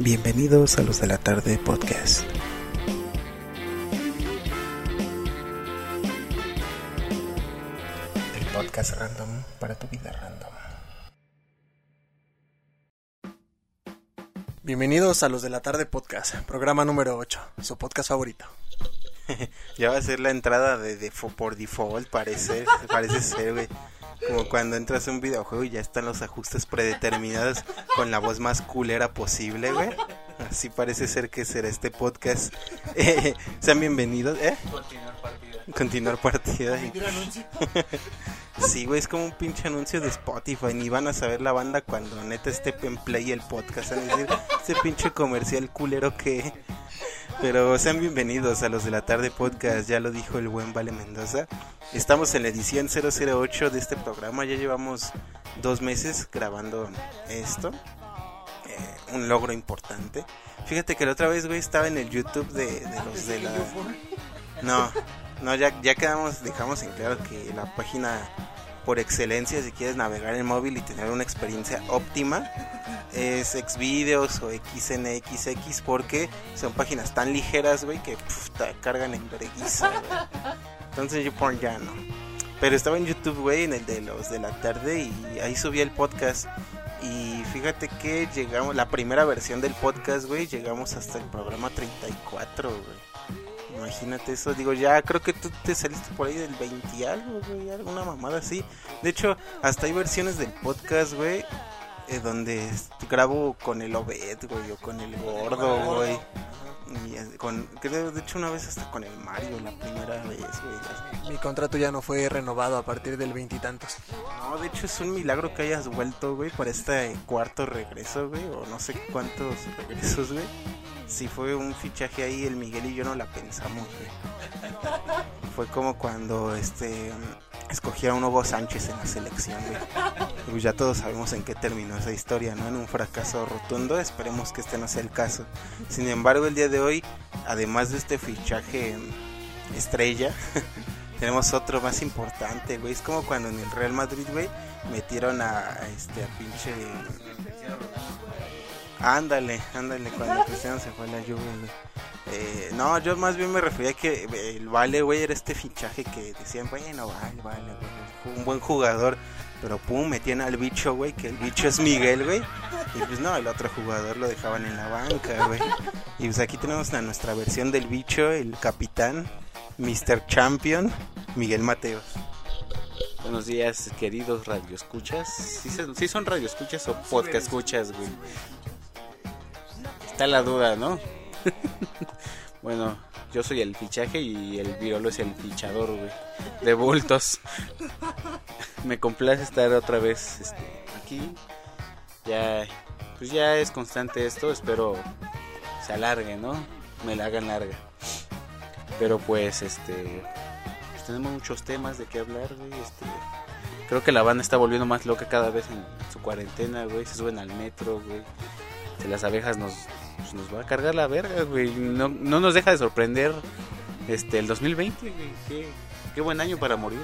Bienvenidos a los de la tarde podcast. El podcast random para tu vida random. Bienvenidos a los de la tarde podcast, programa número 8, su podcast favorito. ya va a ser la entrada de, de por default, parece, parece ser, güey. Como cuando entras a un videojuego y ya están los ajustes predeterminados con la voz más culera posible, güey. Así parece ser que será este podcast. Eh, sean bienvenidos, ¿eh? Continuar partida. Continuar partida. sí, güey, es como un pinche anuncio de Spotify. Ni van a saber la banda cuando neta esté en play el podcast. Es decir, ese pinche comercial culero que pero sean bienvenidos a los de la tarde podcast, ya lo dijo el buen Vale Mendoza. Estamos en la edición 008 de este programa, ya llevamos dos meses grabando esto. Eh, un logro importante. Fíjate que la otra vez, güey, estaba en el YouTube de, los de la... No, no, ya, ya quedamos, dejamos en claro que la página por excelencia si quieres navegar en móvil y tener una experiencia óptima es Xvideos o XNXX porque son páginas tan ligeras, güey, que te cargan en breguiza, Entonces yo por ya no. Pero estaba en YouTube, güey, en el de los de la tarde y ahí subí el podcast. Y fíjate que llegamos, la primera versión del podcast, güey, llegamos hasta el programa 34, güey. Imagínate eso, digo, ya creo que tú te saliste por ahí del 20 y algo, güey, alguna mamada así. De hecho, hasta hay versiones del podcast, güey, eh, donde grabo con el Obed, güey, o con el gordo, güey. Y con, de hecho una vez hasta con el Mario la primera vez, güey. Mi contrato ya no fue renovado a partir del veintitantos. No, de hecho es un milagro que hayas vuelto, güey, para este cuarto regreso, güey, o no sé cuántos regresos, güey si fue un fichaje ahí, el Miguel y yo no la pensamos, Fue como cuando este escogía a Hugo Sánchez en la selección, Pues ya todos sabemos en qué terminó esa historia, ¿no? En un fracaso rotundo, esperemos que este no sea el caso. Sin embargo, el día de hoy, además de este fichaje estrella, tenemos otro más importante, güey. Es como cuando en el Real Madrid, güey, metieron a, este a pinche Ándale, ándale, cuando Cristiano se fue a la lluvia, eh, no, yo más bien me refería a que el Vale, güey, era este fichaje que decían, bueno, vale, vale, un buen jugador. Pero pum, metían al bicho, güey, que el bicho es Miguel, güey. Y pues no, el otro jugador lo dejaban en la banca, güey. Y pues aquí tenemos a nuestra versión del bicho, el capitán, Mr. Champion, Miguel Mateos. Buenos días, queridos radioescuchas. ¿Sí, ¿Sí son radioescuchas o podcast escuchas, güey? Está la duda, ¿no? bueno, yo soy el fichaje y el virolo es el fichador, güey. De bultos. Me complace estar otra vez este, aquí. Ya, pues ya es constante esto. Espero se alargue, ¿no? Me la hagan larga. Pero pues, este, pues tenemos muchos temas de qué hablar, güey. Este, creo que la banda está volviendo más loca cada vez en su cuarentena, güey. Se suben al metro, güey. las abejas nos pues nos va a cargar la verga, güey. No, no nos deja de sorprender este el 2020, güey. Qué, buen año para morir.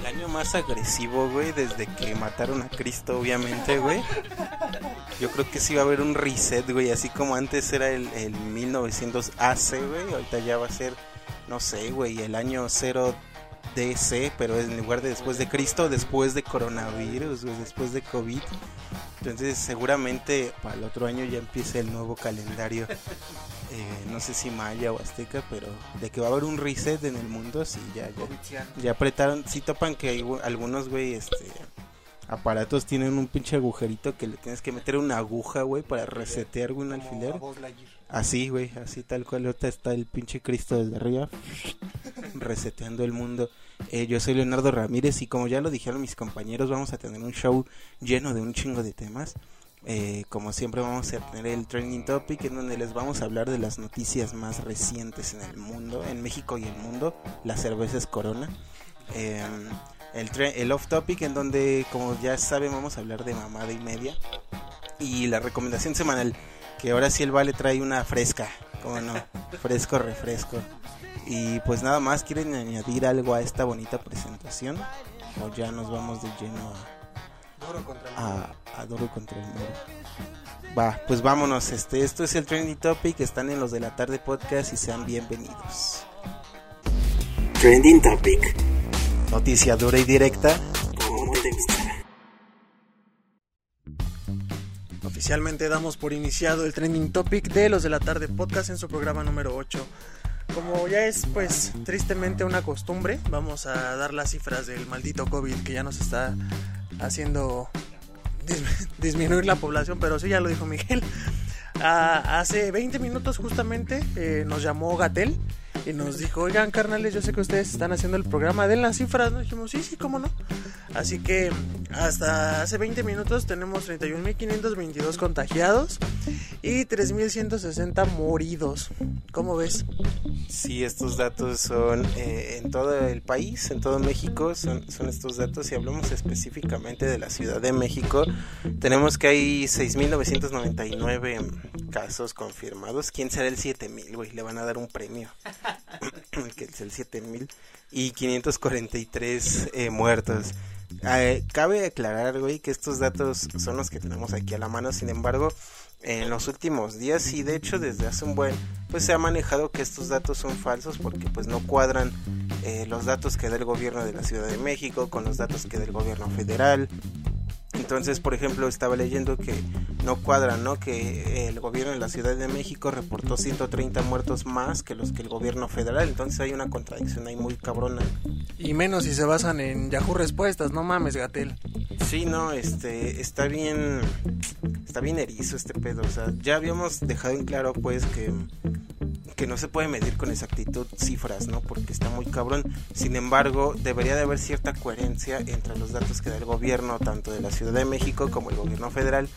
El año más agresivo, güey, desde que mataron a Cristo, obviamente, güey. Yo creo que sí va a haber un reset, güey, así como antes era el, el 1900 AC, güey. Ahorita ya va a ser, no sé, güey, el año 0 DC, pero en lugar de después de Cristo, después de coronavirus, güey, después de COVID. Entonces seguramente para el otro año ya empieza el nuevo calendario. Eh, no sé si maya o azteca, pero de que va a haber un reset en el mundo, sí, ya, ya, ya apretaron, sí topan que hay algunos, güey, este, aparatos tienen un pinche agujerito que le tienes que meter una aguja, güey, para resetear, un alfiler. Así, güey, así tal cual, ahorita está el pinche Cristo desde arriba, reseteando el mundo. Eh, yo soy Leonardo Ramírez y como ya lo dijeron mis compañeros, vamos a tener un show lleno de un chingo de temas. Eh, como siempre vamos a tener el trending topic en donde les vamos a hablar de las noticias más recientes en el mundo, en México y el mundo, las cervezas Corona. Em, el, el off topic en donde como ya saben vamos a hablar de mamada y media. Y la recomendación semanal, que ahora sí el vale trae una fresca, como no, fresco, refresco. Y pues nada más, ¿quieren añadir algo a esta bonita presentación? ¿O ya nos vamos de lleno a, Adoro contra el muro. Va, pues vámonos. Este, esto es el Trending Topic. Están en los de la tarde podcast y sean bienvenidos. Trending Topic. Noticia dura y directa. Oficialmente damos por iniciado el Trending Topic de los de la tarde podcast en su programa número 8. Como ya es pues tristemente una costumbre, vamos a dar las cifras del maldito COVID que ya nos está haciendo dis- disminuir la población, pero sí ya lo dijo Miguel. Ah, hace 20 minutos justamente eh, nos llamó Gatel y nos dijo, oigan carnales, yo sé que ustedes están haciendo el programa, den las cifras, ¿no? Dijimos, sí, sí, cómo no. Así que hasta hace 20 minutos tenemos 31.522 contagiados y 3.160 moridos. ¿Cómo ves? Sí, estos datos son eh, en todo el país, en todo México, son, son estos datos. Si hablamos específicamente de la Ciudad de México, tenemos que hay 6.999 casos confirmados. ¿Quién será el 7.000, güey? Le van a dar un premio. que es el 7.000. Y 543 eh, muertos. Eh, cabe aclarar, güey, que estos datos son los que tenemos aquí a la mano. Sin embargo, en los últimos días y de hecho desde hace un buen pues se ha manejado que estos datos son falsos porque pues no cuadran eh, los datos que da el gobierno de la Ciudad de México con los datos que da el gobierno federal entonces por ejemplo estaba leyendo que no cuadran no que el gobierno de la Ciudad de México reportó 130 muertos más que los que el gobierno federal. Entonces hay una contradicción ahí muy cabrona. Y menos si se basan en Yahoo Respuestas, no mames, Gatel. Sí, no, este, está bien, está bien erizo este pedo, o sea, ya habíamos dejado en claro pues que, que no se puede medir con exactitud cifras, ¿no? Porque está muy cabrón, sin embargo, debería de haber cierta coherencia entre los datos que da el gobierno, tanto de la Ciudad de México como el gobierno federal,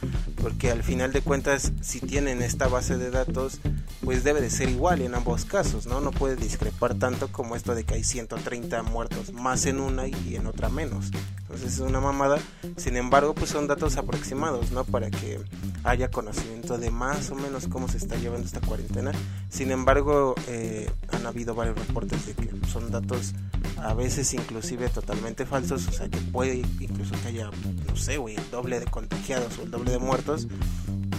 porque al final de cuentas, si tienen esta base de datos, pues debe de ser igual en ambos casos, ¿no? No puede discrepar tanto como esto de que hay 130 muertos más en una y en otra menos. Entonces es una mamada. Sin embargo, pues son datos aproximados, ¿no? Para que haya conocimiento de más o menos cómo se está llevando esta cuarentena. Sin embargo, eh, han habido varios reportes de que son datos a veces inclusive totalmente falsos. O sea, que puede incluso que haya, no sé, güey, el doble de contagiados o el doble de muertos.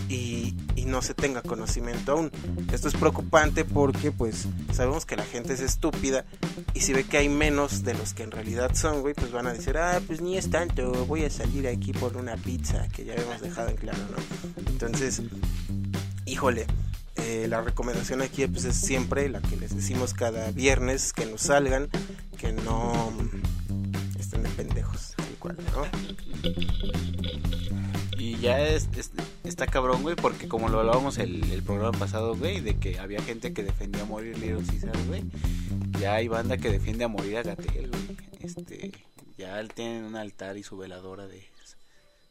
Y, no se tenga conocimiento aún. Esto es preocupante porque pues sabemos que la gente es estúpida y si ve que hay menos de los que en realidad son, güey, pues van a decir, ah, pues ni es tanto, voy a salir aquí por una pizza, que ya hemos dejado en claro, ¿no? Entonces, híjole, eh, la recomendación aquí pues es siempre la que les decimos cada viernes, que nos salgan, que no mm, estén de pendejos, tal cual, ¿no? Ya es, es- está cabrón, güey, porque como lo hablábamos el, el programa pasado, güey, de que había gente que defendía a morir Little Caesar, güey. Ya hay banda que defiende a morir a Gatel, güey. Este, ya tienen un altar y su veladora de,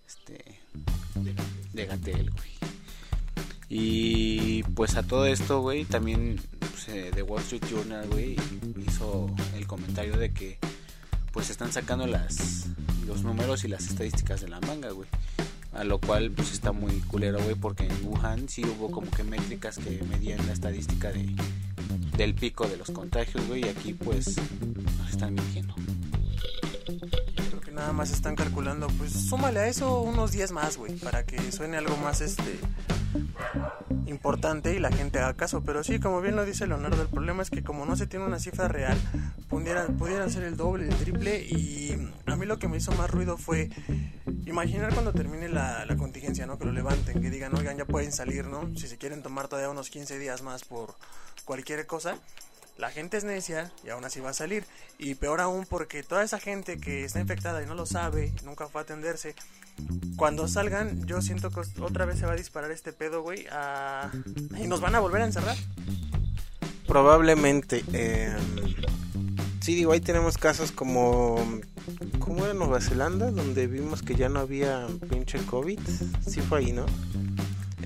este, de Gatel, güey. Y pues a todo esto, güey, también pues, eh, The Wall Street Journal, güey, hizo el comentario de que pues están sacando las los números y las estadísticas de la manga, güey. A lo cual pues está muy culero, güey, porque en Wuhan sí hubo como que métricas que medían la estadística de del pico de los contagios, güey, y aquí pues nos están mintiendo. Nada más están calculando, pues súmale a eso unos 10 más, güey, para que suene algo más este importante y la gente haga caso. Pero sí, como bien lo dice Leonardo, el problema es que como no se tiene una cifra real, pudieran, pudieran ser el doble, el triple. Y a mí lo que me hizo más ruido fue imaginar cuando termine la, la contingencia, ¿no? Que lo levanten, que digan, oigan, ya pueden salir, ¿no? Si se quieren tomar todavía unos 15 días más por cualquier cosa. La gente es necia y aún así va a salir. Y peor aún porque toda esa gente que está infectada y no lo sabe, nunca fue a atenderse, cuando salgan yo siento que otra vez se va a disparar este pedo, güey, a- y nos van a volver a encerrar. Probablemente. Eh, sí, digo, ahí tenemos casos como. ¿Cómo era Nueva Zelanda? Donde vimos que ya no había pinche COVID. Sí, fue ahí, ¿no?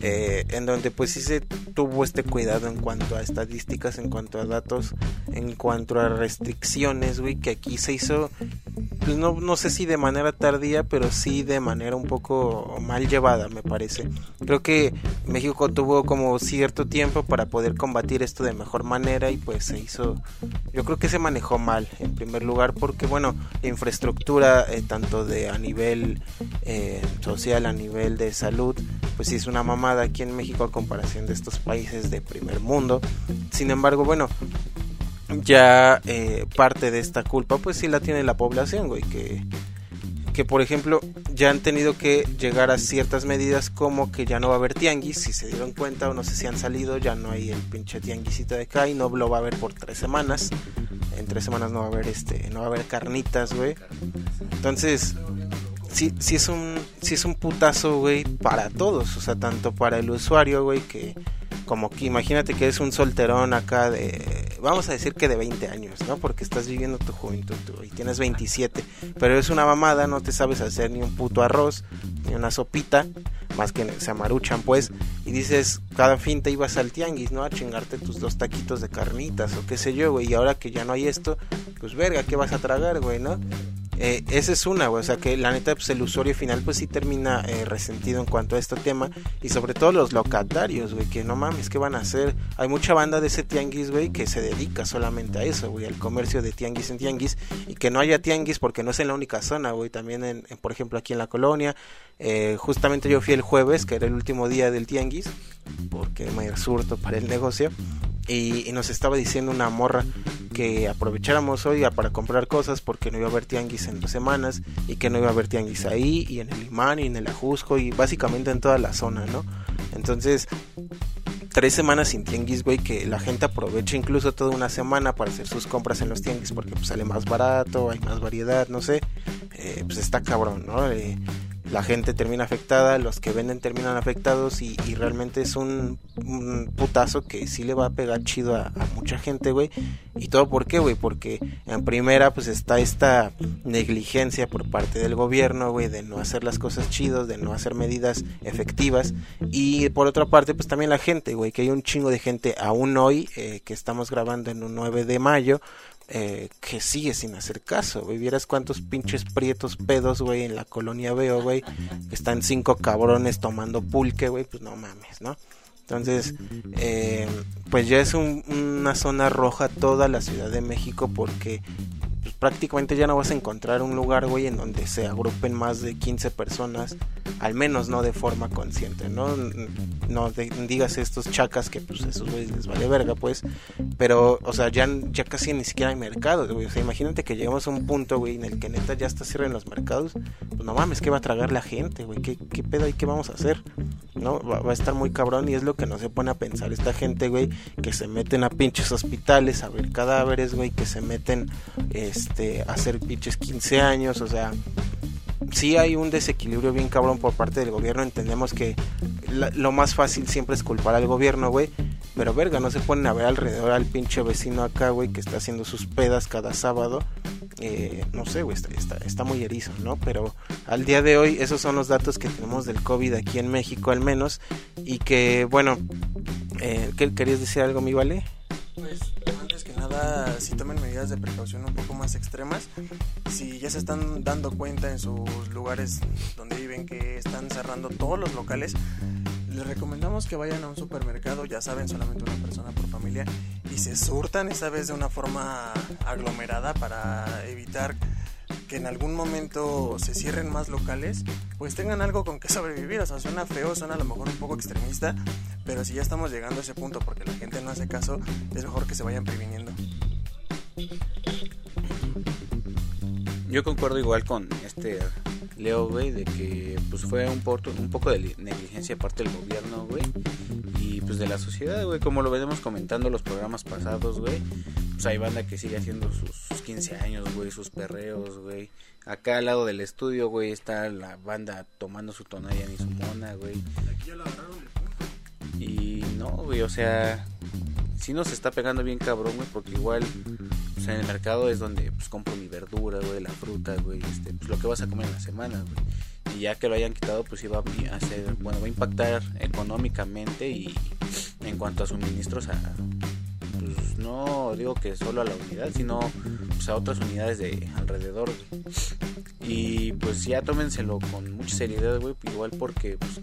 Eh, en donde pues sí se tuvo este cuidado en cuanto a estadísticas, en cuanto a datos, en cuanto a restricciones, güey, que aquí se hizo pues no, no sé si de manera tardía, pero sí de manera un poco mal llevada, me parece. Creo que México tuvo como cierto tiempo para poder combatir esto de mejor manera y pues se hizo, yo creo que se manejó mal en primer lugar porque bueno, la infraestructura eh, tanto de a nivel eh, social, a nivel de salud, pues sí es una aquí en México a comparación de estos países de primer mundo. Sin embargo, bueno, ya eh, parte de esta culpa pues sí la tiene la población, güey, que, que por ejemplo ya han tenido que llegar a ciertas medidas como que ya no va a haber tianguis, si se dieron cuenta o no sé si han salido, ya no hay el pinche tianguisito de acá y no lo va a haber por tres semanas, en tres semanas no va a haber este, no va a haber carnitas, güey, entonces sí, sí es un, sí es un putazo, güey, para todos, o sea, tanto para el usuario, güey, que como que imagínate que es un solterón acá de, vamos a decir que de 20 años, ¿no? Porque estás viviendo tu juventud y tienes 27, pero es una mamada, no te sabes hacer ni un puto arroz, ni una sopita, más que se amaruchan pues, y dices, cada fin te ibas al tianguis, ¿no? A chingarte tus dos taquitos de carnitas o qué sé yo, güey, y ahora que ya no hay esto, pues verga, ¿qué vas a tragar, güey, no? Eh, esa es una, güey. O sea que la neta, pues el usuario final, pues sí termina eh, resentido en cuanto a este tema. Y sobre todo los locatarios, güey, que no mames, ¿qué van a hacer? Hay mucha banda de ese tianguis, güey, que se dedica solamente a eso, güey, al comercio de tianguis en tianguis. Y que no haya tianguis porque no es en la única zona, güey. También, en, por ejemplo, aquí en la colonia. Eh, justamente yo fui el jueves, que era el último día del tianguis, porque me surto para el negocio. Y, nos estaba diciendo una morra que aprovecháramos hoy para comprar cosas porque no iba a haber tianguis en dos semanas y que no iba a haber tianguis ahí y en el imán y en el ajusco y básicamente en toda la zona, ¿no? Entonces, tres semanas sin tianguis, güey, que la gente aproveche incluso toda una semana para hacer sus compras en los tianguis porque pues, sale más barato, hay más variedad, no sé, eh, pues está cabrón, ¿no? Eh, la gente termina afectada, los que venden terminan afectados y, realmente es un, putazo que sí le va a pegar chido a, mucha gente, güey. ¿Y todo por qué, güey? Porque en primera pues está esta negligencia por parte del gobierno, güey, de no hacer las cosas chidos, de no hacer medidas efectivas. Y por otra parte pues también la gente, güey, que hay un chingo de gente aún hoy eh, que estamos grabando en un 9 de mayo eh, que sigue sin hacer caso, güey. Vieras cuántos pinches prietos pedos, güey, en la colonia veo, güey. Que están cinco cabrones tomando pulque, güey. Pues no mames, ¿no? Entonces, eh, pues ya es una zona roja toda la Ciudad de México porque prácticamente ya no vas a encontrar un lugar, güey, en donde se agrupen más de 15 personas, al menos no de forma consciente, ¿no? No digas estos chacas que pues esos güeyes les vale verga, pues, pero, o sea, ya, ya casi ni siquiera hay mercados, güey, o sea, imagínate que llegamos a un punto, güey, en el que neta ya está cierren los mercados, pues no mames, ¿qué va a tragar la gente, güey? ¿Qué, ¿Qué pedo y qué vamos a hacer? ¿No? Va, va a estar muy cabrón y es lo que no se pone a pensar esta gente, güey, que se meten a pinches hospitales a ver cadáveres, güey, que se meten, este, hacer pinches 15 años, o sea, sí hay un desequilibrio bien cabrón por parte del gobierno. Entendemos que lo más fácil siempre es culpar al gobierno, güey. Pero verga, no se ponen a ver alrededor al pinche vecino acá, güey, que está haciendo sus pedas cada sábado. Eh, no sé, güey, está, muy erizo, ¿no? Pero al día de hoy, esos son los datos que tenemos del COVID aquí en México, al menos. Y que, bueno, eh, ¿querías decir algo, mi vale? Pues antes que nada, si tomen medidas de precaución un poco más extremas, si ya se están dando cuenta en sus lugares donde viven que están cerrando todos los locales, les recomendamos que vayan a un supermercado, ya saben, solamente una persona por familia, y se surtan esta vez de una forma aglomerada para evitar que en algún momento se cierren más locales, pues tengan algo con que sobrevivir. O sea, suena feo, suena a lo mejor un poco extremista, pero si ya estamos llegando a ese punto porque la gente no hace caso, es mejor que se vayan previniendo. Yo concuerdo igual con este Leo, güey, de que pues fue un, poco de negligencia parte del gobierno, güey, y pues de la sociedad, güey, como lo venimos comentando los programas pasados, güey, pues hay banda que sigue haciendo sus, 15 años, güey, sus perreos, güey. Acá al lado del estudio, güey, está la banda tomando su tonalla y su mona, güey. Y no, güey, o sea, sí nos está pegando bien cabrón, güey, porque igual pues, en el mercado es donde pues compro mi verdura, güey, la fruta, güey, este, pues lo que vas a comer en la semana, güey. Y ya que lo hayan quitado, pues iba a hacer, bueno, va a impactar económicamente y en cuanto a suministros a no digo que solo a la unidad, sino pues, a otras unidades de alrededor. Y pues ya tómenselo con mucha seriedad, güey, igual porque pues,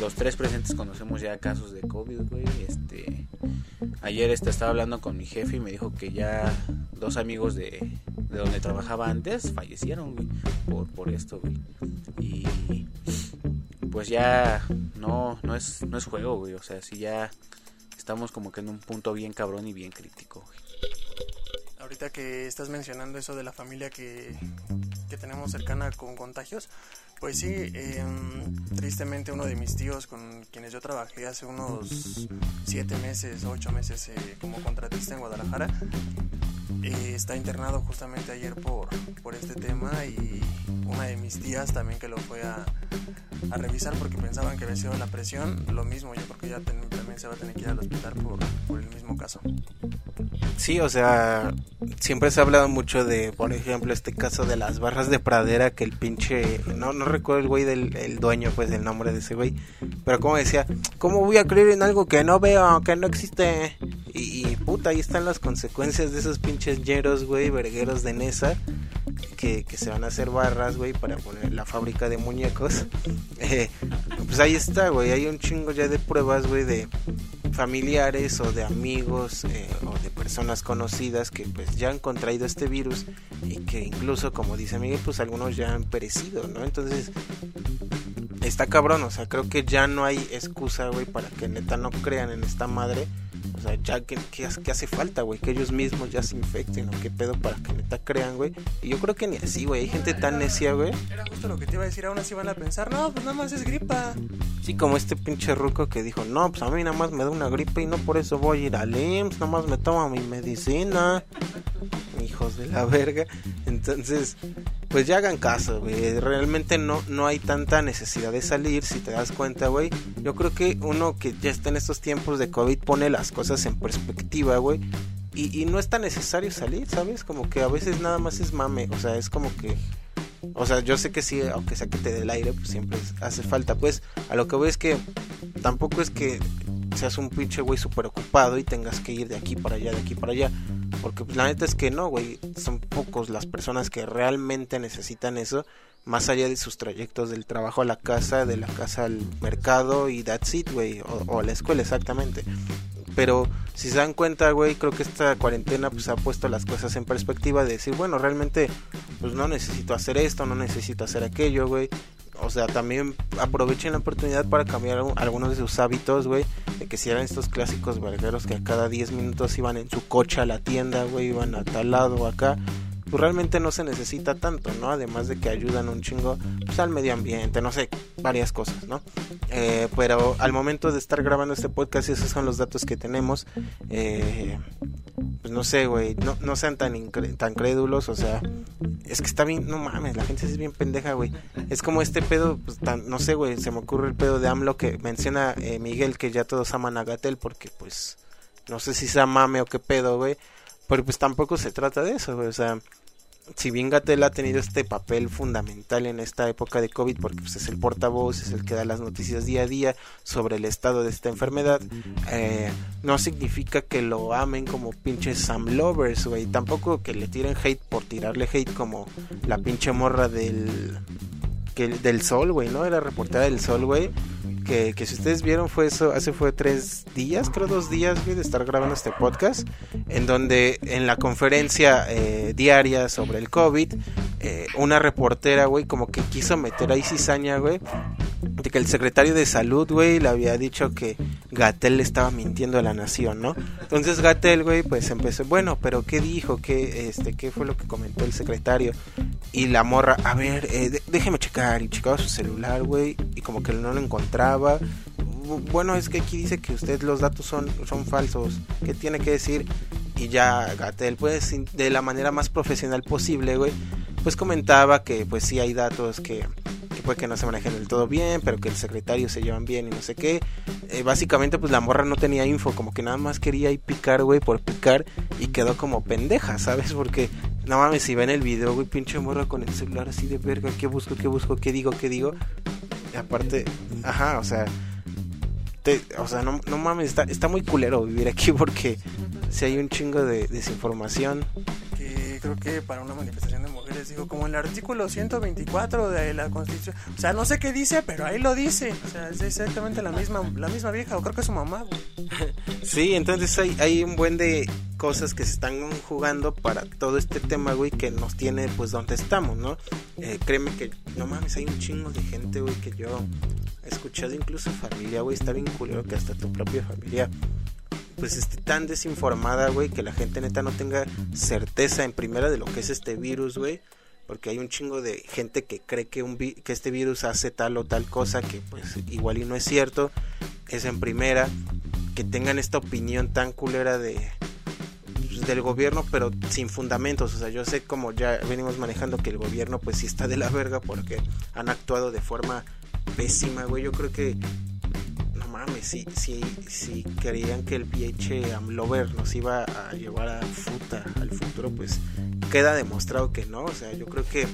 los tres presentes conocemos ya casos de COVID, güey. Este, ayer este, estaba hablando con mi jefe y me dijo que ya dos amigos de, de donde trabajaba antes fallecieron, por, por esto, güey. Y pues ya no, no es, no es juego, güey. O sea, si ya estamos como que en un punto bien cabrón y bien crítico. Ahorita que estás mencionando eso de la familia que, que tenemos cercana con contagios, pues sí, eh, tristemente uno de mis tíos con quienes yo trabajé hace unos siete meses, ocho meses eh, como contratista en Guadalajara, eh, está internado justamente ayer por, por este tema y una de mis tías también que lo fue a, a revisar porque pensaban que había sido la presión, lo mismo, yo creo que ya ten, también se va a tener que ir al hospital por, por el mismo caso. Sí, o sea, siempre se ha hablado mucho de, por ejemplo, este caso de las barras de pradera que el pinche, no, no recuerdo el güey del el dueño, pues el nombre de ese güey, pero como decía, ¿cómo voy a creer en algo que no veo, que no existe? Y, y puta, ahí están las consecuencias de esos pinches yeros, güey, vergueros de Nesa, que, se van a hacer barras, güey, para poner la fábrica de muñecos. Eh, pues ahí está, güey, hay un chingo ya de pruebas, güey, de familiares o de amigos eh, o de personas conocidas que pues ya han contraído este virus y que incluso como dice Miguel pues algunos ya han perecido, ¿no? Entonces está cabrón, o sea, creo que ya no hay excusa, güey, para que neta no crean en esta madre. O sea, ya que, que, que hace falta, güey, que ellos mismos ya se infecten o qué pedo para que neta crean, güey. Y yo creo que ni así, güey, hay gente tan necia, güey. Era justo lo que te iba a decir, aún así van a pensar, no, pues nada más es gripa. Sí, como este pinche ruco que dijo, no, pues a mí nada más me da una gripe y no por eso voy a ir al IMSS, nada más me tomo mi medicina. Hijos de la verga. Entonces, pues ya hagan caso, güey. Realmente no, no hay tanta necesidad de salir, si te das cuenta, güey. Yo creo que uno que ya está en estos tiempos de COVID pone las cosas en perspectiva, güey. Y, y no es tan necesario salir, ¿sabes? Como que a veces nada más es mame. O sea, es como que o sea, yo sé que sí, aunque sea que te dé el aire, pues siempre hace falta. Pues a lo que voy es que tampoco es que seas un pinche güey súper ocupado y tengas que ir de aquí para allá, de aquí para allá. Porque pues, la neta es que no, güey. Son pocos las personas que realmente necesitan eso. Más allá de sus trayectos del trabajo a la casa, de la casa al mercado y that's it, güey. O, o a la escuela, exactamente. Pero si se dan cuenta, güey, creo que esta cuarentena pues ha puesto las cosas en perspectiva de decir, bueno, realmente pues no necesito hacer esto, no necesito hacer aquello, güey. O sea, también aprovechen la oportunidad para cambiar algunos de sus hábitos, güey. De que si eran estos clásicos vergueros que a cada 10 minutos iban en su coche a la tienda, güey, iban a tal lado o acá pues realmente no se necesita tanto, ¿no? Además de que ayudan un chingo pues, al medio ambiente, no sé, varias cosas, ¿no? Eh, pero al momento de estar grabando este podcast, esos son los datos que tenemos. Eh, pues no sé, güey, no, no sean tan, tan crédulos, o sea, es que está bien, no mames, la gente es bien pendeja, güey. Es como este pedo, pues tan, no sé, güey, se me ocurre el pedo de AMLO que menciona eh, Miguel que ya todos aman a Gatel porque pues no sé si sea mame o qué pedo, güey. Pero pues tampoco se trata de eso. O sea, si bien Gatel ha tenido este papel fundamental en esta época de COVID, porque pues, es el portavoz, es el que da las noticias día a día sobre el estado de esta enfermedad, eh, no significa que lo amen como pinches Sam Lovers, güey. Tampoco que le tiren hate por tirarle hate como la pinche morra del, que, del sol, güey, ¿no? Era reportera del sol, güey que, que, si ustedes vieron fue eso, hace fue tres días, creo dos días, güey, de estar grabando este podcast, en donde en la conferencia eh, diaria sobre el COVID, eh, una reportera, güey, como que quiso meter ahí cizaña, güey, de que el secretario de salud, güey, le había dicho que Gatel le estaba mintiendo a la nación, ¿no? Entonces Gatel, güey, pues empezó, bueno, pero ¿qué dijo? ¿Qué, este, qué fue lo que comentó el secretario? Y la morra, a ver, eh, déjeme checar, y checaba su celular, güey, y como que no lo encontraba bueno, es que aquí dice que usted los datos son, son falsos. ¿Qué tiene que decir? Y ya Gatel, pues de la manera más profesional posible, güey, pues comentaba que pues sí hay datos que, que puede que no se manejen del todo bien, pero que el secretario se llevan bien y no sé qué. Eh, básicamente pues la morra no tenía info, como que nada más quería ir picar, güey, por picar y quedó como pendeja, ¿sabes? Porque no mames, si ven el video, güey, pinche morra con el celular así de verga, ¿qué busco, qué busco, qué digo, qué digo? aparte, ajá, o sea, te, o sea, no, no mames, está, está muy culero vivir aquí porque si hay un chingo de desinformación. Creo que para una manifestación de mujeres, digo, como el artículo 124 de la Constitución. O sea, no sé qué dice, pero ahí lo dice. O sea, es exactamente la misma, la misma vieja, o creo que es su mamá, güey. Sí, entonces hay, hay un buen de cosas que se están jugando para todo este tema, güey, que nos tiene pues donde estamos, ¿no? Eh, créeme que, no mames, hay un chingo de gente, güey, que yo he escuchado incluso familia, güey, está bien culero que hasta tu propia familia pues esté tan desinformada, güey, que la gente neta no tenga certeza en primera de lo que es este virus, güey. Porque hay un chingo de gente que cree que, un vi que este virus hace tal o tal cosa que pues igual y no es cierto. Es en primera. Que tengan esta opinión tan culera de pues, del gobierno pero sin fundamentos o sea yo sé como ya venimos manejando que el gobierno pues sí está de la verga porque han actuado de forma pésima güey yo creo que mames, si, si, si creían que el PH Amlover nos iba a llevar a futa al futuro, pues queda demostrado que no. O sea, yo creo que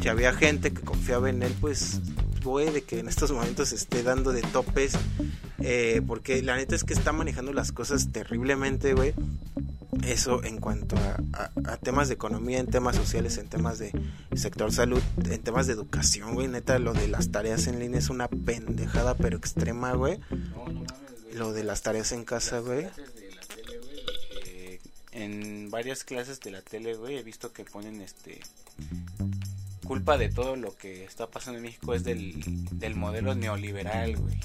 ya había gente que confiaba en él, pues puede que en estos momentos esté dando de topes. Eh, porque la neta es que está manejando las cosas terriblemente, güey eso en cuanto a, temas de economía, en temas sociales, en temas de sector salud, en temas de educación, güey. Neta, lo de las tareas en línea es una pendejada, pero extrema, güey. Lo de las tareas en casa, güey. En varias clases de la tele, güey, he visto que ponen este culpa de todo lo que está pasando en México es del, del modelo neoliberal, güey.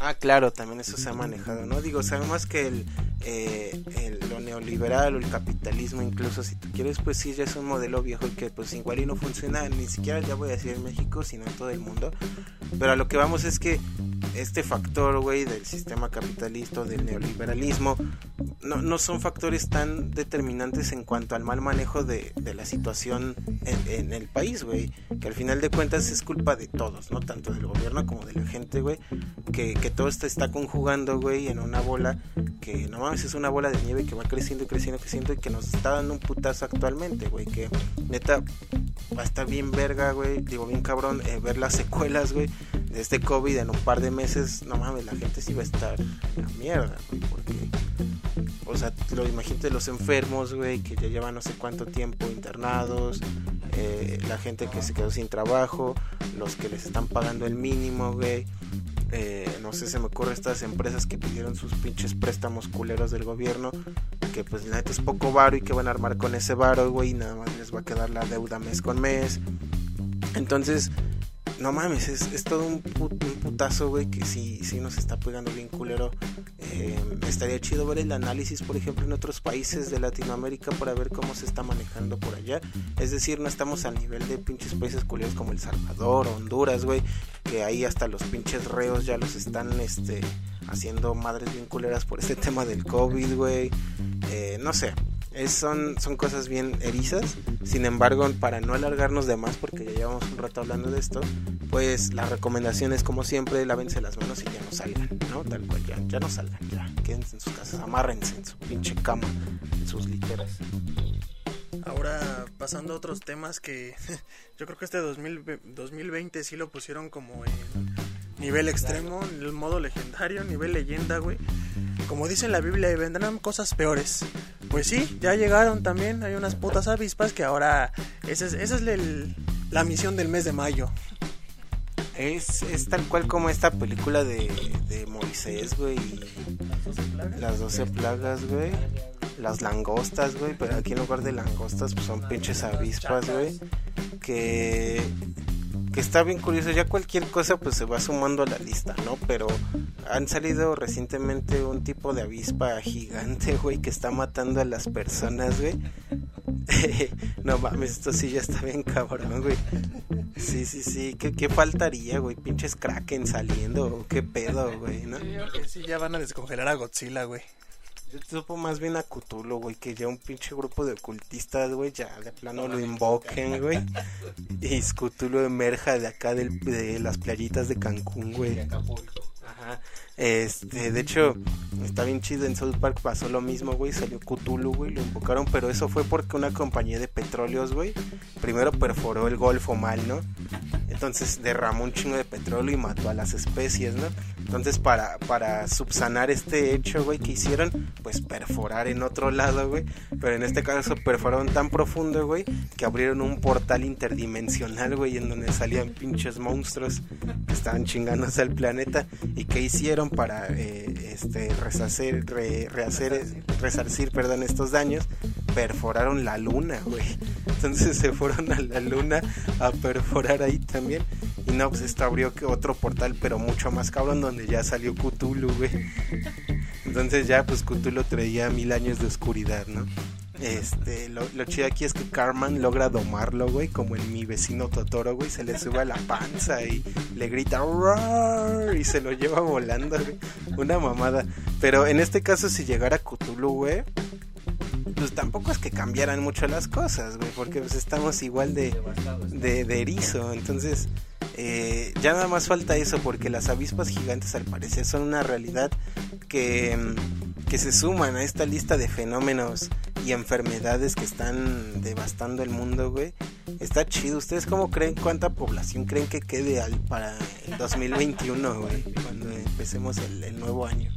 Ah, claro, también eso se ha manejado, ¿no? Digo, sabemos que el, eh, el, lo neoliberal o el capitalismo, incluso si tú quieres, pues sí, ya es un modelo viejo y que pues igual y no funciona ni siquiera, ya voy a decir en México, sino en todo el mundo. Pero a lo que vamos es que este factor, güey, del sistema capitalista, del neoliberalismo, no, no son factores tan determinantes en cuanto al mal manejo de, de la situación en, el país, güey. Que al final de cuentas es culpa de todos, ¿no? Tanto del gobierno como de la gente, güey. Que todo esto está conjugando, güey, en una bola que no mames, es una bola de nieve que va creciendo y creciendo y creciendo y que nos está dando un putazo actualmente, güey. Que neta va a estar bien verga, güey. Digo, bien cabrón, eh, ver las secuelas, güey, de este COVID en un par de meses. No mames, la gente sí va a estar la mierda, güey, porque. O sea, lo imagínate los enfermos, güey, que ya llevan no sé cuánto tiempo internados, eh, la gente que se quedó sin trabajo, los que les están pagando el mínimo, güey, eh, no sé, se me ocurre estas empresas que pidieron sus pinches préstamos culeros del gobierno, que pues la neta es poco varo y que van a armar con ese varo, güey, y nada más les va a quedar la deuda mes con mes. Entonces, no mames, es, todo un, putazo, güey, que sí, sí nos está pegando bien culero. Eh, estaría chido ver el análisis, por ejemplo, en otros países de Latinoamérica para ver cómo se está manejando por allá. Es decir, no estamos al nivel de pinches países culeros como El Salvador Honduras, güey, que ahí hasta los pinches reos ya los están, este, haciendo madres bien culeras por este tema del COVID, güey. Eh, no sé, son, son cosas bien erizas. Sin embargo, para no alargarnos de más, porque ya llevamos un rato hablando de esto, pues la recomendación es como siempre, lávense las manos y ya no salgan, ¿no? Tal cual, ya, ya no salgan, ya, quédense en sus casas, amárrense en su pinche cama, en sus literas. Ahora, pasando a otros temas que yo creo que este 2020 sí lo pusieron como en nivel extremo, el modo legendario, nivel leyenda, güey. Como dice en la Biblia, vendrán cosas peores. Pues sí, ya llegaron también. Hay unas putas avispas que ahora. Esa es, esa es la misión del mes de mayo. Es, es tal cual como esta película de, de Moisés, güey. Las 12 plagas, güey. Las langostas, güey. Pero aquí en lugar de langostas, pues son pinches avispas, güey. Que que está bien curioso, ya cualquier cosa pues se va sumando a la lista, ¿no? Pero han salido recientemente un tipo de avispa gigante, güey, que está matando a las personas, güey. no mames, esto sí ya está bien cabrón, güey. Sí, sí, sí, ¿qué, qué faltaría, güey? Pinches kraken saliendo, qué pedo, güey, ¿no? Sí, ya van a descongelar a Godzilla, güey. Yo supo más bien a Cthulhu, güey, que ya un pinche grupo de ocultistas, güey, ya de plano lo invoquen, güey. Y Cthulhu emerja de acá del, de las playitas de Cancún, güey. Ajá. Este, de hecho, está bien chido. En South Park pasó lo mismo, güey. Salió Cthulhu, güey. Lo invocaron, pero eso fue porque una compañía de petróleos, güey, primero perforó el Golfo mal, ¿no? entonces derramó un chingo de petróleo y mató a las especies, ¿no? Entonces para, para subsanar este hecho, güey, que hicieron, pues perforar en otro lado, güey. Pero en este caso perforaron tan profundo, güey, que abrieron un portal interdimensional, güey, en donde salían pinches monstruos que estaban chingándose al planeta. ¿Y qué hicieron para eh, este, rehacer, rehacer, resarcir, perdón, estos daños? Perforaron la luna, güey. Entonces se fueron a la luna a perforar ahí también. Y no, pues esto abrió otro portal, pero mucho más cabrón, donde ya salió Cthulhu, güey. Entonces ya, pues Cthulhu traía mil años de oscuridad, ¿no? Este, lo, chido aquí es que Carman logra domarlo, güey, como en mi vecino Totoro, güey, se le sube a la panza y le grita y se lo lleva volando, güey. Una mamada. Pero en este caso, si llegara Cthulhu, güey, pues tampoco es que cambiaran mucho las cosas, güey, porque pues estamos igual de, de, de erizo, entonces eh, ya nada más falta eso, porque las avispas gigantes al parecer son una realidad que, que se suman a esta lista de fenómenos y enfermedades que están devastando el mundo, güey. Está chido. ¿Ustedes cómo creen, cuánta población creen que quede al, para el 2021, güey? Cuando empecemos el, el nuevo año.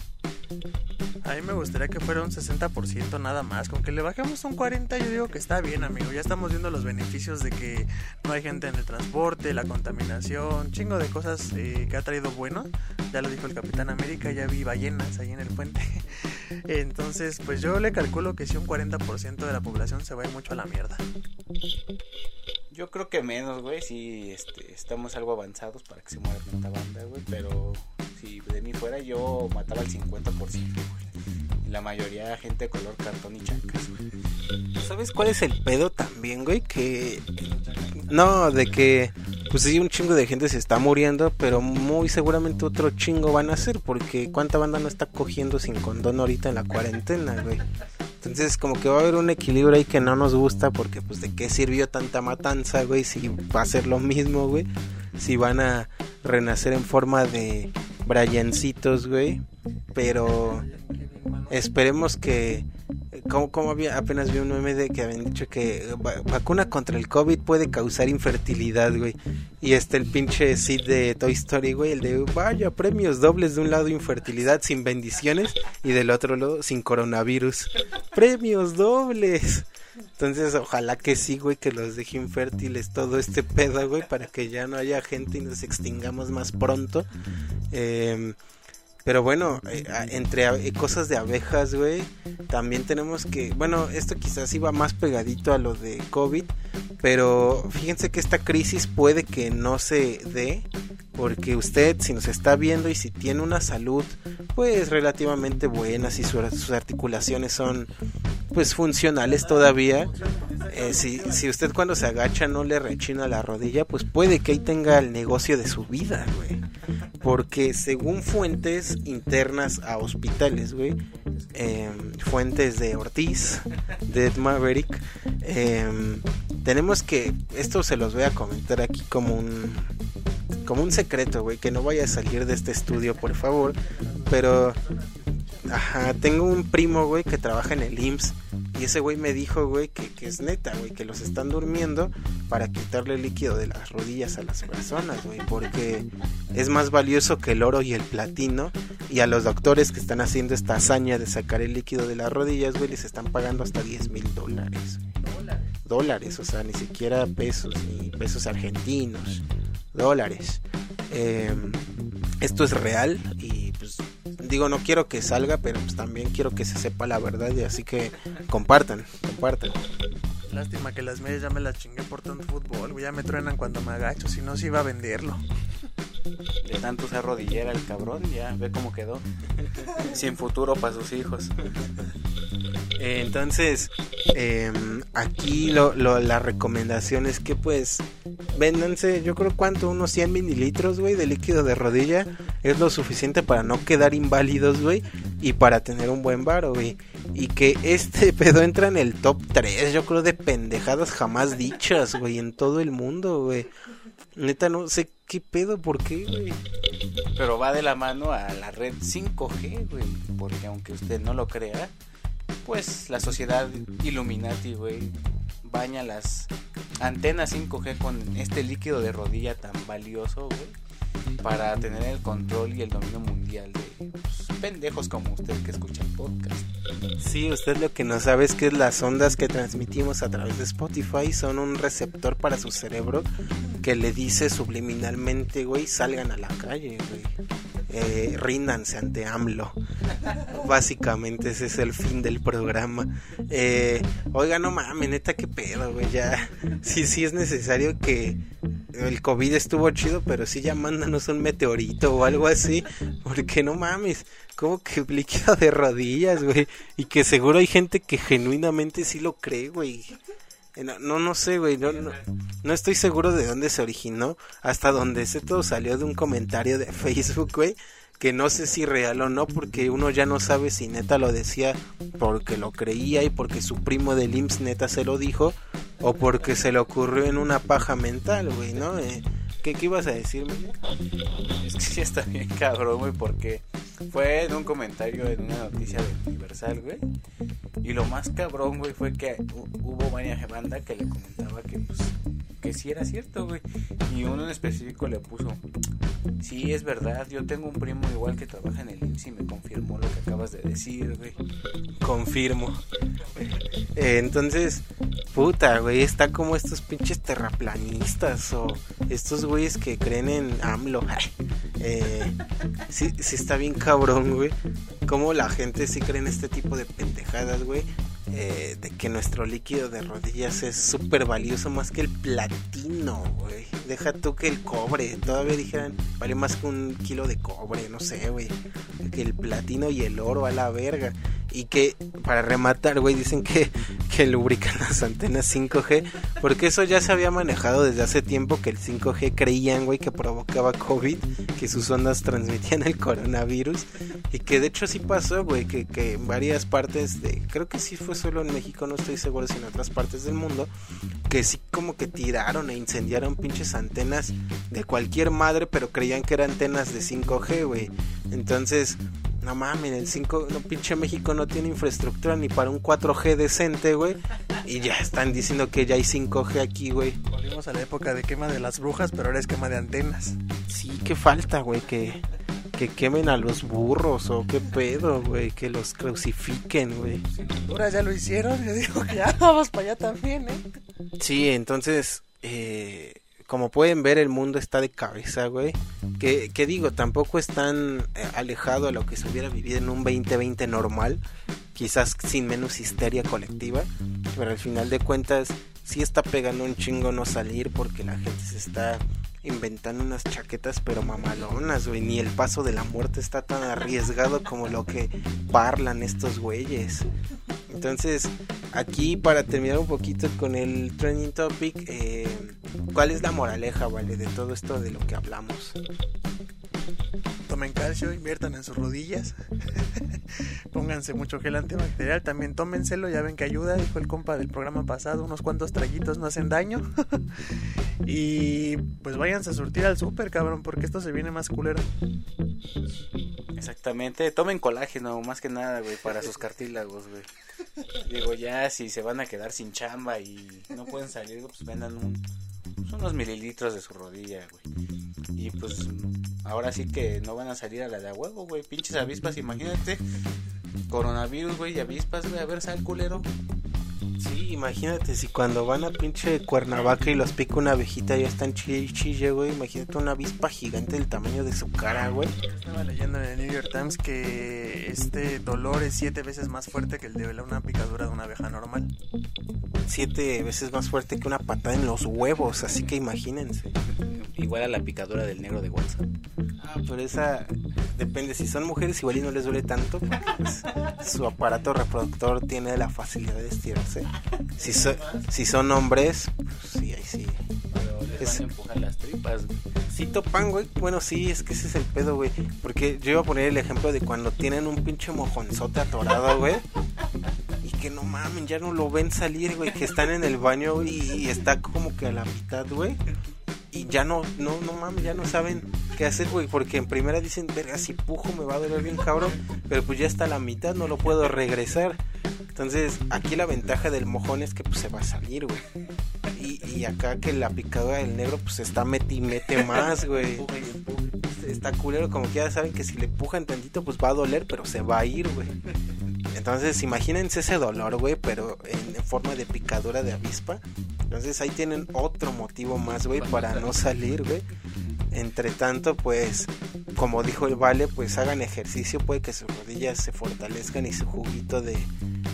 A mí me gustaría que fuera un 60% nada más. Con que le bajemos un 40% yo digo que está bien, amigo. Ya estamos viendo los beneficios de que no hay gente en el transporte, la contaminación, chingo de cosas eh, que ha traído bueno. Ya lo dijo el Capitán América, ya vi ballenas ahí en el puente. Entonces, pues yo le calculo que si un 40% de la población se va a mucho a la mierda. Yo creo que menos, güey, si este, estamos algo avanzados para que se muera tanta banda, güey, pero si de mí fuera yo mataba el 50%, güey. la mayoría gente de color cartón y chancas, ¿Sabes cuál es el pedo también, güey? Que... No, de que... Pues sí, un chingo de gente se está muriendo, pero muy seguramente otro chingo van a ser, porque ¿cuánta banda no está cogiendo sin condón ahorita en la cuarentena, güey? Entonces como que va a haber un equilibrio ahí que no nos gusta porque pues de qué sirvió tanta matanza, güey, si va a ser lo mismo, güey. Si van a renacer en forma de Briancitos, güey. Pero esperemos que como, como había, apenas vi un meme de que habían dicho que vacuna contra el COVID puede causar infertilidad, güey. Y este el pinche Sid de Toy Story, güey, el de vaya, premios dobles de un lado infertilidad sin bendiciones y del otro lado sin coronavirus. Premios dobles. Entonces, ojalá que sí, güey, que los deje infértiles todo este pedo, güey, para que ya no haya gente y nos extingamos más pronto. Eh, pero bueno, eh, entre eh, cosas de abejas, güey, también tenemos que, bueno, esto quizás iba más pegadito a lo de COVID, pero fíjense que esta crisis puede que no se dé, porque usted si nos está viendo y si tiene una salud pues relativamente buena, si sus articulaciones son pues funcionales todavía, eh, si, si usted cuando se agacha no le rechina la rodilla, pues puede que ahí tenga el negocio de su vida, güey. Porque según fuentes internas a hospitales, güey, em, fuentes de Ortiz, de Ed Maverick, em, tenemos que, esto se los voy a comentar aquí como un, como un secreto, güey, que no vaya a salir de este estudio, por favor, pero Ajá, tengo un primo, güey, que trabaja en el IMSS. Y ese güey me dijo, güey, que, es neta, güey, que los están durmiendo para quitarle el líquido de las rodillas a las personas, güey. Porque es más valioso que el oro y el platino. Y a los doctores que están haciendo esta hazaña de sacar el líquido de las rodillas, güey, les están pagando hasta 10 mil dólares. Dólares, o sea, ni siquiera pesos, ni pesos argentinos. Dólares. Em, esto es real y digo, no quiero que salga, pero pues también quiero que se sepa la verdad y así que compartan, compartan. Lástima que las medias ya me las chingué por tanto fútbol, ya me truenan cuando me agacho, si no se iba a venderlo. De tanto se arrodillera el cabrón, ya ve cómo quedó. Sin futuro para sus hijos. Entonces, em, aquí lo, la recomendación es que pues véndanse, yo creo cuánto, unos 100 mililitros, güey, de líquido de rodilla. Es lo suficiente para no quedar inválidos, güey, y para tener un buen varo, güey. Y que este pedo entra en el top 3, yo creo, de pendejadas jamás dichas, güey, en todo el mundo, güey. Neta, no sé qué pedo, por qué, güey. Pero va de la mano a la red 5G, güey, porque aunque usted no lo crea pues la sociedad Illuminati, güey, baña las antena 5G con este líquido de rodilla tan valioso, güey, para tener el control y el dominio mundial de pues, pendejos como usted que escucha el podcast. Sí, usted lo que no sabe es que las ondas que transmitimos a través de Spotify son un receptor para su cerebro que le dice subliminalmente, güey, salgan a la calle, güey. Eh, ríndanse ante AMLO. Básicamente ese es el fin del programa. Eh, oiga, no mames, neta, qué pedo, güey. Ya, sí, sí es necesario que el COVID estuvo chido, pero sí ya mándanos un meteorito o algo así. Porque no mames, como que líquido de rodillas, güey. Y que seguro hay gente que genuinamente sí lo cree, güey. Eh, no, no, sé, güey. No, no, no, estoy seguro de dónde se originó. Hasta donde ese todo salió de un comentario de Facebook, güey. Que no sé si real o no, porque uno ya no sabe si neta lo decía porque lo creía y porque su primo del IMSS neta se lo dijo. O porque se le ocurrió en una paja mental, güey, ¿no? Eh, ¿qué, ¿Qué ibas a decirme? Es que sí está bien cabrón, güey, porque fue en un comentario en una noticia de Universal, güey. Y lo más cabrón, güey, fue que hubo varias banda que le comentaba que, pues, que sí era cierto, güey. Y uno en específico le puso, sí, es verdad, yo tengo un primo igual que trabaja en el IMSS y me confirmó lo que acabas de decir, güey. Confirmo. Eh, entonces, puta, güey, está como estos pinches terraplanistas o estos güeyes que creen en AMLO. Eh, sí, sí está bien cabrón, güey. Como la gente sí cree en este tipo de pendejadas, güey. Eh, de que nuestro líquido de rodillas es súper valioso más que el platino, güey. Deja tú que el cobre, todavía dijeran, vale más que un kilo de cobre, no sé, güey. Que el platino y el oro a la verga. Y que, para rematar, güey, dicen que, que lubrican las antenas 5G. Porque eso ya se había manejado desde hace tiempo que el 5G creían, güey, que provocaba COVID, que sus ondas transmitían el coronavirus. Y que de hecho sí pasó, güey, que, que en varias partes de, creo que sí fue solo en México, no estoy seguro si en otras partes del mundo, que sí como que tiraron e incendiaron pinches antenas de cualquier madre, pero creían que eran antenas de 5G, güey. Entonces, no mames, el 5, no pinche México no tiene infraestructura ni para un 4G decente, güey. Y ya están diciendo que ya hay 5G aquí, güey. Volvimos a la época de quema de las brujas, pero ahora es quema de antenas. Sí, que falta, güey, que que quemen a los burros o qué pedo, güey, que los crucifiquen, güey. Ahora ya lo hicieron, yo digo que ya vamos para allá también, ¿eh? Sí, entonces, eh, como pueden ver, el mundo está de cabeza, güey. Que, que digo, tampoco es tan eh, alejado a lo que se hubiera vivido en un 2020 normal, quizás sin menos histeria colectiva, pero al final de cuentas sí está pegando un chingo no salir porque la gente se está inventando unas chaquetas pero mamalonas, güey. Ni el paso de la muerte está tan arriesgado como lo que parlan estos güeyes. Entonces, aquí para terminar un poquito con el trending topic, eh, ¿cuál es la moraleja, vale, de todo esto de lo que hablamos? Tomen calcio, inviertan en sus rodillas. Pónganse mucho gel antibacterial. También tómenselo, ya ven que ayuda. Dijo el compa del programa pasado: unos cuantos traguitos no hacen daño. y pues váyanse a surtir al súper, cabrón, porque esto se viene más culero. Exactamente, tomen colágeno, más que nada, güey, para sus cartílagos, güey. Digo, ya si se van a quedar sin chamba y no pueden salir, pues vendan un, unos mililitros de su rodilla, güey. Y pues ahora sí que no van a salir a la de huevo, güey. Pinches avispas, imagínate. Coronavirus, güey, y avispas, güey. A ver, sal culero. Imagínate si cuando van a pinche Cuernavaca y los pica una abejita ya están chille chille, güey. Imagínate una avispa gigante del tamaño de su cara, güey. Estaba leyendo en el New York Times que este dolor es siete veces más fuerte que el de una picadura de una abeja normal. Siete veces más fuerte que una patada en los huevos, así que imagínense. Igual a la picadura del negro de WhatsApp. Ah, pero esa depende. Si son mujeres, igual y no les duele tanto. Porque, pues, su aparato reproductor tiene la facilidad de estirarse. Si, so, si son hombres, pues sí, ahí sí. Pero les Es- van a empujar las tripas, güey. Sí topan, güey. Bueno, sí, es que ese es el pedo, güey. Porque yo iba a poner el ejemplo de cuando tienen un pinche mojonzote atorado, güey. Y que no mamen, ya no lo ven salir, güey. Que están en el baño güey, y está como que a la mitad, güey. Y ya no, no, no mames, ya no saben qué hacer, güey. Porque en primera dicen, verga, si pujo me va a doler bien cabrón. Pero pues ya está a la mitad, no lo puedo regresar. Entonces, aquí la ventaja del mojón es que pues se va a salir, güey. Y, y acá que la picadura del negro pues está mete y mete más, güey. Está culero, como que ya saben que si le empujan tantito pues va a doler, pero se va a ir, güey. Entonces imagínense ese dolor, güey, pero en, en forma de picadura de avispa. Entonces ahí tienen otro motivo más, güey, para no salir, güey. Entre tanto, pues, como dijo el Vale, pues hagan ejercicio, puede que sus rodillas se fortalezcan y su juguito de,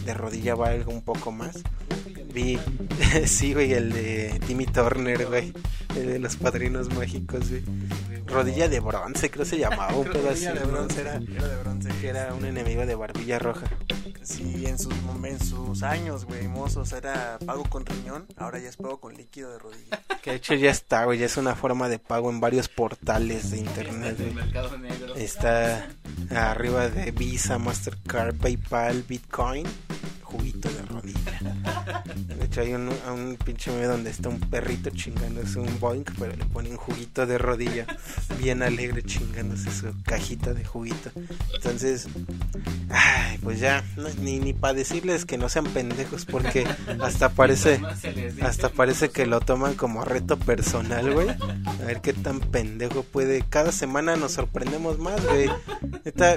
de rodilla valga un poco más. Vi, sí, güey, el de Timmy Turner, güey, el de los padrinos mágicos, güey. Rodilla de bronce, creo se llamaba, un pedo así. Rodilla de bronce era, era de bronce. Era un enemigo de barbilla roja. Sí, en sus, en sus años, güey, mozos, era pago con riñón, ahora ya es pago con líquido de rodilla. Que de hecho ya está, güey, ya es una forma de pago en varios portales de internet, güey. mercado negro. Está arriba de Visa, Mastercard, PayPal, Bitcoin, juguito de rodilla. De hecho hay un, un pinche meme donde está un perrito chingándose un boink, pero le pone un juguito de rodilla, bien alegre chingándose su cajita de juguito. Entonces, ay, pues ya, no- ni, ni para decirles que no sean pendejos, porque hasta parece... Hasta parece que lo toman como reto personal, güey. A ver qué tan pendejo puede. Cada semana nos sorprendemos más, güey.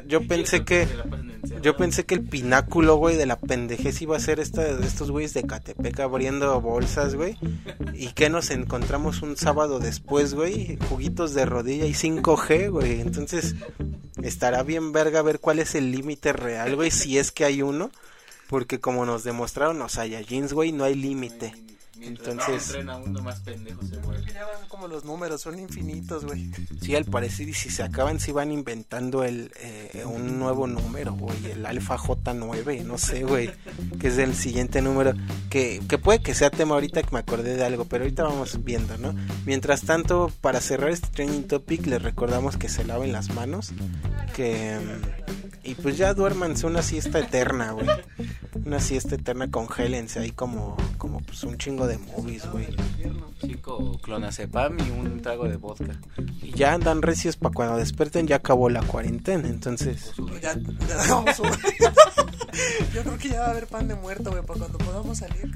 Yo pensé que. Yo pensé que el pináculo, güey, de la pendejez iba a ser esta, de estos de Catepec abriendo bolsas, güey. Y que nos encontramos un sábado después, güey. Juguitos de rodilla y 5G, güey. Entonces, estará bien verga ver cuál es el límite real, güey. Si es que hay uno. Porque como nos demostraron los Saiyajins, güey, no hay límite. Entonces, entrena uno más pendejo se vuelve. Ya van como los números, son infinitos, güey. sí, al parecer, y si se acaban, si van inventando el eh, un nuevo número, güey, el Alfa J9, no sé, güey, que es el siguiente número, que, que puede que sea tema ahorita que me acordé de algo, pero ahorita vamos viendo, ¿no? Mientras tanto, para cerrar este training topic, les recordamos que se laven las manos, que... Y pues ya duérmanse una siesta eterna, güey. Una siesta eterna, congélense ahí como, como pues un chingo de movies, güey. Cinco clonazepam y un trago de vodka. Y ya andan recios para cuando despierten, ya acabó la cuarentena. Entonces, Ya, ya vamos. Yo creo que ya va a haber pan de muerto, güey, para cuando podamos salir.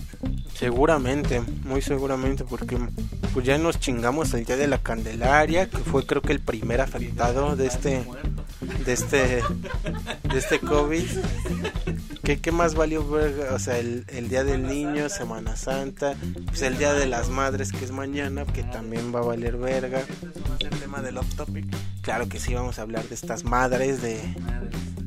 Seguramente, muy seguramente, porque pues ya nos chingamos el día de la Candelaria, que fue creo que el primer afectado de este, de este, de este COVID. ¿Qué, qué más valió ver? O sea, el, el día del niño, Semana Santa, pues el día de las madres, que es mañana, que también va a valer verga. Claro que sí, vamos a hablar de estas madres, de,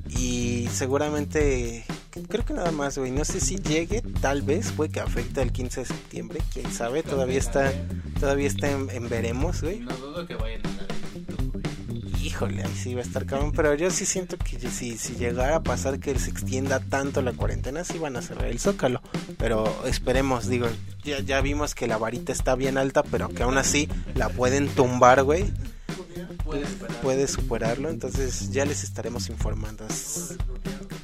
Y seguramente, creo que nada más, güey. No sé si llegue, tal vez, puede que afecte el 15 de septiembre. Quién sabe, todavía está, todavía está en, en veremos, güey. No dudo que vayan a dar el YouTube, güey. Híjole, ahí sí va a estar cabrón. Pero yo sí siento que si, si llegara a pasar que se extienda tanto la cuarentena, sí van a cerrar el zócalo. Pero esperemos, digo, ya, ya vimos que la varita está bien alta, pero que aún así la pueden tumbar, güey. Puede superarlo, entonces ya les estaremos informando.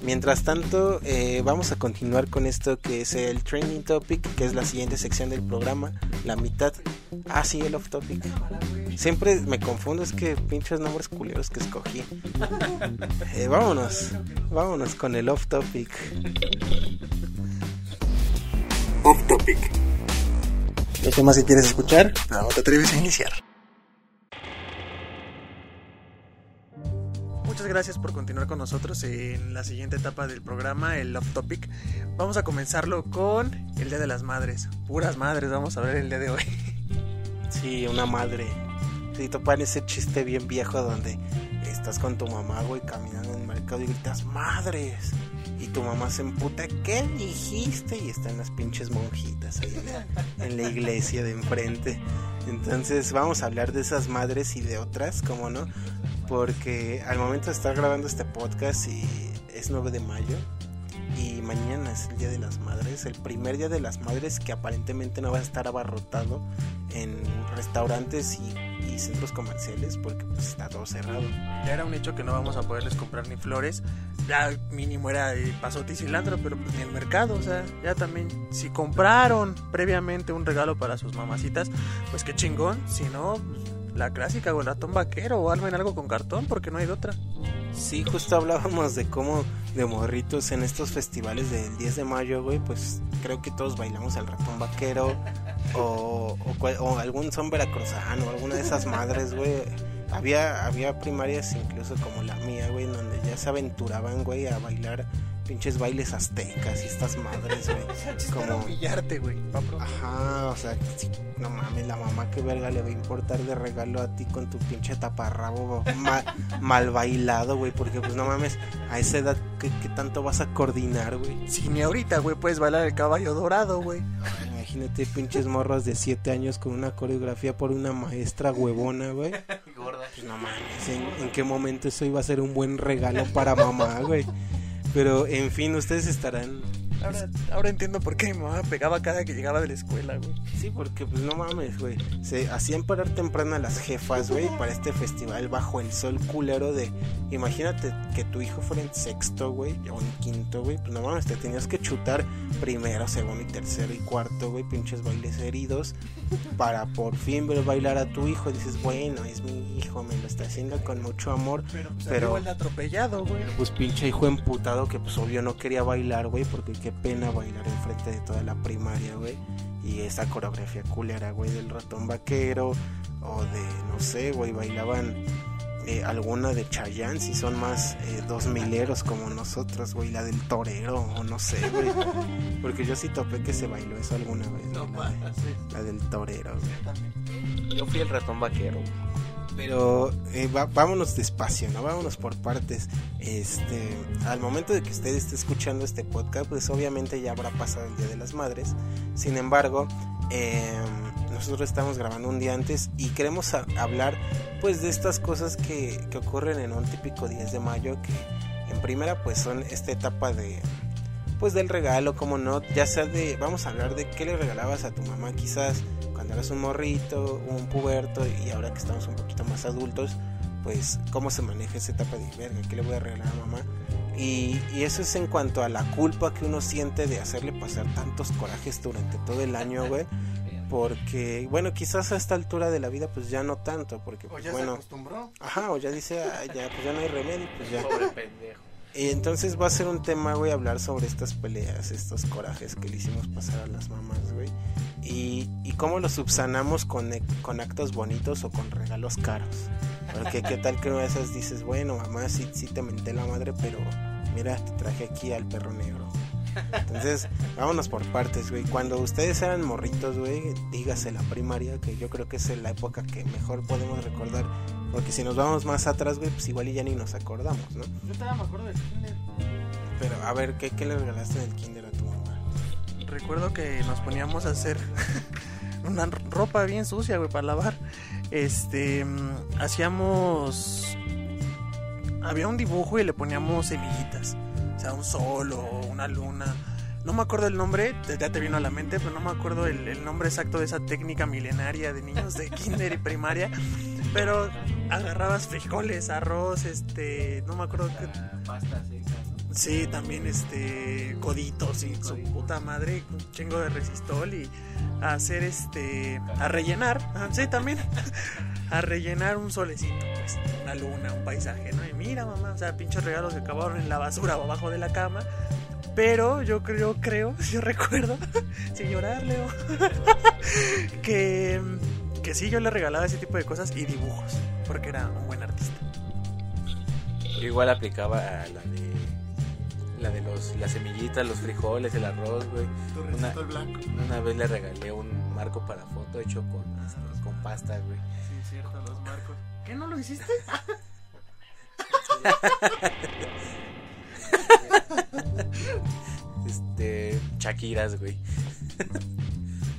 Mientras tanto, eh, vamos a continuar con esto que es el training topic, que es la siguiente sección del programa, la mitad. Ah, sí, el off topic. Siempre me confundo, es que pinches nombres culeros que escogí. Eh, vámonos, vámonos con el off topic. Off topic. Los temas que quieres escuchar, pero no te atreves a iniciar. Muchas gracias por continuar con nosotros en la siguiente etapa del programa, el Off Topic. Vamos a comenzarlo con el Día de las Madres. Puras madres, vamos a ver el día de hoy. Sí, una madre. Sí, topan ese chiste bien viejo donde estás con tu mamá, güey, caminando en el mercado y gritas, madres. Y tu mamá se emputa, ¿qué dijiste? Y están las pinches monjitas ahí en la, iglesia de enfrente. Entonces vamos a hablar de esas madres y de otras, ¿cómo no? Porque al momento de estar grabando este podcast y es 9 de mayo y mañana es el Día de las Madres, el primer Día de las Madres que aparentemente no va a estar abarrotado en restaurantes y, y centros comerciales porque pues, está todo cerrado. Ya era un hecho que no vamos a poderles comprar ni flores. Ya mínimo era pasote y cilantro, pero pues ni el mercado. O sea, ya también, si compraron previamente un regalo para sus mamacitas, pues qué chingón. Si no, pues, la clásica ratón vaquero o algo en algo con cartón, porque no hay de otra. Sí, justo hablábamos de cómo de morritos en estos festivales del 10 de mayo, güey, pues creo que todos bailamos el ratón vaquero, o, o, o algún son veracruzano, alguna de esas madres, güey. Había, había primarias incluso como la mía, güey, donde ya se aventuraban, güey, a bailar pinches bailes aztecas y estas madres, güey. Como humillarte, güey. ajá, o sea, sí, no mames, la mamá que verga le va a importar de regalo a ti con tu pinche taparrabo ma- mal bailado, güey, porque pues no mames, a esa edad, ¿qué, qué tanto vas a coordinar, güey? Si ni ahorita, güey, puedes bailar el caballo dorado, güey. Imagínate pinches morros de 7 años con una coreografía por una maestra huevona, güey. Gorda. Pues no mames, ¿en, en qué momento eso iba a ser un buen regalo para mamá, güey? Pero, en fin, ustedes estarán... Ahora, ahora entiendo por qué mi mamá pegaba cada que llegaba de la escuela, güey. Sí, porque pues no mames, güey. Se hacían parar temprano a las jefas, güey, para este festival bajo el sol culero de... Imagínate que tu hijo fuera en sexto, güey, o en quinto, güey. Pues no mames, te tenías que chutar primero, segundo y tercero y cuarto, güey, pinches bailes heridos. Para por fin ver bailar a tu hijo. Dices, bueno, es mi hijo, me lo está haciendo con mucho amor. Pero, pues, Pero- atropellado, güey. Pues pinche hijo emputado que pues obvio no quería bailar, güey, porque qué pena bailar enfrente de toda la primaria, güey. Y esa coreografía culera, güey, del ratón vaquero o de, no sé, güey, bailaban eh, alguna de Chayanne si son más eh, dos mileros como nosotros, güey, la del torero o no sé, güey. Porque yo sí topé que se bailó eso alguna vez, No güey, la, de- la del torero, güey. Yo fui el ratón vaquero. Pero eh, va- vámonos despacio, ¿no? Vámonos por partes. Este, al momento de que usted esté escuchando este podcast, pues obviamente ya habrá pasado el Día de las Madres. Sin embargo, eh, nosotros estamos grabando un día antes y queremos hablar, pues, de estas cosas que, que ocurren en un típico 10 de mayo, que en primera, pues, son esta etapa de, pues, del regalo, como no, ya sea de, vamos a hablar de qué le regalabas a tu mamá, quizás cuando eras un morrito, un puberto y ahora que estamos un poquito más adultos, pues cómo se maneja esa etapa de verga, qué le voy a regalar a mamá. Y, y eso es en cuanto a la culpa que uno siente de hacerle pasar tantos corajes durante todo el año, güey. Porque, bueno, quizás a esta altura de la vida, pues ya no tanto, porque, O pues, ya se bueno, acostumbró. ajá, o ya dice, "Ah, ya, pues ya no hay remedio, pues ya. Pobre pendejo. Y entonces va a ser un tema, güey, hablar sobre estas peleas, estos corajes que le hicimos pasar a las mamás, güey. Y, y cómo los subsanamos con, e- con actos bonitos o con regalos caros. Porque qué tal que una de esas dices, bueno, mamá, sí, sí te menté la madre, pero mira, te traje aquí al perro negro. Entonces, vámonos por partes, güey. Cuando ustedes eran morritos, güey, dígase la primaria, que yo creo que es la época que mejor podemos recordar. Porque si nos vamos más atrás, güey, pues igual y ya ni nos acordamos, ¿no? Yo todavía me acuerdo del kinder. Pero, a ver, ¿qué, qué le regalaste en el kinder a tu mamá? Recuerdo que nos poníamos a hacer una ropa bien sucia, güey, para lavar. Este, mm, hacíamos... Había un dibujo y le poníamos semillitas. Un sol o una luna. No me acuerdo el nombre, ya te vino a la mente, pero no me acuerdo el, nombre exacto de esa técnica milenaria de niños de kinder y primaria. Pero agarrabas frijoles, arroz, este, no me acuerdo qué, Pasta seca, ¿no? Sí, también este coditos y su puta madre, un chingo de resistol y a hacer este a rellenar, ah, sí también a rellenar un solecito, pues, una luna, un paisaje, ¿no? Y mira, mamá, o sea, pinches regalos que acabaron en la basura o abajo de la cama. Pero yo creo, creo, yo recuerdo, sin llorar, Leo, que, que sí, yo le regalaba ese tipo de cosas y dibujos, porque era un buen artista. Yo igual aplicaba a la de la de los las semillitas, los frijoles, el arroz, güey. Una- blanco. Una vez le regalé un marco para foto hecho con este, con pasta, güey. Sí, cierto, los marcos. ¿Qué no lo hiciste? Este, Shakiras, güey.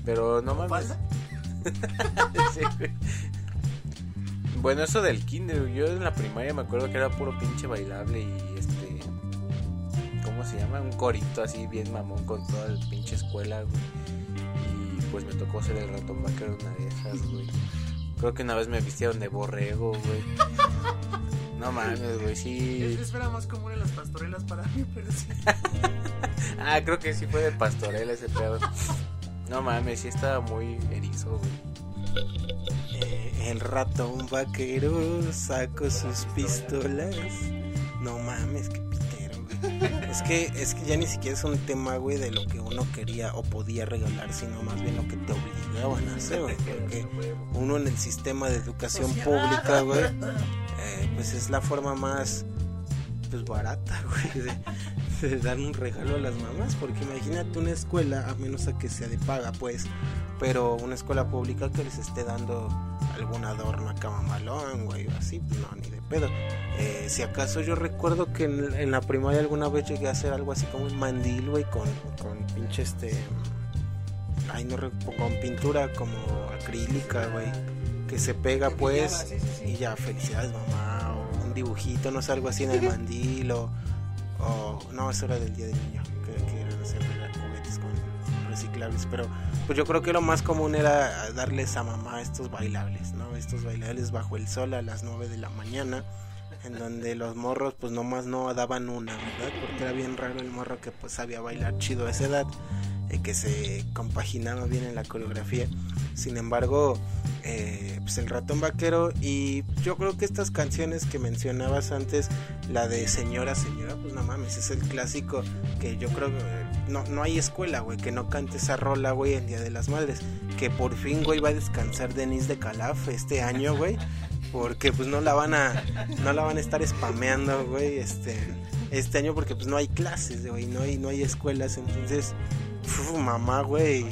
Pero no mames. ¿Falda? Sí, güey. Bueno, eso del kinder, yo en la primaria me acuerdo que era puro pinche bailable y este ¿cómo se llama? Un corito así bien mamón con toda la pinche escuela, güey. Pues me tocó ser el ratón vaquero una de esas, güey. Creo que una vez me vistieron de borrego, güey. No mames, güey, sí. Eso era más común en las pastorelas para mí, pero sí. Ah, creo que sí fue de pastorela ese pedo. No mames, sí estaba muy erizo, güey. Eh, el ratón vaquero sacó sus pistolas. No mames, qué. Es que, es que ya ni siquiera es un tema, güey, de lo que uno quería o podía regalar, sino más bien lo que te obligaban a hacer, güey. Porque uno en el sistema de educación pública, güey, eh, pues es la forma más, pues barata, güey, de, de dar un regalo a las mamás. Porque imagínate una escuela, a menos a que sea de paga, pues, pero una escuela pública que les esté dando algún adorno acá mamalón, güey, o así, no, ni de pedo. Eh, si acaso yo recuerdo que en, en, la primaria alguna vez llegué a hacer algo así como un mandil, güey, con, con pinche este. Ay, no con pintura como acrílica, güey, que se pega, pues, y ya, felicidades, mamá, o un dibujito, no sé, algo así en el mandil, o. o no, eso era del día del niño, que, que eran hacer juguetes con reciclables, pero pues yo creo que lo más común era darles a mamá estos bailables, ¿no? Estos bailables bajo el sol a las 9 de la mañana, en donde los morros pues nomás no daban una, ¿verdad? Porque era bien raro el morro que pues sabía bailar chido a esa edad, eh, que se compaginaba bien en la coreografía. Sin embargo, eh, pues el ratón vaquero y yo creo que estas canciones que mencionabas antes, la de señora, señora, pues no mames, es el clásico que yo creo que no, no hay escuela, güey, que no cante esa rola, güey, el Día de las Madres. Que por fin, güey, va a descansar Denise de Calaf este año, güey. Porque pues no la van a, no la van a estar spameando, güey, este, este año porque pues no hay clases, güey, no hay, no hay escuelas, entonces, uf, mamá, güey,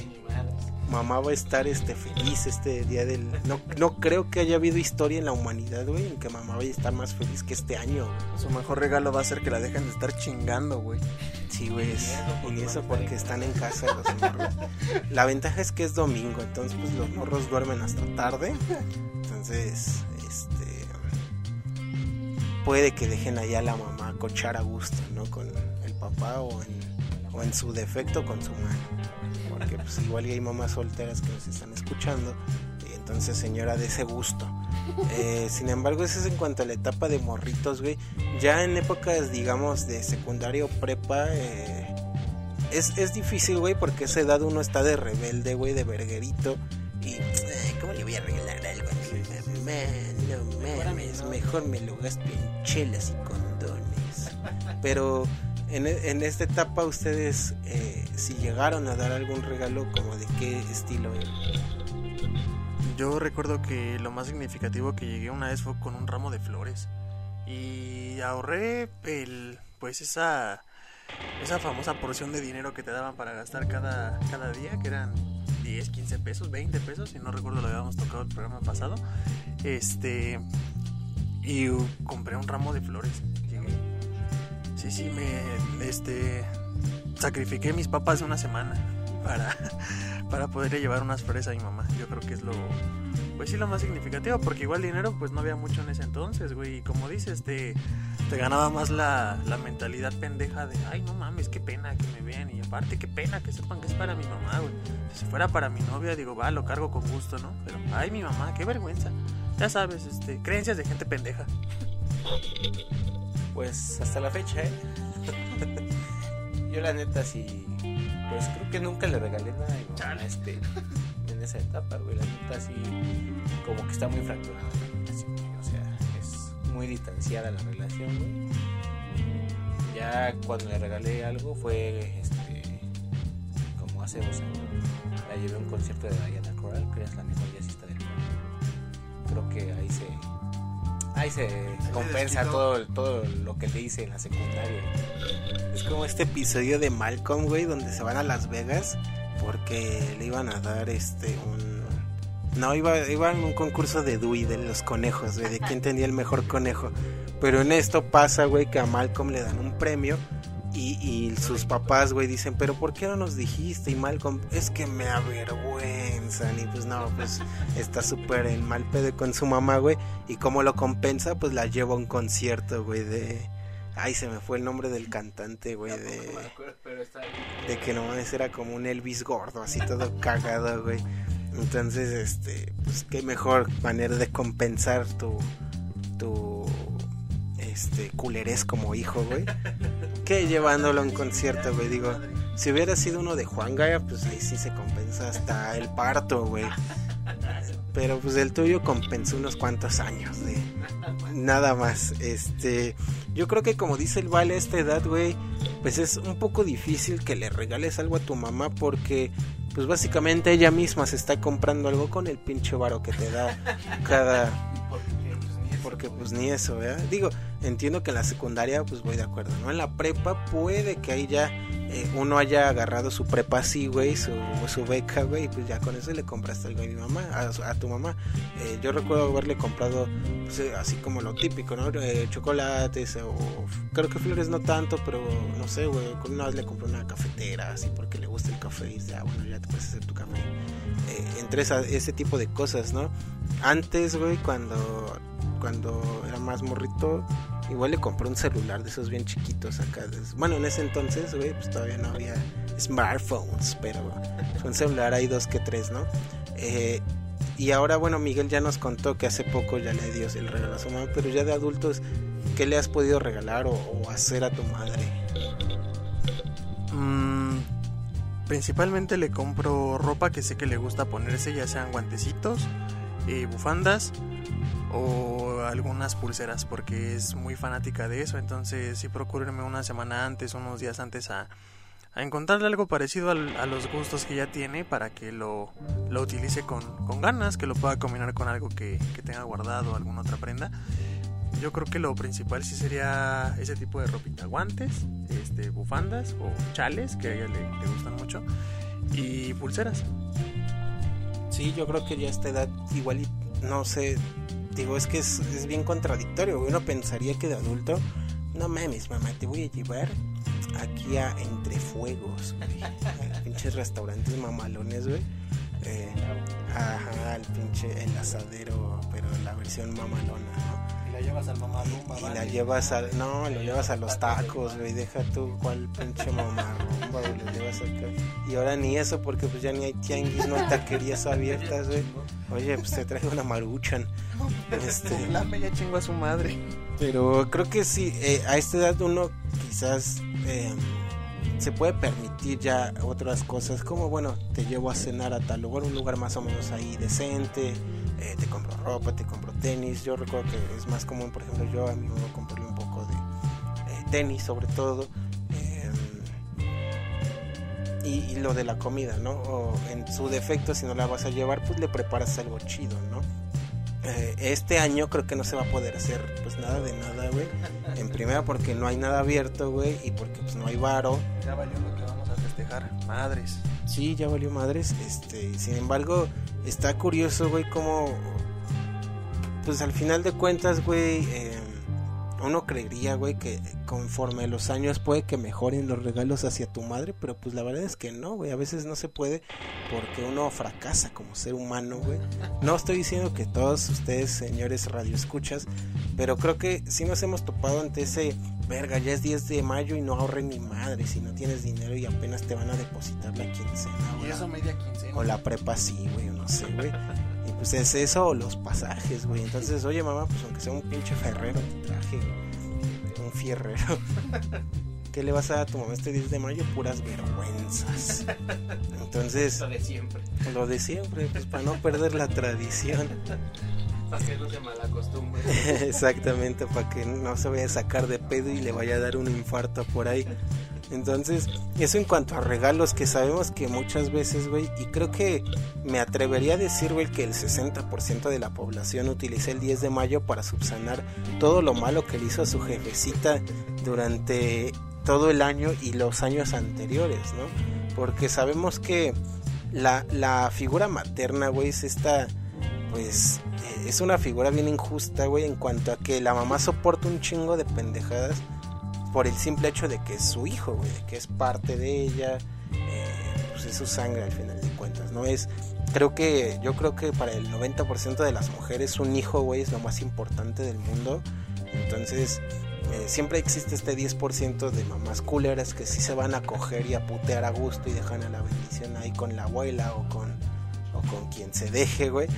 mamá va a estar este feliz este día del no, no creo que haya habido historia en la humanidad güey en que mamá vaya a estar más feliz que este año. Su mejor regalo va a ser que la dejen de estar chingando güey. Sí güey y eso porque están en casa los morros. La ventaja es que es domingo entonces pues los morros duermen hasta tarde. Entonces este puede que dejen allá a la mamá cochar a gusto no con el papá o en, o en su defecto con su mano porque pues igual hay mamás solteras que nos están escuchando y entonces señora de ese gusto. Eh, sin embargo eso es en cuanto a la etapa de morritos güey. Ya en épocas digamos de secundario prepa eh, es, es difícil güey porque a esa edad uno está de rebelde güey de verguerito. Y eh, ¿cómo le voy a regalar algo? No mames mejor me lo gasto en chelas y condones pero en, en, esta etapa ustedes eh, si llegaron a dar algún regalo como de qué estilo era? yo recuerdo que lo más significativo que llegué una vez fue con un ramo de flores y ahorré el pues esa esa famosa porción de dinero que te daban para gastar cada, cada día que eran 10, 15 pesos, 20 pesos, si no recuerdo lo habíamos tocado el programa pasado. Este y compré un ramo de flores. Llegué sí, sí, me este, sacrifiqué mis papas una semana para, para poderle llevar unas flores a mi mamá. Yo creo que es lo, pues sí, lo más significativo, porque igual dinero pues no había mucho en ese entonces, güey. Y como dices, te, te ganaba más la, la mentalidad pendeja de, ay, no mames, qué pena que me vean. Y aparte, qué pena que sepan que es para mi mamá, güey. Si fuera para mi novia, digo, va, lo cargo con gusto, ¿no? Pero, ay, mi mamá, qué vergüenza. Ya sabes, este, creencias de gente pendeja. Pues hasta la fecha, ¿eh? Yo la neta sí, pues creo que nunca le regalé nada a mi mamá, este, en esa etapa, güey. La neta sí, como que está muy fracturada la relación, güey. O sea, es muy distanciada la relación, güey. Ya cuando le regalé algo fue, este, como hace dos años, la llevé a un concierto de Diana Coral, que es la mejor jazzista del mundo. Creo que ahí se ahí se compensa todo, todo lo que le hice en la secundaria. Es como este episodio de Malcolm, güey, donde se van a Las Vegas porque le iban a dar este un no, iba, iba en un concurso de Dewey, de los conejos, güey, de quién tenía el mejor conejo. Pero en esto pasa, güey, que a Malcolm le dan un premio y, y sus papás, güey, dicen, pero ¿por qué no nos dijiste? Y Malcolm, es que me avergüenzan. Y pues no, pues está súper en mal pedo con su mamá, güey. Y como lo compensa, pues la lleva a un concierto, güey, de... Ay, se me fue el nombre del cantante, güey, de... De que no mames, era como un Elvis gordo, así todo cagado, güey. Entonces, este, pues qué mejor manera de compensar tu... tu este culerés como hijo, güey, que llevándolo a un concierto, güey. Digo, si hubiera sido uno de Juan Gaya, pues ahí sí se compensa hasta el parto, güey. Pero pues el tuyo compensó unos cuantos años de nada más. Este, yo creo que como dice el Vale a esta edad, güey, pues es un poco difícil que le regales algo a tu mamá porque pues básicamente ella misma se está comprando algo con el pinche varo que te da cada porque pues ni eso, ¿verdad? Digo, entiendo que en la secundaria pues voy de acuerdo, ¿no? En la prepa puede que ahí ya eh, uno haya agarrado su prepa así, güey, su, su beca, güey, y pues ya con eso le compraste algo a mi mamá, a, tu mamá. Eh, yo recuerdo haberle comprado, pues, eh, así como lo típico, ¿no? chocolates, o creo que flores no tanto, pero no sé, güey, una vez le compré una cafetera, así porque le gusta el café y dice, ah, bueno, ya te puedes hacer tu café. entre ese tipo de cosas, ¿no? Antes, güey, cuando cuando era más morrito, igual le compré un celular de esos bien chiquitos acá. Bueno, en ese entonces, güey, pues todavía no había smartphones, pero fue un celular hay dos que tres, ¿no? Eh, y ahora, bueno, Miguel ya nos contó que hace poco ya le dio el regalo a su mamá, pero ya de adultos, ¿qué le has podido regalar o, hacer a tu madre? Mm, principalmente le compro ropa que sé que le gusta ponerse, ya sean guantecitos, y bufandas o algunas pulseras porque es muy fanática de eso. Entonces sí procuro una semana antes unos días antes a, encontrarle algo parecido a los gustos que ya tiene para que lo, lo utilice con, ganas que lo pueda combinar con algo que, tenga guardado alguna otra prenda. Yo creo que lo principal sí sería ese tipo de ropita guantes este bufandas o chales que a ella le gustan mucho y pulseras yo creo que ya a esta edad igual y no sé digo, es que es, bien contradictorio. Uno pensaría que de adulto, no mames, mamá, te voy a llevar aquí a Entre Fuegos, pinches restaurantes mamalones, güey. Eh, ajá, el pinche, el asadero, pero la versión mamalona, ¿no? La llevas al mamarumba, Y la llevas al. No, lo llevas a los tacos, güey. Deja tú cuál pinche mamarumba, güey. Lo llevas acá. Y ahora ni eso, porque pues ya ni hay tianguis, no hay taquerías abiertas, güey. Oye, pues te traigo una maruchan. Este. La ya chingo a su madre. Pero creo que sí, eh, a esta edad uno quizás. Eh, se puede permitir ya otras cosas como bueno te llevo a cenar a tal lugar un lugar más o menos ahí decente eh, te compro ropa, te compro tenis. Yo recuerdo que es más común, por ejemplo, yo a mi mamá comprarle un poco de eh, tenis, sobre todo. Em, y, lo de la comida, ¿no? O en su defecto, si no la vas a llevar, pues le preparas algo chido, ¿no? Eh, este año creo que no se va a poder hacer pues nada de nada, güey. En primera porque no hay nada abierto, güey, y porque pues no hay varo. Ya valió lo que vamos a festejar, madres. Sí, ya valió madres, este, sin embargo, está curioso, güey, como pues al final de cuentas, güey, eh, uno creería, güey, que conforme los años puede que mejoren los regalos hacia tu madre, pero pues la verdad es que no, güey, a veces no se puede porque uno fracasa como ser humano, güey. No estoy diciendo que todos ustedes, señores radioescuchas, pero creo que sí nos hemos topado ante ese, verga, ya es 10 de mayo y no ahorren ni madre, si no tienes dinero y apenas te van a depositar la quincena. Y eso media quincena. O la prepa sí, güey, no sé, güey. Y pues es eso los pasajes, güey. Entonces, oye mamá, pues aunque sea un pinche ferrero te traje, un fierrero. ¿Qué le vas a dar a tu mamá este 10 de mayo? Puras vergüenzas. Entonces... Lo de siempre. Lo de siempre, pues para no perder la tradición. Para que no se malacostumbre. Exactamente, para que no se vaya a sacar de pedo y le vaya a dar un infarto por ahí. Entonces, eso en cuanto a regalos que sabemos que muchas veces, güey, y creo que me atrevería a decir, güey, que el 60% de la población utiliza el 10 de mayo para subsanar todo lo malo que le hizo a su jefecita durante todo el año y los años anteriores, ¿no? Porque sabemos que la, la figura materna, güey, es esta, pues, eh, es una figura bien injusta, güey, en cuanto a que la mamá soporta un chingo de pendejadas por el simple hecho de que es su hijo, güey, de que es parte de ella, eh, pues es su sangre al final de cuentas, ¿no? Es, creo que, yo creo que para el 90% de las mujeres un hijo, güey, es lo más importante del mundo, entonces eh, siempre existe este 10% de mamás culeras que sí se van a coger y a putear a gusto y dejan a la bendición ahí con la abuela o con o con quien se deje, güey,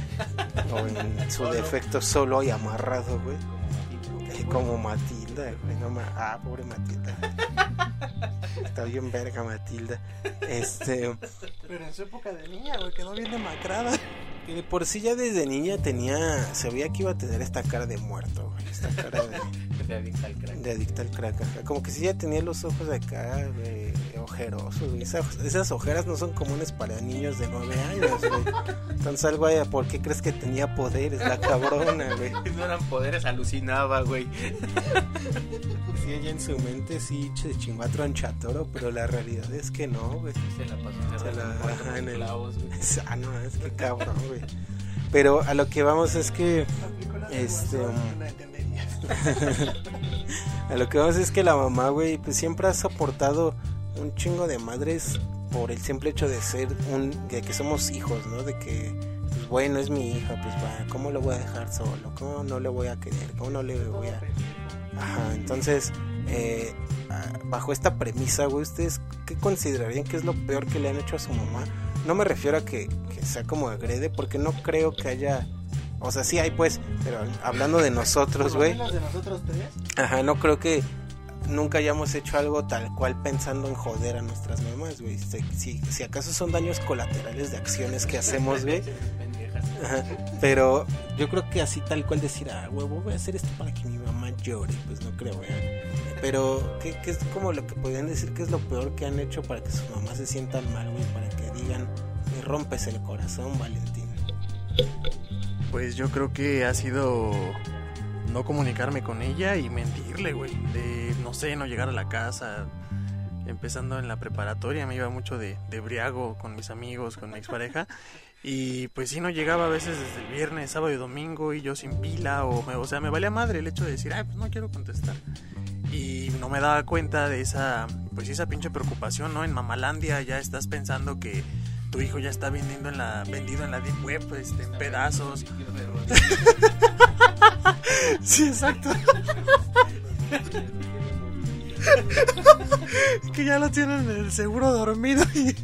o en su defecto solo y amarrado, güey, como Matilde Matilda, güey. No ma- ah, pobre Matilda. Está bien verga Matilda. Este, Pero en su época de niña, güey, quedó bien demacrada. que de por sí ya desde niña tenía, se veía que iba a tener esta cara de muerto, güey. Esta cara de, adicta al crack. de adicta al crack. Como que sí ya tenía los ojos de acá, güey, ojerosos, güey. Esas, esas ojeras no son comunes para niños de 9 años, güey. Entonces algo hay, ¿por qué crees que tenía poderes la cabrona, güey? No eran poderes, alucinaba, güey. Sí, ella en su mente sí se chingó a Tronchatoro, pero la realidad es que no, güey. Se la pasó Se la- ajá, en el- clavos, güey. Ah, no, es que cabrón, güey. Pero a lo que vamos es que Este, um, a lo que vamos es que la mamá, güey, pues siempre ha soportado un chingo de madres por el simple hecho de ser un de que somos hijos, ¿no? De que pues bueno, es mi hija, pues va, ¿cómo lo voy a dejar solo? ¿Cómo no le voy a querer? ¿Cómo no le voy a Ajá, entonces, eh, bajo esta premisa, güey, ¿ustedes qué considerarían que es lo peor que le han hecho a su mamá? No me refiero a que, que sea como agrede, porque no creo que haya... O sea, sí hay pues, pero hablando de nosotros, güey. de nosotros tres. Ajá, no creo que nunca hayamos hecho algo tal cual pensando en joder a nuestras mamás, güey. Si, acaso son daños colaterales de acciones que hacemos, güey. Pero yo creo que así tal cual decir, ah, huevo, voy a hacer esto para que mi mamá llore, pues no creo, güey. Pero, ¿qué, qué es como lo que podrían decir que es lo peor que han hecho para que sus mamás se sientan mal, güey? Para que digan, me rompes el corazón, Valentín. Pues yo creo que ha sido no comunicarme con ella y mentirle, güey. De, no sé, no llegar a la casa. Empezando en la preparatoria me iba mucho de, de briago con mis amigos, con mi expareja. Y pues sí, no llegaba a veces desde el viernes, sábado y domingo y yo sin pila. O, me- o sea, me valía madre el hecho de decir, ay, pues no quiero contestar. Y no me daba cuenta de esa, pues esa pinche preocupación, ¿no? En Mamalandia ya estás pensando que tu hijo ya está vendiendo en la, vendido en la deep web, este, en pedazos. Sí, exacto. que ya lo tienen en el seguro dormido y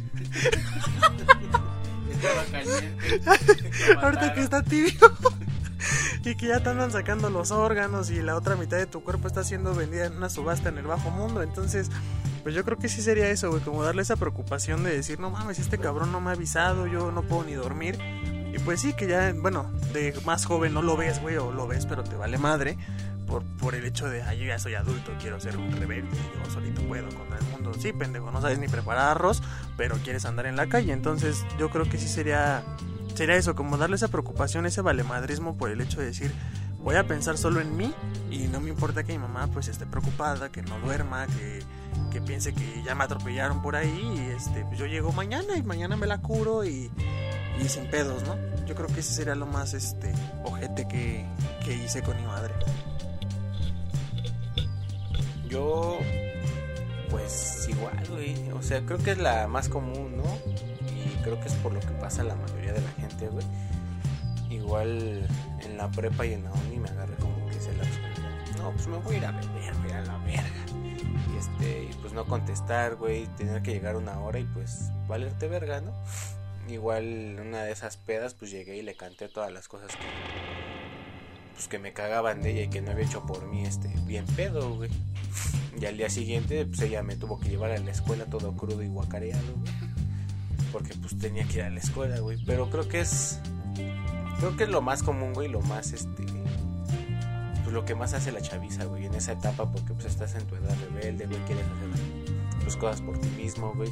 ahorita que está tibio. Y que ya te andan sacando los órganos y la otra mitad de tu cuerpo está siendo vendida en una subasta en el bajo mundo. Entonces, pues yo creo que sí sería eso, güey, como darle esa preocupación de decir, no mames, este cabrón no me ha avisado, yo no puedo ni dormir. Y pues sí, que ya, bueno, de más joven no lo ves, güey, o lo ves, pero te vale madre. Por, por el hecho de, ay, yo ya soy adulto, quiero ser un rebelde, yo solito puedo contra el mundo. Sí, pendejo, no sabes ni preparar arroz, pero quieres andar en la calle. Entonces, yo creo que sí sería, sería eso, como darle esa preocupación, ese valemadrismo por el hecho de decir, voy a pensar solo en mí y no me importa que mi mamá pues esté preocupada, que no duerma, que, que piense que ya me atropellaron por ahí y este, pues yo llego mañana y mañana me la curo y, sin pedos, ¿no? Yo creo que ese sería lo más este ojete que, que hice con mi madre. Yo, pues igual, güey. O sea, creo que es la más común, ¿no? Y creo que es por lo que pasa la mayoría de la gente, güey. Igual en la prepa y en la uni me agarré como que se la... No, pues me voy a ir a beber, güey, a la verga. Este, y pues no contestar, güey, tener que llegar una hora y pues valerte verga, ¿no? Igual una de esas pedas, pues llegué y le canté todas las cosas que pues que me cagaban de ella y que no había hecho por mí este bien pedo, güey. Y al día siguiente, pues ella me tuvo que llevar a la escuela todo crudo y guacareado, güey. Porque pues tenía que ir a la escuela, güey. Pero creo que es. Creo que es lo más común, güey. Lo más este. Pues lo que más hace la chaviza, güey. En esa etapa, porque pues estás en tu edad rebelde, güey. Quieres hacer pues, cosas por ti mismo, güey.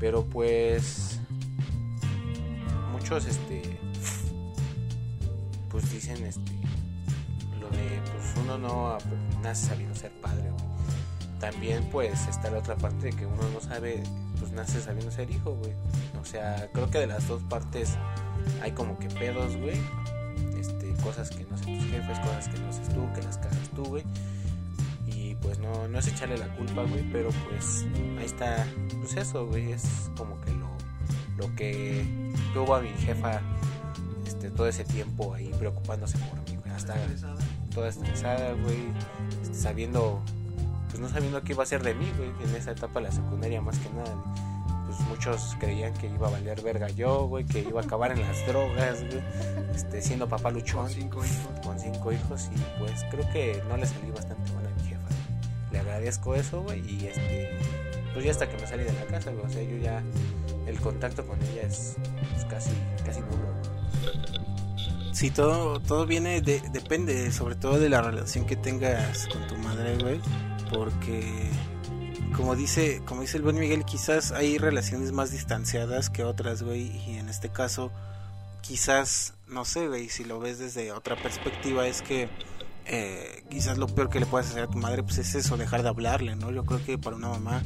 Pero pues. Muchos, este. Pues dicen, este lo de pues uno no nace sabiendo ser padre güey. también pues está la otra parte de que uno no sabe pues nace sabiendo ser hijo güey o sea creo que de las dos partes hay como que pedos güey cosas que no hacen tus jefes cosas que no haces tú que las cagas tú güey y pues no no es echarle la culpa güey pero pues ahí está pues eso güey es como que lo lo que tuvo a mi jefa este todo ese tiempo ahí preocupándose por mí güey hasta toda estresada, güey, este, sabiendo, pues no sabiendo qué iba a ser de mí, güey, en esa etapa de la secundaria más que nada. Pues muchos creían que iba a valer verga yo, güey, que iba a acabar en las drogas, güey, este, siendo papá luchón Con cinco hijos. con cinco hijos y pues creo que no le salí bastante buena agradezco eso, güey, y este, pues ya hasta que me salí de la casa, güey, o sea, yo ya, el contacto con ella es, es casi, casi nulo. Sí, todo, todo viene, de, depende sobre todo de la relación que tengas con tu madre, güey, porque como dice, como dice el buen Miguel, quizás hay relaciones más distanciadas que otras, güey, y en este caso, quizás, no sé, güey, si lo ves desde otra perspectiva, es que eh, quizás lo peor que le puedas hacer a tu madre, pues es eso, dejar de hablarle, ¿no? Yo creo que para una mamá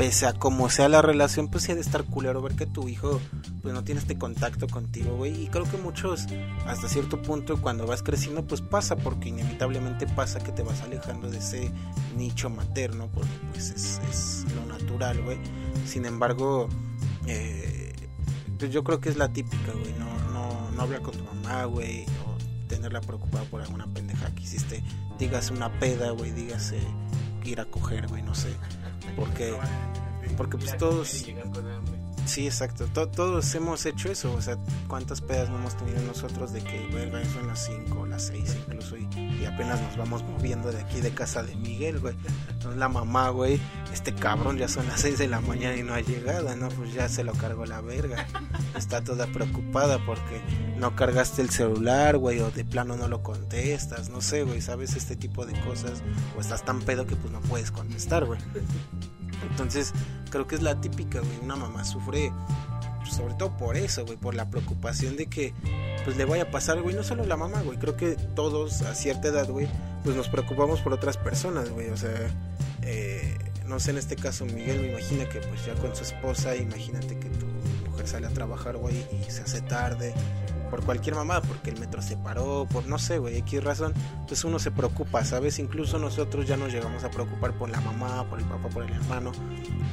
pese a como sea la relación, pues sí ha de estar culero ver que tu hijo pues no tiene este contacto contigo, güey. Y creo que muchos, hasta cierto punto, cuando vas creciendo, pues pasa, porque inevitablemente pasa que te vas alejando de ese nicho materno, porque pues es, lo natural, güey. Sin embargo, eh, pues yo creo que es la típica, güey. No, no, no hablar con tu mamá, güey, o tenerla preocupada por alguna pendeja que hiciste. Dígase una peda, güey, dígase ir a coger, güey, no sé. Porque porque pues todos Sí, exacto. todos hemos hecho eso. O sea, ¿cuántas pedas no hemos tenido nosotros de que, verga, son las 5, las 6 incluso? Y, apenas nos vamos moviendo de aquí de casa de Miguel, güey. Entonces la mamá, güey, este cabrón ya son las 6 de la mañana y no ha llegado, ¿no? Pues ya se lo cargó la verga. Está toda preocupada porque no cargaste el celular, güey, o de plano no lo contestas. No sé, güey, ¿sabes? Este tipo de cosas. O estás tan pedo que pues no puedes contestar, güey. Entonces, creo que es la típica, güey. Una mamá sufre, pues, sobre todo por eso, güey, por la preocupación de que, pues, le vaya a pasar, güey. No solo la mamá, güey. Creo que todos a cierta edad, güey, pues nos preocupamos por otras personas, güey. O sea, eh, no sé, en este caso, Miguel me imagina que, pues, ya con su esposa, imagínate que tu mujer sale a trabajar, güey, y se hace tarde por cualquier mamada, porque el metro se paró, por no sé, güey, X razón, pues uno se preocupa, ¿sabes? Incluso nosotros ya nos llegamos a preocupar por la mamá, por el papá, por el hermano,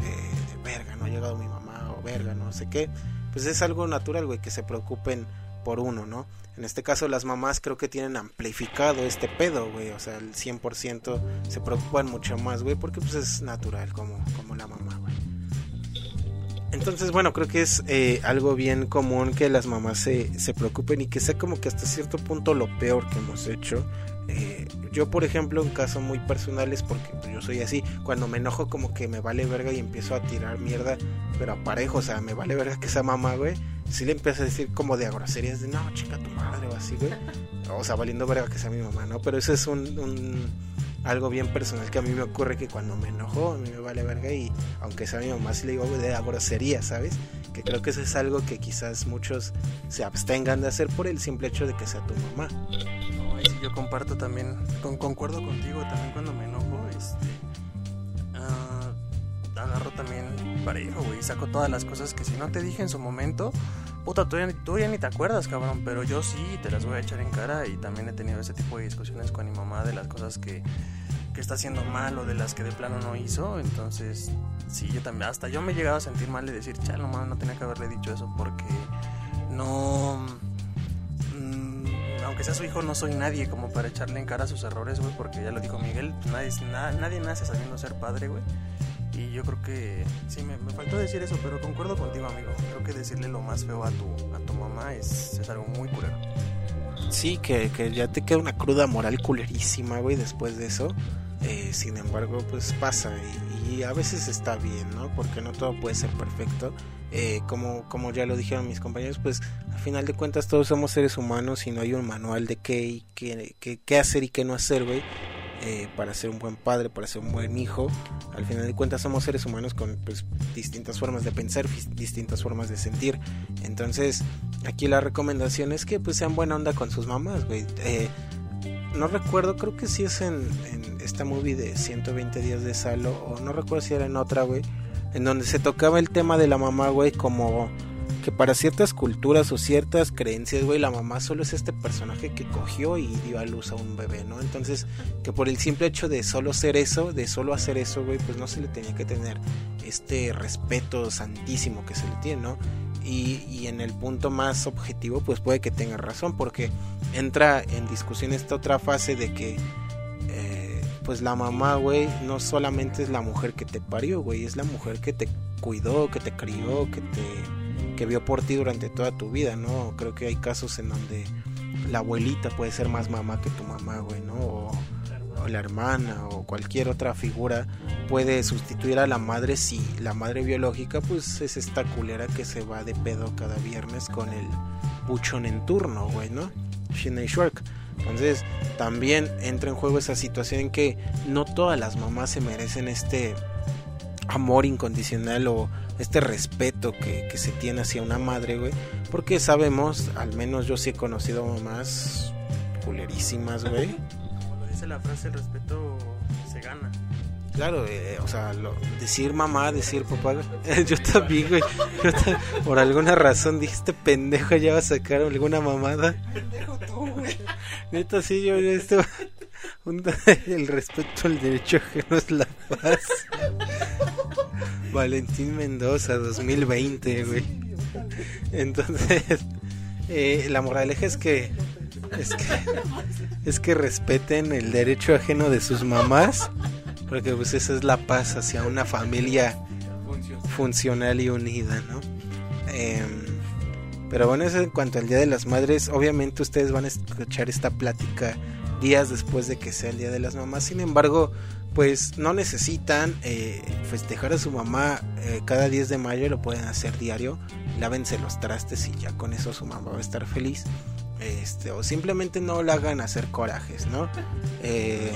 eh, verga, no ha llegado mi mamá, o verga, no sé qué. Pues es algo natural, güey, que se preocupen por uno, ¿no? En este caso las mamás creo que tienen amplificado este pedo, güey, o sea, el 100% se preocupan mucho más, güey, porque pues es natural como, como la mamá. Entonces, bueno, creo que es eh, algo bien común que las mamás se, se, preocupen y que sea como que hasta cierto punto lo peor que hemos hecho. Eh, yo, por ejemplo, en casos muy personales, porque pues, yo soy así, cuando me enojo como que me vale verga y empiezo a tirar mierda, pero a parejo, o sea, me vale verga que esa mamá, güey, si le empiezo a decir como de groserías de, no, chica tu madre o así, güey. O sea, valiendo verga que sea mi mamá, ¿no? Pero eso es un, un algo bien personal que a mí me ocurre que cuando me enojo, a mí me vale verga y aunque sea mi mamá, si le digo de la grosería, ¿sabes? Que creo que eso es algo que quizás muchos se abstengan de hacer por el simple hecho de que sea tu mamá. No, y yo comparto también, con, concuerdo contigo también cuando me enojo, este, agarro también parejo, güey, saco todas las cosas que si no te dije en su momento, puta, tú ya, tú ya, ni te acuerdas, cabrón, pero yo sí te las voy a echar en cara y también he tenido ese tipo de discusiones con mi mamá de las cosas que que está haciendo mal o de las que de plano no hizo. Entonces, sí, yo también, hasta yo me he llegado a sentir mal de decir, chalo, no, no tenía que haberle dicho eso porque no. Mm, aunque sea su hijo, no soy nadie como para echarle en cara sus errores, güey, porque ya lo dijo Miguel, nadie, nadie nace sabiendo ser padre, güey. Y yo creo que sí, me, faltó decir eso, pero concuerdo contigo, amigo. Creo que decirle lo más feo a tu, a tu mamá es, es algo muy culero. Sí, que, que ya te queda una cruda moral culerísima, güey, después de eso. Eh, sin embargo, pues pasa y, a veces está bien, ¿no? Porque no todo puede ser perfecto. Eh, como, como ya lo dijeron mis compañeros, pues al final de cuentas todos somos seres humanos y no hay un manual de qué, qué, qué, hacer y qué no hacer, güey. Eh, para ser un buen padre, para ser un buen hijo. Al final de cuentas somos seres humanos con pues, distintas formas de pensar, distintas formas de sentir. Entonces, aquí la recomendación es que pues sean buena onda con sus mamás, güey. Eh, no recuerdo, creo que sí es en, esta movie de 120 días de Salo, o no recuerdo si era en otra, güey, en donde se tocaba el tema de la mamá, güey, como que para ciertas culturas o ciertas creencias, güey, la mamá solo es este personaje que cogió y dio a luz a un bebé, ¿no? Entonces, que por el simple hecho de solo ser eso, de solo hacer eso, güey, pues no se le tenía que tener este respeto santísimo que se le tiene, ¿no? Y, en el punto más objetivo pues puede que tenga razón porque entra en discusión esta otra fase de que eh, pues la mamá güey no solamente es la mujer que te parió güey es la mujer que te cuidó que te crió que te que vio por ti durante toda tu vida no creo que hay casos en donde la abuelita puede ser más mamá que tu mamá güey no o, o la hermana o cualquier otra figura puede sustituir a la madre si la madre biológica pues es esta culera que se va de pedo cada viernes con el buchón en turno, güey, ¿no? Shinei Shark. Entonces también entra en juego esa situación en que no todas las mamás se merecen este amor incondicional o este respeto que, que se tiene hacia una madre, güey. Porque sabemos, al menos yo sí he conocido mamás culerísimas, güey. Como lo dice la frase, el respeto se gana. Claro, eh, o sea, lo- decir mamá, decir papá, yo también, güey. Yo ta- por alguna razón dije, este pendejo ya va a sacar alguna mamada. Pendejo tú, güey. Neta, sí, yo, yo el respeto al derecho ajeno es la paz. Valentín Mendoza, 2020, güey. Entonces, eh, la moraleja es que, es que, es que respeten el derecho ajeno de sus mamás, porque pues esa es la paz hacia una familia funcional y unida, ¿no? Em, pero bueno, eso en cuanto al Día de las Madres, obviamente ustedes van a escuchar esta plática días después de que sea el Día de las Mamás, sin embargo, pues no necesitan eh, festejar a su mamá eh, cada 10 de mayo, lo pueden hacer diario, lávense los trastes y ya con eso su mamá va a estar feliz. Este, o simplemente no la hagan hacer corajes, ¿no? Eh,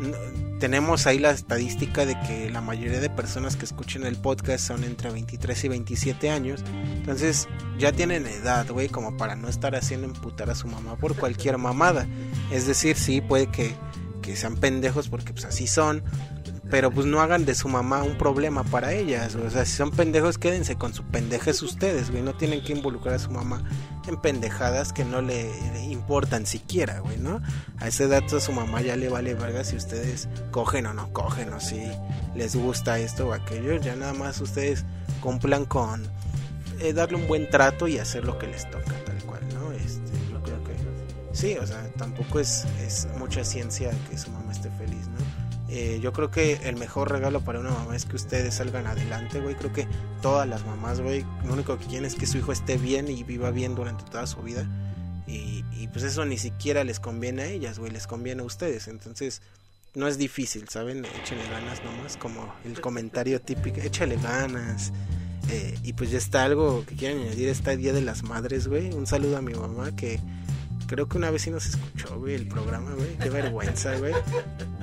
no- tenemos ahí la estadística de que la mayoría de personas que escuchen el podcast son entre 23 y 27 años. Entonces ya tienen edad, güey, como para no estar haciendo emputar a su mamá por cualquier mamada. Es decir, sí, puede que, que sean pendejos porque pues así son. Pero pues no hagan de su mamá un problema para ellas. O sea, si son pendejos, quédense con su pendejes ustedes, güey. No tienen que involucrar a su mamá en pendejadas que no le importan siquiera, güey, ¿no? A esa edad a su mamá ya le vale verga si ustedes cogen o no cogen, o si les gusta esto o aquello. Ya nada más ustedes cumplan con eh, darle un buen trato y hacer lo que les toca, tal cual, ¿no? Este, yo creo que sí, o sea, tampoco es, es mucha ciencia que su mamá esté. Eh, yo creo que el mejor regalo para una mamá es que ustedes salgan adelante, güey. Creo que todas las mamás, güey, lo único que quieren es que su hijo esté bien y viva bien durante toda su vida. Y, pues eso ni siquiera les conviene a ellas, güey, les conviene a ustedes. Entonces, no es difícil, ¿saben? Échenle ganas nomás, como el comentario típico, échale ganas. Eh, y pues ya está algo que quieren añadir, está Día de las Madres, güey. Un saludo a mi mamá que creo que una vez sí nos escuchó, güey, el programa, güey. Qué vergüenza, güey.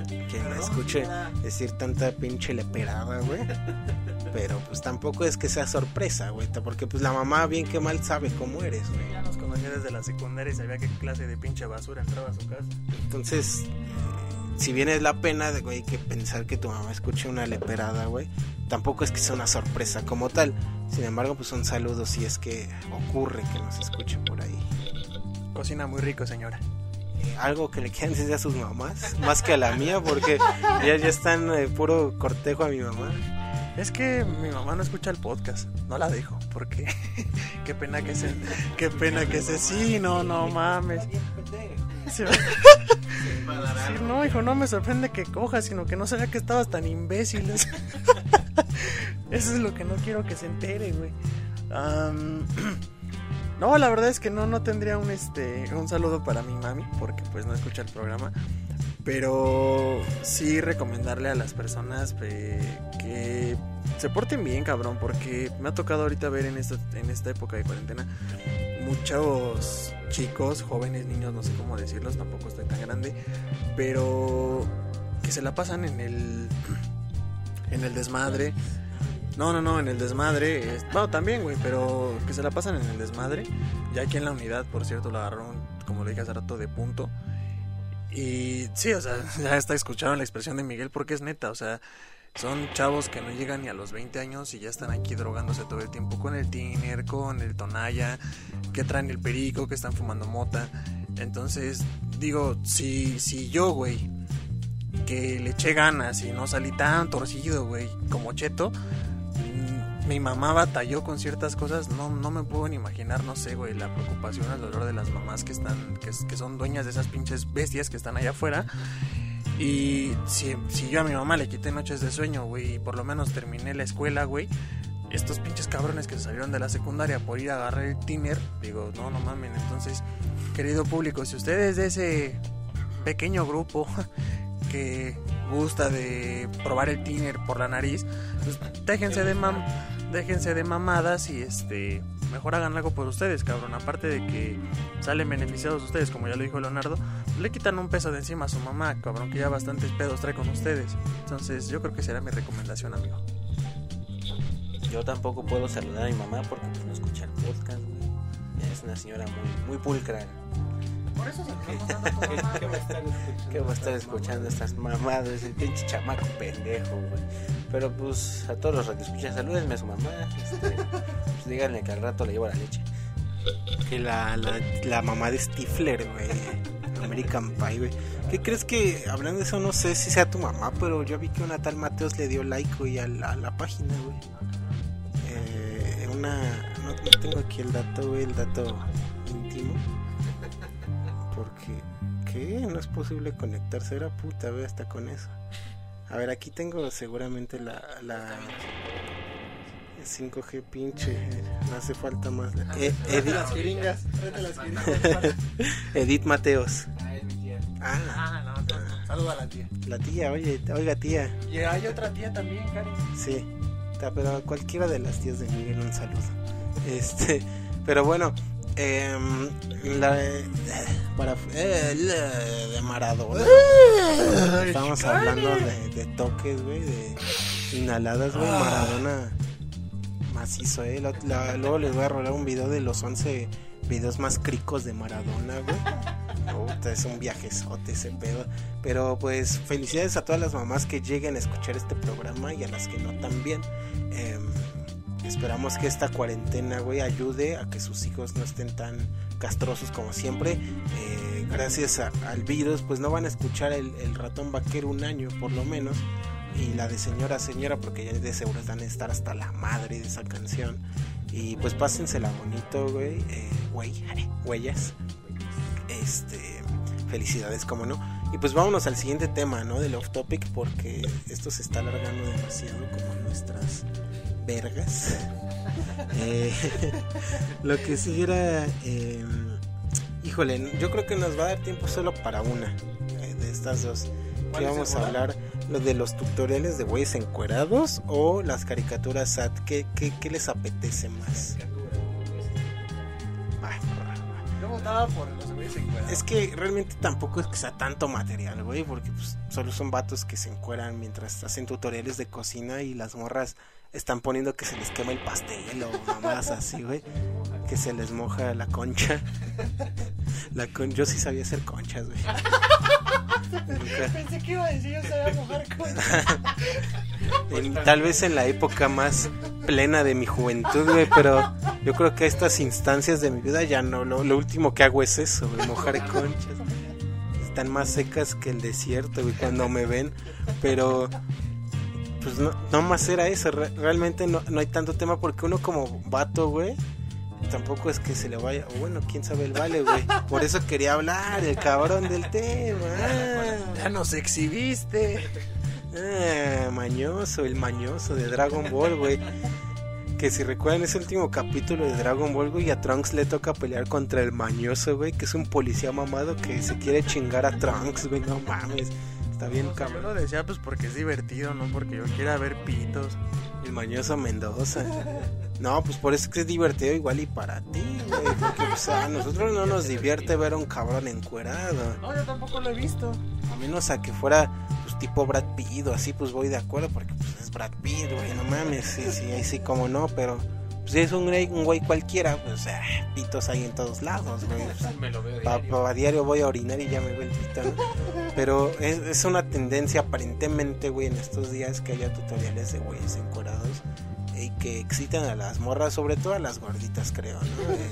Que la escuche decir tanta pinche leperada, güey. Pero pues tampoco es que sea sorpresa, güey. Porque pues la mamá bien que mal sabe cómo eres, güey. Ya nos conocía desde la secundaria y sabía qué clase de pinche basura entraba a su casa. Entonces, eh, si bien es la pena, de, güey, que pensar que tu mamá escuche una leperada, güey, tampoco es que sea una sorpresa como tal. Sin embargo, pues un saludo si es que ocurre que nos escuche por ahí. Cocina muy rico, señora. Eh, algo que le quieran decir a sus mamás, más que a la mía, porque ya, ya están eh, puro cortejo a mi mamá. Es que mi mamá no escucha el podcast. No la dejo, porque qué pena que se. Qué pena que se. Sí, no, no mames. Sí, no, hijo, no me sorprende que cojas, sino que no sabía que estabas tan imbécil. Eso es lo que no quiero que se entere, güey. Am, no, la verdad es que no, no tendría un este un saludo para mi mami, porque pues no escucha el programa. Pero sí recomendarle a las personas eh, que se porten bien, cabrón, porque me ha tocado ahorita ver en esta, en esta época de cuarentena muchos chicos, jóvenes, niños, no sé cómo decirlos, tampoco estoy tan grande, pero que se la pasan en el en el desmadre. No, no, no, en el desmadre. es- bueno, también, güey, pero que se la pasan en el desmadre. Ya aquí en la unidad, por cierto, la agarraron, como le dije hace rato, de punto. Y sí, o sea, ya está escucharon la expresión de Miguel porque es neta, o sea, son chavos que no llegan ni a los 20 años y ya están aquí drogándose todo el tiempo con el tiner, con el tonalla, que traen el perico, que están fumando mota. Entonces, digo, si, si yo, güey, que le eché ganas y no salí tan torcido, güey, como cheto, mi mamá batalló con ciertas cosas, no, no me puedo ni imaginar, no sé, güey, la preocupación, el dolor de las mamás que están, que, que son dueñas de esas pinches bestias que están allá afuera. Y si, si yo a mi mamá le quité noches de sueño, güey, y por lo menos terminé la escuela, güey, estos pinches cabrones que salieron de la secundaria por ir a agarrar el tiner, digo, no, no mamen. Entonces, querido público, si ustedes de ese pequeño grupo que gusta de probar el tiner por la nariz, pues déjense de mam déjense de mamadas y este mejor hagan algo por ustedes, cabrón. Aparte de que salen beneficiados ustedes, como ya lo dijo Leonardo, le quitan un peso de encima a su mamá, cabrón, que ya bastantes pedos trae con ustedes. Entonces, yo creo que será mi recomendación, amigo. Yo tampoco puedo saludar a mi mamá porque no escucha el podcast, güey. Es una señora muy, muy pulcra. Por eso ¿Qué va a estar escuchando? ¿Qué va a estar escuchando estas mamadas? El pinche chamaco pendejo, güey. Pero pues a todos los radioescuchas, salúdenme a su mamá. Este, pues díganle que al rato le llevo la leche. Que la, la, la mamá de Stifler, güey. American Pie, güey. ¿Qué crees que, hablando de eso, no sé si sea tu mamá, pero yo vi que una tal Mateos le dio like, güey, a la, a la página, güey. Eh, una. No, no tengo aquí el dato, güey, el dato íntimo. Porque. ¿Qué? No es posible conectarse. Era puta, güey, hasta con eso. A ver, aquí tengo seguramente la. la 5G pinche, no hace falta más. Eh, Edith, las jeringas, las jeringas. Edith Mateos. Ah, es mi tía. Ah, Ah, no, no, saluda a la tía. la tía, oye, oiga tía. Y hay otra tía también, Cari. Sí, pero a cualquiera de las tías de Miguel un saludo. Este, pero bueno, em, la, para, eh, la de Maradona. Estamos hablando de, de toques, güey, de inhaladas, güey. Maradona macizo, eh. La- la- luego les voy a rolar un video de los 11 videos más cricos de Maradona, güey. Puta, es un viajezote ese pedo. Pero pues felicidades a todas las mamás que lleguen a escuchar este programa y a las que no también. Em, esperamos que esta cuarentena, güey, ayude a que sus hijos no estén tan castrosos como siempre. Eh, gracias a- al virus, pues no van a escuchar el, ratón vaquero un año, por lo menos. Y la de señora señora, porque ya de seguro están a estar hasta la madre de esa canción. Y pues pásensela bonito, güey. Eh, güey, huellas. Este, felicidades, como no. Y pues vámonos al siguiente tema, ¿no? Del off topic, porque esto se está alargando demasiado como nuestras vergas. Eh, lo que sí era. eh, híjole, yo creo que nos va a dar tiempo solo para una eh, de estas dos. ¿Cuál Que vamos a hablar lo de los tutoriales de güeyes encuerados o las caricaturas SAT. ¿Qué, qué, qué les apetece más? Yo votaba por los güeyes encuerados. Es que realmente tampoco es que sea tanto material, güey, porque pues, solo son vatos que se encueran mientras hacen tutoriales de cocina y las morras están poniendo que se les quema el pastel o mamadas así, güey, que se les moja la concha. La con... Yo sí sabía hacer conchas, güey. Pensé que iba a decir yo sabía mojar con... en- tal vez en la época más plena de mi juventud, güey, pero yo creo que a estas instancias de mi vida ya no, lo, lo último que hago es eso, güey, mojar conchas. Están más secas que el desierto, güey, cuando me ven, pero pues no, no más era eso, re- realmente no, no hay tanto tema porque uno como vato, güey, tampoco es que se le vaya, bueno, quién sabe el vale, güey. Por eso quería hablar, el cabrón del tema. Ah. Ya nos exhibiste. Ah, mañoso, el mañoso de Dragon Ball, güey. Que si recuerdan ese último capítulo de Dragon Ball, güey, a Trunks le toca pelear contra el mañoso, güey, que es un policía mamado que se quiere chingar a Trunks, güey, no mames. Está bien Yo cabrón. lo decía pues porque es divertido, no porque yo quiera ver pitos. El mañoso Mendoza. No, pues por eso es que es divertido igual y para ti, güey. Porque pues, a nosotros no nos divierte ver a un cabrón encuerado. No, yo tampoco lo he visto. A menos a que fuera tipo Brad Pitt o así, pues voy de acuerdo porque pues es Brad Pitt, güey, no mames, sí, sí, ahí sí como no, pero pues si es un güey, un güey cualquiera, pues ah, pitos hay en todos lados, güey. pues, Me lo veo Pa, diario. pa- a diario voy a orinar y ya me veo el pito, ¿no? Pero es, es una tendencia aparentemente, güey, en estos días que haya tutoriales de güeyes encuerados y que excitan a las morras, sobre todo a las gorditas, creo, ¿no? Eh,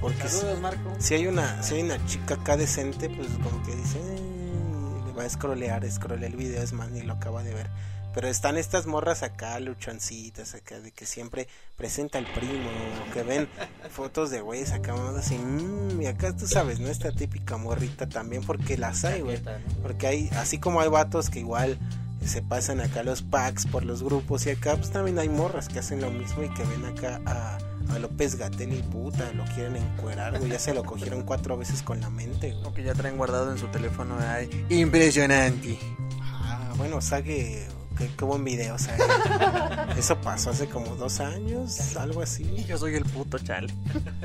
porque si, Saludos, Marco. si hay una si hay una chica acá decente, pues como que dice, "Eh", va a scrollear, scrollea el video, es más, ni lo acaba de ver. Pero están estas morras acá, luchoncitas, acá, de que siempre presenta al primo, o que ven fotos de güeyes acá, así, "Mm", y acá tú sabes, ¿no? Esta típica morrita también, porque las hay, güey. Porque hay, así como hay vatos que igual se pasan acá los packs por los grupos y acá, pues también hay morras que hacen lo mismo y que ven acá a, a López Gatel y puta, lo quieren encuerar, güey. Ya se lo cogieron cuatro veces con la mente, güey. O que ya traen guardado en su teléfono. Ay, impresionante. Ah, bueno, Sage, qué, qué buen video, Sage. Eso pasó hace como dos años, algo así. Yo soy el puto chale.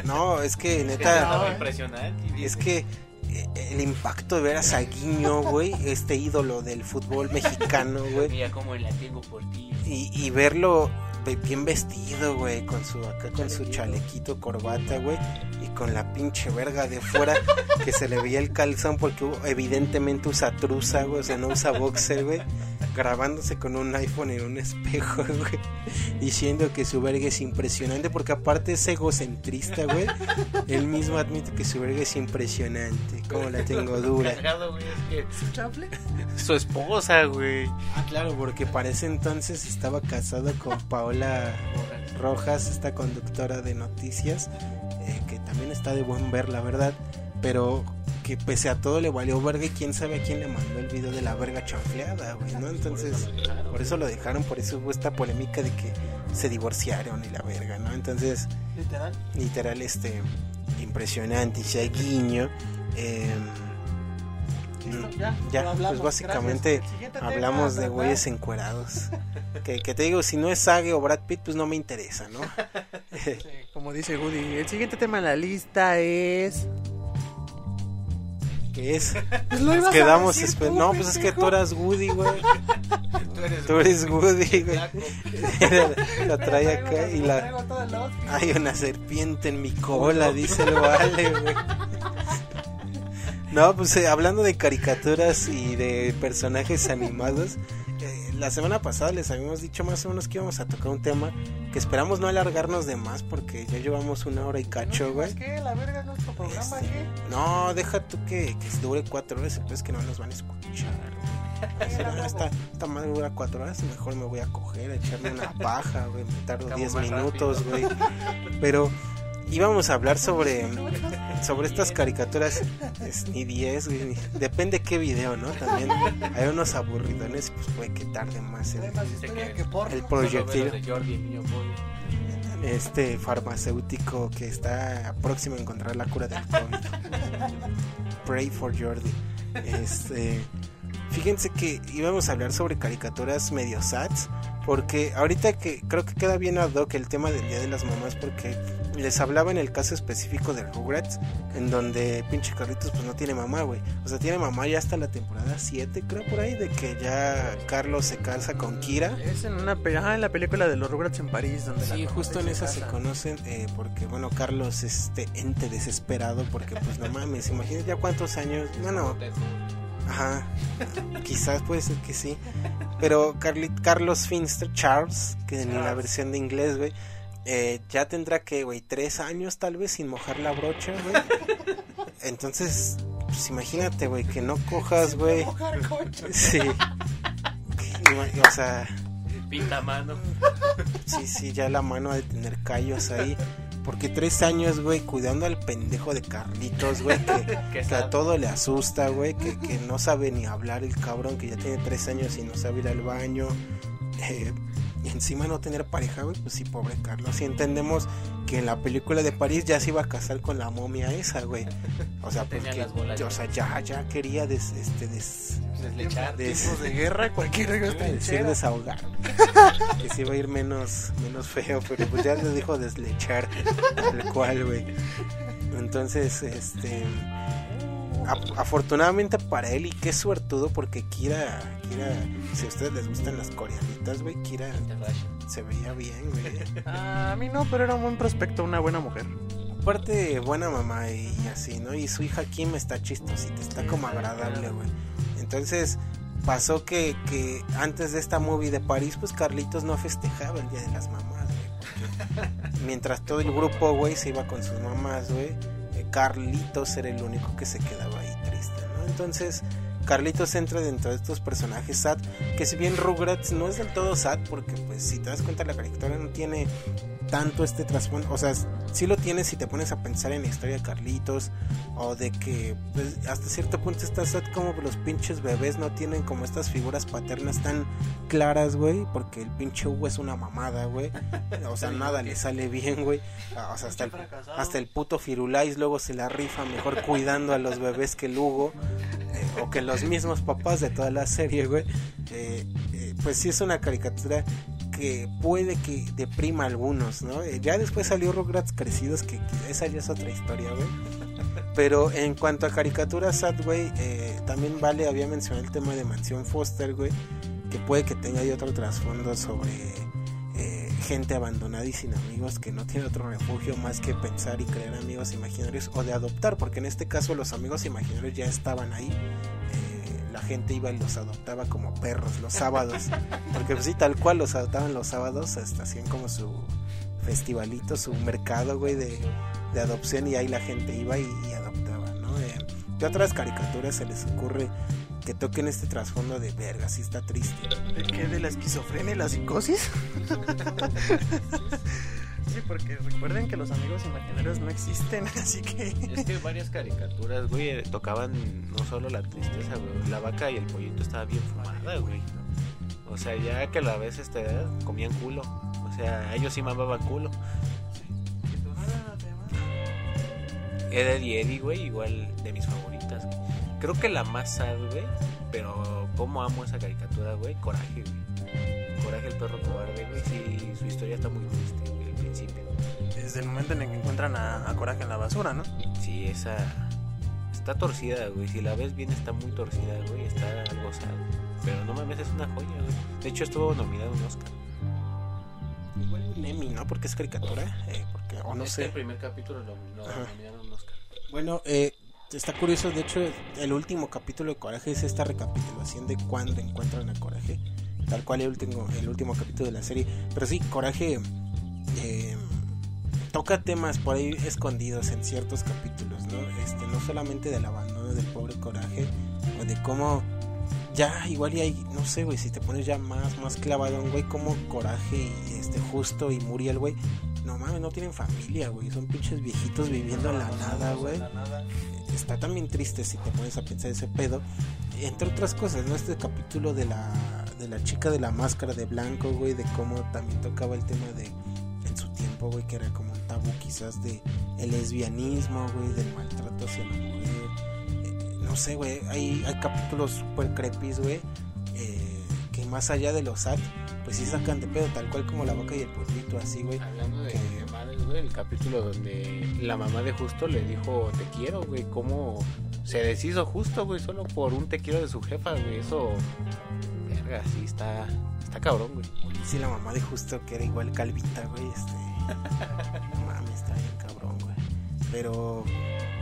No, es que Es que neta, impresionante. es que eh, el impacto de ver a Saguiño, güey, este ídolo del fútbol mexicano, güey. Mira cómo la tengo por ti. Y, y verlo ve- bien vestido, güey, con su acá con su chalequito, corbata, güey, y con la pinche verga de fuera que se le veía el calzón porque evidentemente usa truza, güey, o sea, no usa boxer, güey, grabándose con un iPhone en un espejo, güey, diciendo que su verga es impresionante porque aparte es egocentrista, güey. Él mismo admite que su verga es impresionante, como la tengo dura. Cagado, güey, es ¿Su chafle? su esposa, güey. Ah, claro, porque para ese entonces estaba casado con Paola Rojas, esta conductora de noticias, eh, que también está de buen ver, la verdad, pero que pese a todo le valió verga y quién sabe a quién le mandó el video de la verga chanfleada, güey, ¿no? Entonces, por eso lo dejaron, por eso hubo esta polémica de que se divorciaron y la verga, ¿no? Entonces, Literal. literal, este, impresionante, y guiño. Eh, Ya, ya, lo hablamos, pues básicamente hablamos de güeyes encuerados. que, que te digo, si no es Sage o Brad Pitt, pues no me interesa, ¿no? Sí, como dice Woody, el siguiente tema en la lista es. que es? Pues lo a Quedamos decir tú, No, pues es que tú eras Woody, güey. Tú eres, Tú eres Woody, güey. La trae acá y la... Hay una serpiente en mi cola, dice el vale, güey. No, pues eh, hablando de caricaturas y de personajes animados, eh, la semana pasada les habíamos dicho más o menos que íbamos a tocar un tema que esperamos no alargarnos de más porque ya llevamos una hora y cacho, güey. ¿Es que la verga es nuestro programa, Este, ¿qué? No, deja tú que, que dure cuatro horas y pues que no nos van a escuchar. "Ah, esta, esta madre dura cuatro horas, mejor me voy a coger, a echarme una paja, güey. Me tardo Acabo 10 más minutos, güey. Pero íbamos a hablar sobre, sobre estas caricaturas. Es, ni 10, güey. ni- Depende qué video, ¿no? También hay unos aburridones, pues puede que tarde más el proyectil el pollo. este farmacéutico que está próximo a encontrar la cura del COVID. Pray for Jordi. Este, fíjense que íbamos a hablar sobre caricaturas medio sats, porque ahorita que creo que queda bien ad hoc el tema del Día de las Mamás, porque les hablaba en el caso específico de Rugrats, en donde pinche Carlitos pues no tiene mamá, güey. O sea, tiene mamá ya hasta la temporada 7, creo por ahí, de que ya Carlos se casa con Kira. Es en una ah, en la película de los Rugrats en París donde Sí, la justo en esa se conocen eh, porque, bueno, Carlos es este ente desesperado porque, pues, no mames, imagínate ya cuántos años, bueno, ajá, quizás puede ser que sí, pero Carlos Finster, Charles, que en la versión de inglés, güey, eh, ya tendrá que, güey, tres años tal vez sin mojar la brocha, güey. Entonces, pues imagínate, güey, que no cojas, güey. Sí. O sea, Pinta mano. Sí, sí, ya la mano de tener callos ahí. Porque tres años, güey, cuidando al pendejo de Carlitos, güey, que, a todo le asusta, güey, que, que no sabe ni hablar el cabrón, que ya tiene tres años y no sabe ir al baño. Eh, y encima no tener pareja, güey, pues sí, pobre Carlos. Y entendemos que en la película de París ya se iba a casar con la momia esa, güey. O sea, porque, bolas o sea, ya, ya quería des, este, des, Deslechar. des- de guerra, a decir desahogar. que se iba a ir menos, menos feo, pero pues ya le dijo deslechar, tal cual, güey. Entonces, este. Af- afortunadamente para él, y qué suertudo, porque Kira, Kira, si a ustedes les gustan las coreanitas, güey, Kira se veía bien, güey. Ah, a mí no, pero era un buen prospecto, una buena mujer. Aparte, buena mamá y así, ¿no? Y su hija Kim está chistosita, está como agradable, güey. Entonces, pasó que, que antes de esta movie de París, pues Carlitos no festejaba el Día de las Mamás, güey. Mientras todo el grupo, güey, se iba con sus mamás, güey, Carlitos era el único que se quedaba ahí triste, ¿no? Entonces, Carlitos entra dentro de estos personajes sad, que si bien Rugrats no es del todo sad, porque pues si te das cuenta la caricatura no tiene tanto este trasfondo, o sea, si lo tienes si te pones a pensar en la historia de Carlitos o de que pues, hasta cierto punto estás como los pinches bebés no tienen como estas figuras paternas tan claras, güey, porque el pinche Hugo es una mamada, güey. O sea, nada le sale bien, güey. O sea, hasta el, hasta el puto Firulais luego se la rifa mejor cuidando a los bebés que el Hugo eh, o que los mismos papás de toda la serie, güey. Eh, eh, pues sí es una caricatura que puede que deprima a algunos, ¿no? Eh, ya después salió Rugrats Crecidos, que, esa ya es otra historia, güey. Pero en cuanto a caricaturas sad, güey, eh, también vale, había mencionado el tema de Mansión Foster, güey, que puede que tenga ahí otro trasfondo sobre eh, gente abandonada y sin amigos que no tiene otro refugio más que pensar y crear amigos imaginarios o de adoptar, porque en este caso los amigos imaginarios ya estaban ahí gente iba y los adoptaba como perros los sábados. Porque pues sí, tal cual los adoptaban los sábados, hasta hacían como su festivalito, su mercado, güey, de, adopción y ahí la gente iba y, adoptaba, ¿no? Eh, ¿Qué otras caricaturas se les ocurre que toquen este trasfondo de verga? Sí está triste. ¿De qué? ¿De la esquizofrenia y la psicosis? Sí, porque recuerden que los amigos imaginarios no existen, así que... Es que varias caricaturas, güey, eh, tocaban no solo la tristeza, güey. La vaca y el pollito estaba bien fumada, güey. O sea, ya que a la vez este, comían culo. O sea, ellos sí mamaban culo. Era Eddie Eddie, güey, igual de mis favoritas. Creo que la más sad, güey, pero cómo amo esa caricatura, güey, Coraje, güey. Coraje el perro cobarde, güey, sí, su historia está muy triste, güey. Desde el momento en el que encuentran a, Coraje en la basura, ¿no? Sí, esa está torcida, güey. Si la ves bien está muy torcida, güey. Está algo sad. Pero no mames, es una joya, güey. De hecho estuvo nominado un Oscar. Igual un Emmy, ¿no? Porque es caricatura. Eh, porque, o no este sé. el primer capítulo lo, nominaron un Oscar. Bueno, eh, está curioso. De hecho, el último capítulo de Coraje es esta recapitulación de cuando encuentran a Coraje. Tal cual el último, el último capítulo de la serie. Pero sí, Coraje eh, toca temas por ahí escondidos en ciertos capítulos, ¿no? Este, no solamente del abandono del pobre coraje, o de cómo ya igual y hay, no sé, güey, si te pones ya más, más clavado, güey, como coraje y este justo y Muriel, güey, no mames, no tienen familia, güey, son pinches viejitos viviendo en la nada, güey. Está también triste si te pones a pensar ese pedo. Entre otras cosas, ¿no? Este capítulo de la, de la chica de la máscara de blanco, güey, de cómo también tocaba el tema de tiempo, güey, que era como tabú quizás de el lesbianismo, güey, del maltrato hacia la mujer. Eh, no sé, güey, hay, hay capítulos super crepis, güey, eh, que más allá de los sad, pues sí sacan de pedo, tal cual como la boca y el pollito, así, güey. Hablando de madres, güey, el capítulo donde la mamá de Justo le dijo te quiero, güey, cómo se deshizo Justo, güey, solo por un te quiero de su jefa, güey, eso, verga, sí está, está cabrón, güey. Sí, la mamá de Justo que era igual calvita, güey, este Pero.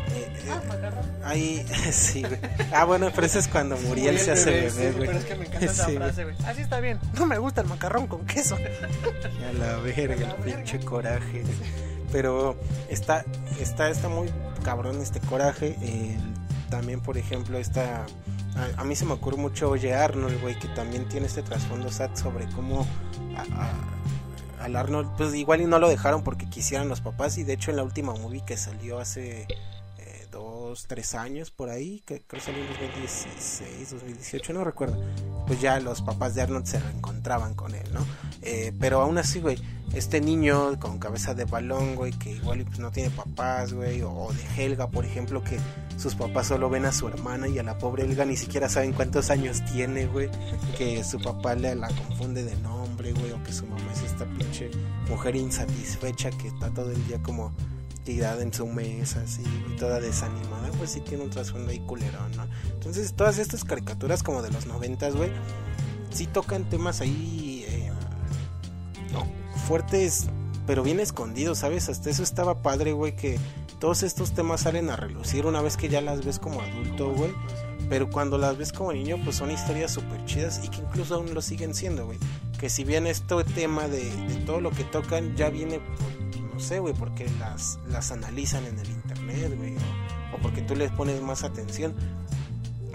Eh, eh, ah, ahí, sí, güey. Ah, bueno, pero eso es cuando Muriel se hace bebé, güey. pero es que me encanta esa frase, güey. Así está bien. No me gusta el macarrón con queso. A la verga, el pinche coraje. Pero está, está, está muy cabrón este coraje. también, por ejemplo, está a, mí se me ocurre mucho Oye Arnold, güey, que también tiene este trasfondo sad sobre cómo al Arnold, pues igual y no lo dejaron porque quisieran los papás y de hecho en la última movie que salió hace eh, dos, tres años por ahí, que creo que salió en 2016, 2018, no recuerdo, pues ya los papás de Arnold se reencontraban con él, ¿no? Eh, pero aún así, güey, este niño con cabeza de balón, güey, que igual pues, no tiene papás, güey, o, de Helga, por ejemplo, que sus papás solo ven a su hermana y a la pobre Helga ni siquiera saben cuántos años tiene, güey, que su papá le la confunde de nombre, güey, o que su mamá es esta pinche mujer insatisfecha que está todo el día como tirada en su mesa, así, toda desanimada, pues sí tiene un trasfondo ahí culerón, ¿no? Entonces, todas estas caricaturas como de los noventas, güey, sí tocan temas ahí fuertes, pero bien escondidos, ¿sabes? Hasta eso estaba padre, güey, que todos estos temas salen a relucir una vez que ya las ves como adulto, güey. Pero cuando las ves como niño, pues son historias súper chidas y que incluso aún lo siguen siendo, güey. Que si bien este tema de, todo lo que tocan ya viene, no sé, güey, porque las, las analizan en el internet, güey, o, porque tú les pones más atención.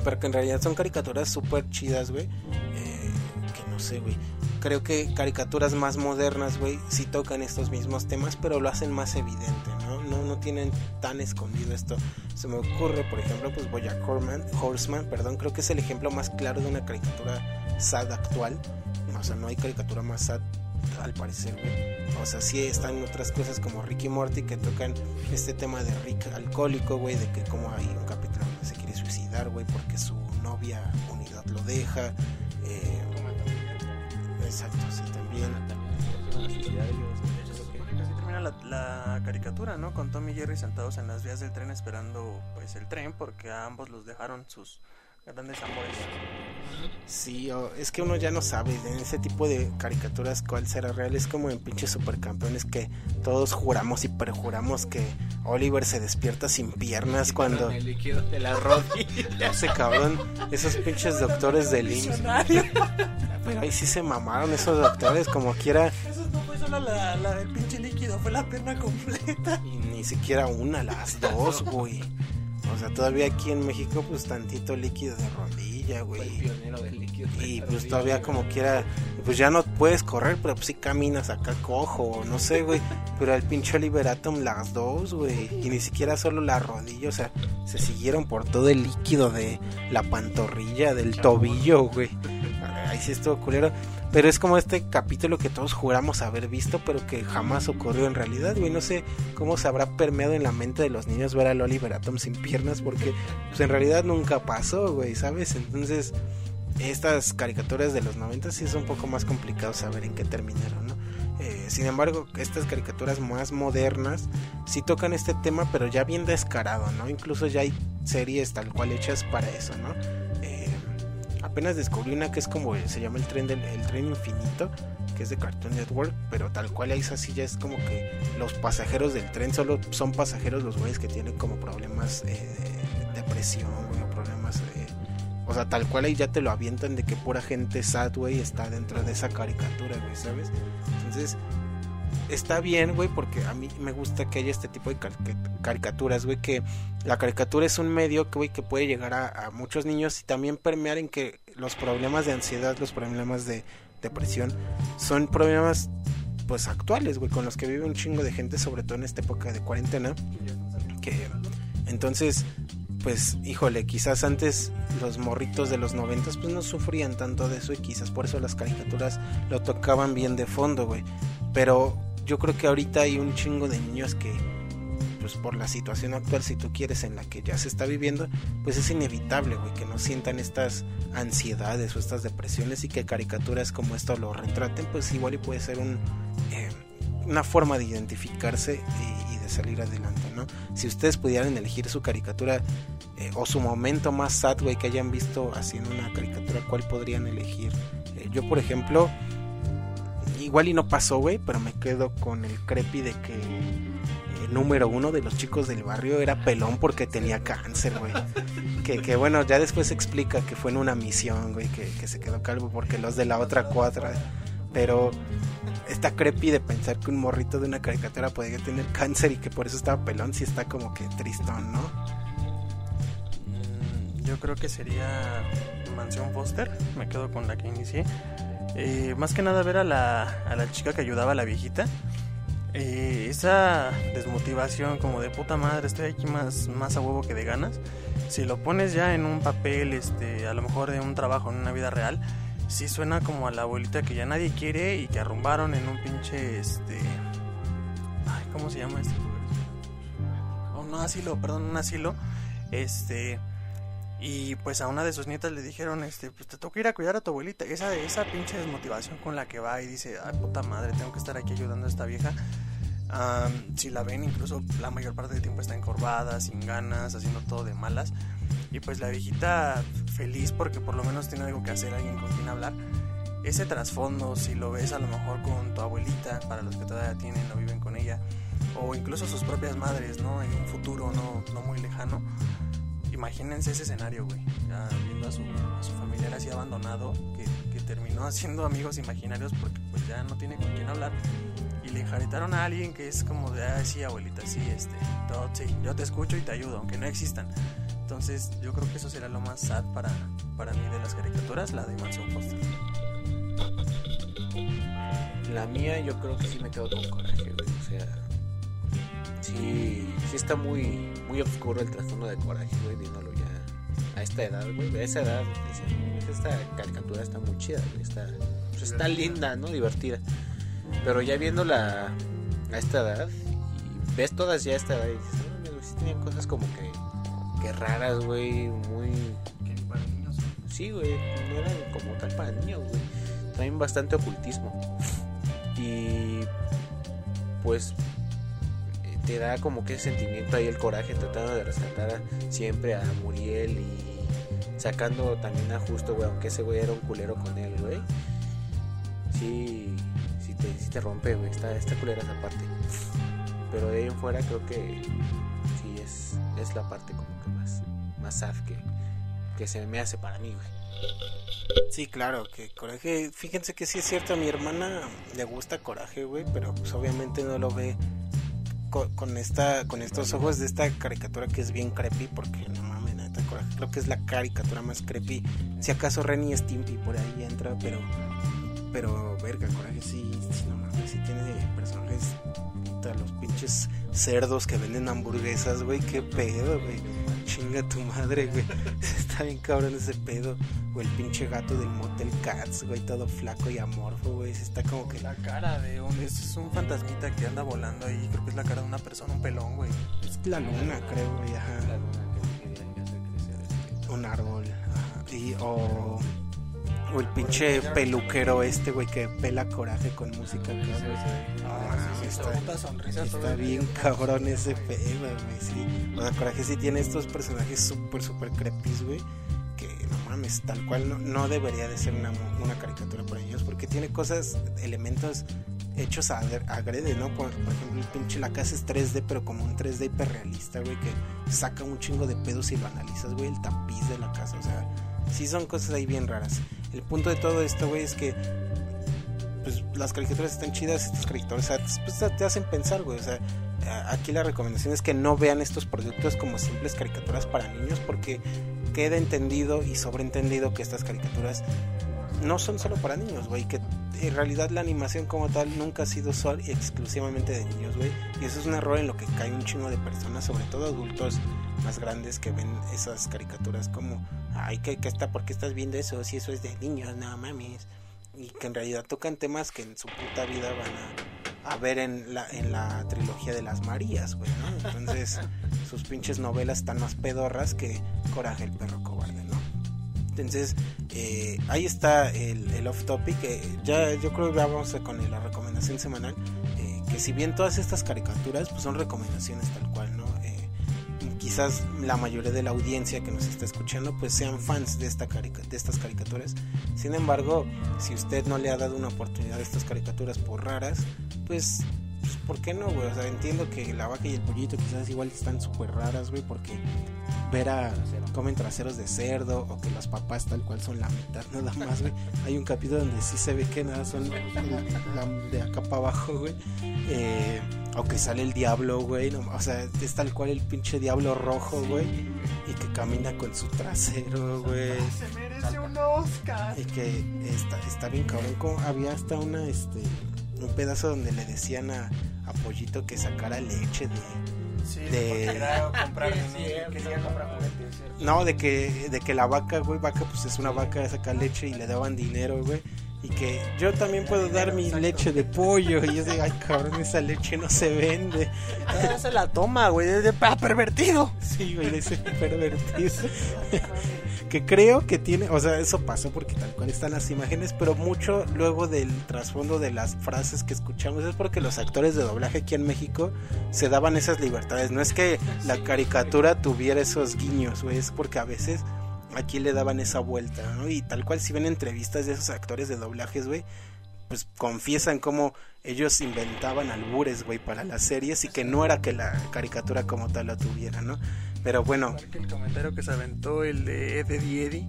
Pero que en realidad son caricaturas súper chidas, güey. Eh, que no sé, güey creo que caricaturas más modernas, güey, sí tocan estos mismos temas, pero lo hacen más evidente, ¿no? No, no tienen tan escondido esto. Se me ocurre, por ejemplo, pues Bojack Horseman, Horseman, perdón, creo que es el ejemplo más claro de una caricatura sad actual. O sea, no hay caricatura más sad al parecer, güey. O sea, sí están otras cosas como Ricky Morty que tocan este tema de Rick alcohólico, güey, de que como hay un capítulo donde se quiere suicidar, güey, porque su novia unidad lo deja. Eh, exacto, sí, también. Así termina la, la caricatura, ¿no? Con Tom y Jerry sentados en las vías del tren esperando pues el tren porque a ambos los dejaron sus grandes amores. Sí, o- es que uno ya no sabe en ese tipo de caricaturas cuál será real. Es como en pinches supercampeones que todos juramos y perjuramos que Oliver se despierta sin piernas cuando el líquido de la rodilla. ese cabrón, esos pinches doctores del IMSS. Pero ahí sí se mamaron esos doctores, como quiera, Eso no fue solo la, la- el pinche líquido, fue la pierna completa. y ni siquiera una, las dos, güey. O sea, todavía aquí en México, pues tantito líquido de rodilla, Fue el güey. pionero del líquido. de Y pues rodilla, todavía güey. como quiera, pues ya no puedes correr, pero pues sí caminas acá cojo, no sé, güey. Pero el pinche Oliver Atom las dos, güey. Y ni siquiera solo la rodilla, o sea, se siguieron por todo el líquido de la pantorrilla, del tobillo, güey. Ahí sí estuvo culero. Pero es como este capítulo que todos juramos haber visto, pero que jamás ocurrió en realidad, güey. No sé cómo se habrá permeado en la mente de los niños ver al Oliver Atom sin piernas, porque pues en realidad nunca pasó, güey, ¿sabes? Entonces, estas caricaturas de los 90 sí es un poco más complicado saber en qué terminaron, ¿no? Eh, sin embargo, estas caricaturas más modernas sí tocan este tema, pero ya bien descarado, ¿no? Incluso ya hay series tal cual hechas para eso, ¿no? Apenas descubrí una que es como se llama el tren del el tren infinito, que es de Cartoon Network, pero tal cual ahí es así ya es como que los pasajeros del tren solo son pasajeros los güeyes que tienen como problemas eh, de depresión, o problemas eh, o sea, tal cual ahí ya te lo avientan de que pura gente sad, güey, está dentro de esa caricatura, güey, ¿sabes? Entonces, está bien, güey, porque a mí me gusta que haya este tipo de car- caricaturas, güey, que la caricatura es un medio, güey, que puede llegar a, a muchos niños y también permear en que los problemas de ansiedad, los problemas de depresión, son problemas, pues, actuales, güey, con los que vive un chingo de gente, sobre todo en esta época de cuarentena, que entonces pues híjole, quizás antes los morritos de los noventas pues no sufrían tanto de eso y quizás por eso las caricaturas lo tocaban bien de fondo, güey. Pero yo creo que ahorita hay un chingo de niños que pues por la situación actual, si tú quieres, en la que ya se está viviendo, pues es inevitable, güey, que no sientan estas ansiedades o estas depresiones y que caricaturas como esto lo retraten, pues igual y puede ser un, eh, una forma de identificarse y, de salir adelante, ¿no? Si ustedes pudieran elegir su caricatura eh, o su momento más sad, güey, que hayan visto haciendo una caricatura, ¿cuál podrían elegir? Eh, yo, por ejemplo, igual y no pasó, güey, pero me quedo con el creepy de que el número uno de los chicos del barrio era pelón porque tenía cáncer, güey. Que, que bueno, ya después se explica que fue en una misión, güey, que, que se quedó calvo porque los de la otra cuadra. Pero está creepy de pensar que un morrito de una caricatura podría tener cáncer y que por eso estaba pelón, sí está como que tristón, ¿no? Mm, Yo creo que sería Mansión Foster, me quedo con la que inicié. Eh, más que nada ver a la, a la chica que ayudaba a la viejita. Eh, esa desmotivación como de puta madre, estoy aquí más, más a huevo que de ganas. Si lo pones ya en un papel, este, a lo mejor de un trabajo en una vida real, sí suena como a la abuelita que ya nadie quiere y que arrumbaron en un pinche, este... Ay, ¿cómo se llama este no, asilo, perdón, un asilo. Este... Y pues a una de sus nietas le dijeron, este, pues te toca ir a cuidar a tu abuelita. Esa, esa pinche desmotivación con la que va y dice, ay puta madre, tengo que estar aquí ayudando a esta vieja. Si la ven, incluso la mayor parte del tiempo está encorvada, sin ganas, haciendo todo de malas. Y pues la viejita feliz porque por lo menos tiene algo que hacer, alguien con quien hablar. Ese trasfondo, si lo ves a lo mejor con tu abuelita, para los que todavía tienen o viven con ella, o incluso sus propias madres, ¿no? En un futuro no, no muy lejano. Imagínense ese escenario, güey. Viendo a su, a su familiar así abandonado, que, que terminó haciendo amigos imaginarios porque pues ya no tiene con quién hablar. Y le enjaretaron a alguien que es como de, ah, sí, abuelita, sí, este, todo, sí, yo te escucho y te ayudo, aunque no existan. Entonces, yo creo que eso será lo más sad para, para mí de las caricaturas, la de Mansión Foster. la mía yo creo que sí me quedo con coraje, güey. O sea, sí, sí está muy, muy oscuro el trastorno de coraje, güey, viéndolo ya a esta edad, güey. A esa edad, esta caricatura está muy chida, güey. Está, pues, está linda, ¿no? Divertida. Pero ya viéndola a esta edad, y ves todas ya a esta edad, y dices, no, güey, sí tenían cosas como que, que raras, güey, muy... Sí, güey, no eran como tal para niños, güey. Traen bastante ocultismo. Y pues te da como que sentimiento ahí, el coraje, tratando de rescatar siempre a Muriel y sacando también a Justo, güey, aunque ese güey era un culero con él, güey. Sí, sí te, sí te rompe, güey, está, está culera esa parte. Pero de ahí en fuera creo que sí es, es la parte como que más, más sad que, que se me hace para mí, güey. Sí, claro, que Coraje, fíjense que sí es cierto, a mi hermana le gusta Coraje, güey, pero pues obviamente no lo ve co- con esta con estos ojos de esta caricatura que es bien creepy porque no mames, neta creo que es la caricatura más creepy. Si acaso Ren y Stimpy por ahí entra, pero pero verga, Coraje sí, sí no mames, sí tiene personajes puta, los pinches cerdos que venden hamburguesas, güey, qué pedo, güey. Chinga tu madre, güey. Está bien cabrón ese pedo. O el pinche gato del Motel Cats, güey, todo flaco y amorfo, güey. Está como que. La cara de un... Es, un fantasmita que anda volando ahí. Creo que es la cara de una persona, un pelón, güey. Es la luna, creo, güey, ajá. Un árbol, ajá. Y, o. O el pinche peluquero este, güey, que pela coraje con música güey. Ah, está- Está bien cabrón ese pedo, güey, sí. O sea, Coraje sí tiene estos personajes súper, súper crepis, güey. Que no mames, tal cual no, no debería de ser una, una caricatura para ellos. Porque tiene cosas, elementos hechos a agrede, ¿no? Por, por ejemplo, el pinche la casa es 3D, pero como un 3D hiperrealista, güey, que saca un chingo de pedos si lo analizas, güey, el tapiz de la casa, o sea, sí son cosas ahí bien raras. El punto de todo esto, güey, es que pues las caricaturas están chidas, estos caricaturas pues, te hacen pensar, güey. O sea, aquí la recomendación es que no vean estos productos como simples caricaturas para niños porque queda entendido y sobreentendido que estas caricaturas no son solo para niños, güey, que en realidad la animación como tal nunca ha sido solo y exclusivamente de niños, güey. Y eso es un error en lo que cae un chingo de personas, sobre todo adultos más grandes que ven esas caricaturas como, ay, que, está, ¿por qué estás viendo eso? Si eso es de niños, no mames. Y que en realidad tocan temas que en su puta vida van a, a ver en la, en la trilogía de las Marías, güey, ¿no? Entonces, sus pinches novelas están más pedorras que Coraje el perro cobarde, ¿no? Entonces, eh, ahí está el, el off topic. eh, ya yo creo que vamos con la recomendación semanal. eh, que si bien todas estas caricaturas pues son recomendaciones tal cual, ¿no? Eh, quizás la mayoría de la audiencia que nos está escuchando pues sean fans de, esta de estas caricaturas. Sin embargo, si usted no le ha dado una oportunidad a estas caricaturas por raras, pues, pues ¿por qué no, güey? O sea, entiendo que la vaca y el pollito quizás igual están súper raras, güey, porque ver a comen traseros de cerdo o que los papás tal cual son la mitad nada más, güey. Hay un capítulo donde sí se ve que nada son la- de acá para abajo, güey. Eh, o que sale el diablo, güey. no, o sea, es tal cual el pinche diablo rojo, güey. Y que camina con su trasero, güey. Se merece un Oscar. Y que está, está bien cabrón. como había hasta una, este, un pedazo donde le decían a, a Pollito que sacara leche de... Sí, De- comprar, Sí, ¿no? sí, quería comprar juguetes. No, de que, de que la vaca, güey, vaca pues es una vaca, saca leche y le daban dinero, güey. Y que yo también puedo dar mi leche de pollo. Y yo digo, ay, cabrón, esa leche no se vende. Se la toma, güey, es de pervertido. Sí, güey, ese pervertido. que creo que tiene, o sea, eso pasó porque tal cual están las imágenes, pero mucho luego del trasfondo de las frases que escuchamos es porque los actores de doblaje aquí en México se daban esas libertades. No es que la caricatura tuviera esos guiños, güey, es porque a veces aquí le daban esa vuelta, ¿no? Y tal cual si ven entrevistas de esos actores de doblajes, güey, pues confiesan cómo ellos inventaban albures, güey, para las series y que no era que la caricatura como tal lo tuviera, ¿no? Pero bueno, el comentario que se aventó el de Ed, Eddie Eddie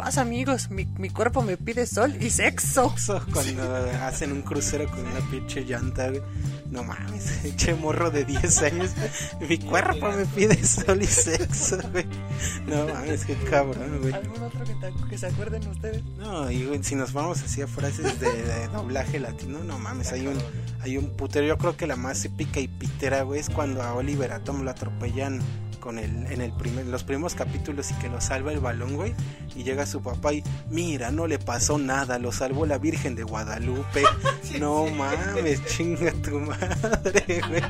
pasa, amigos? Mi, mi cuerpo me pide sol y sexo. Cuando hacen un crucero con una pinche llanta, güey. No mames, eche morro de 10 años. Mi cuerpo me pide sol y sexo, güey. No mames, qué cabrón, güey. ¿Algún otro que, te- que se acuerden ustedes? No, y güey, si nos vamos así a frases de, de doblaje latino, no mames, hay un, hay un putero. Yo creo que la más épica y pitera, güey, es cuando a Oliver Atom lo atropellan con el, en el primer, los primeros capítulos y que lo salva el balón, güey. Y llega su papá y, mira, no le pasó nada, lo salvó la Virgen de Guadalupe. No mames, chinga tu madre, güey.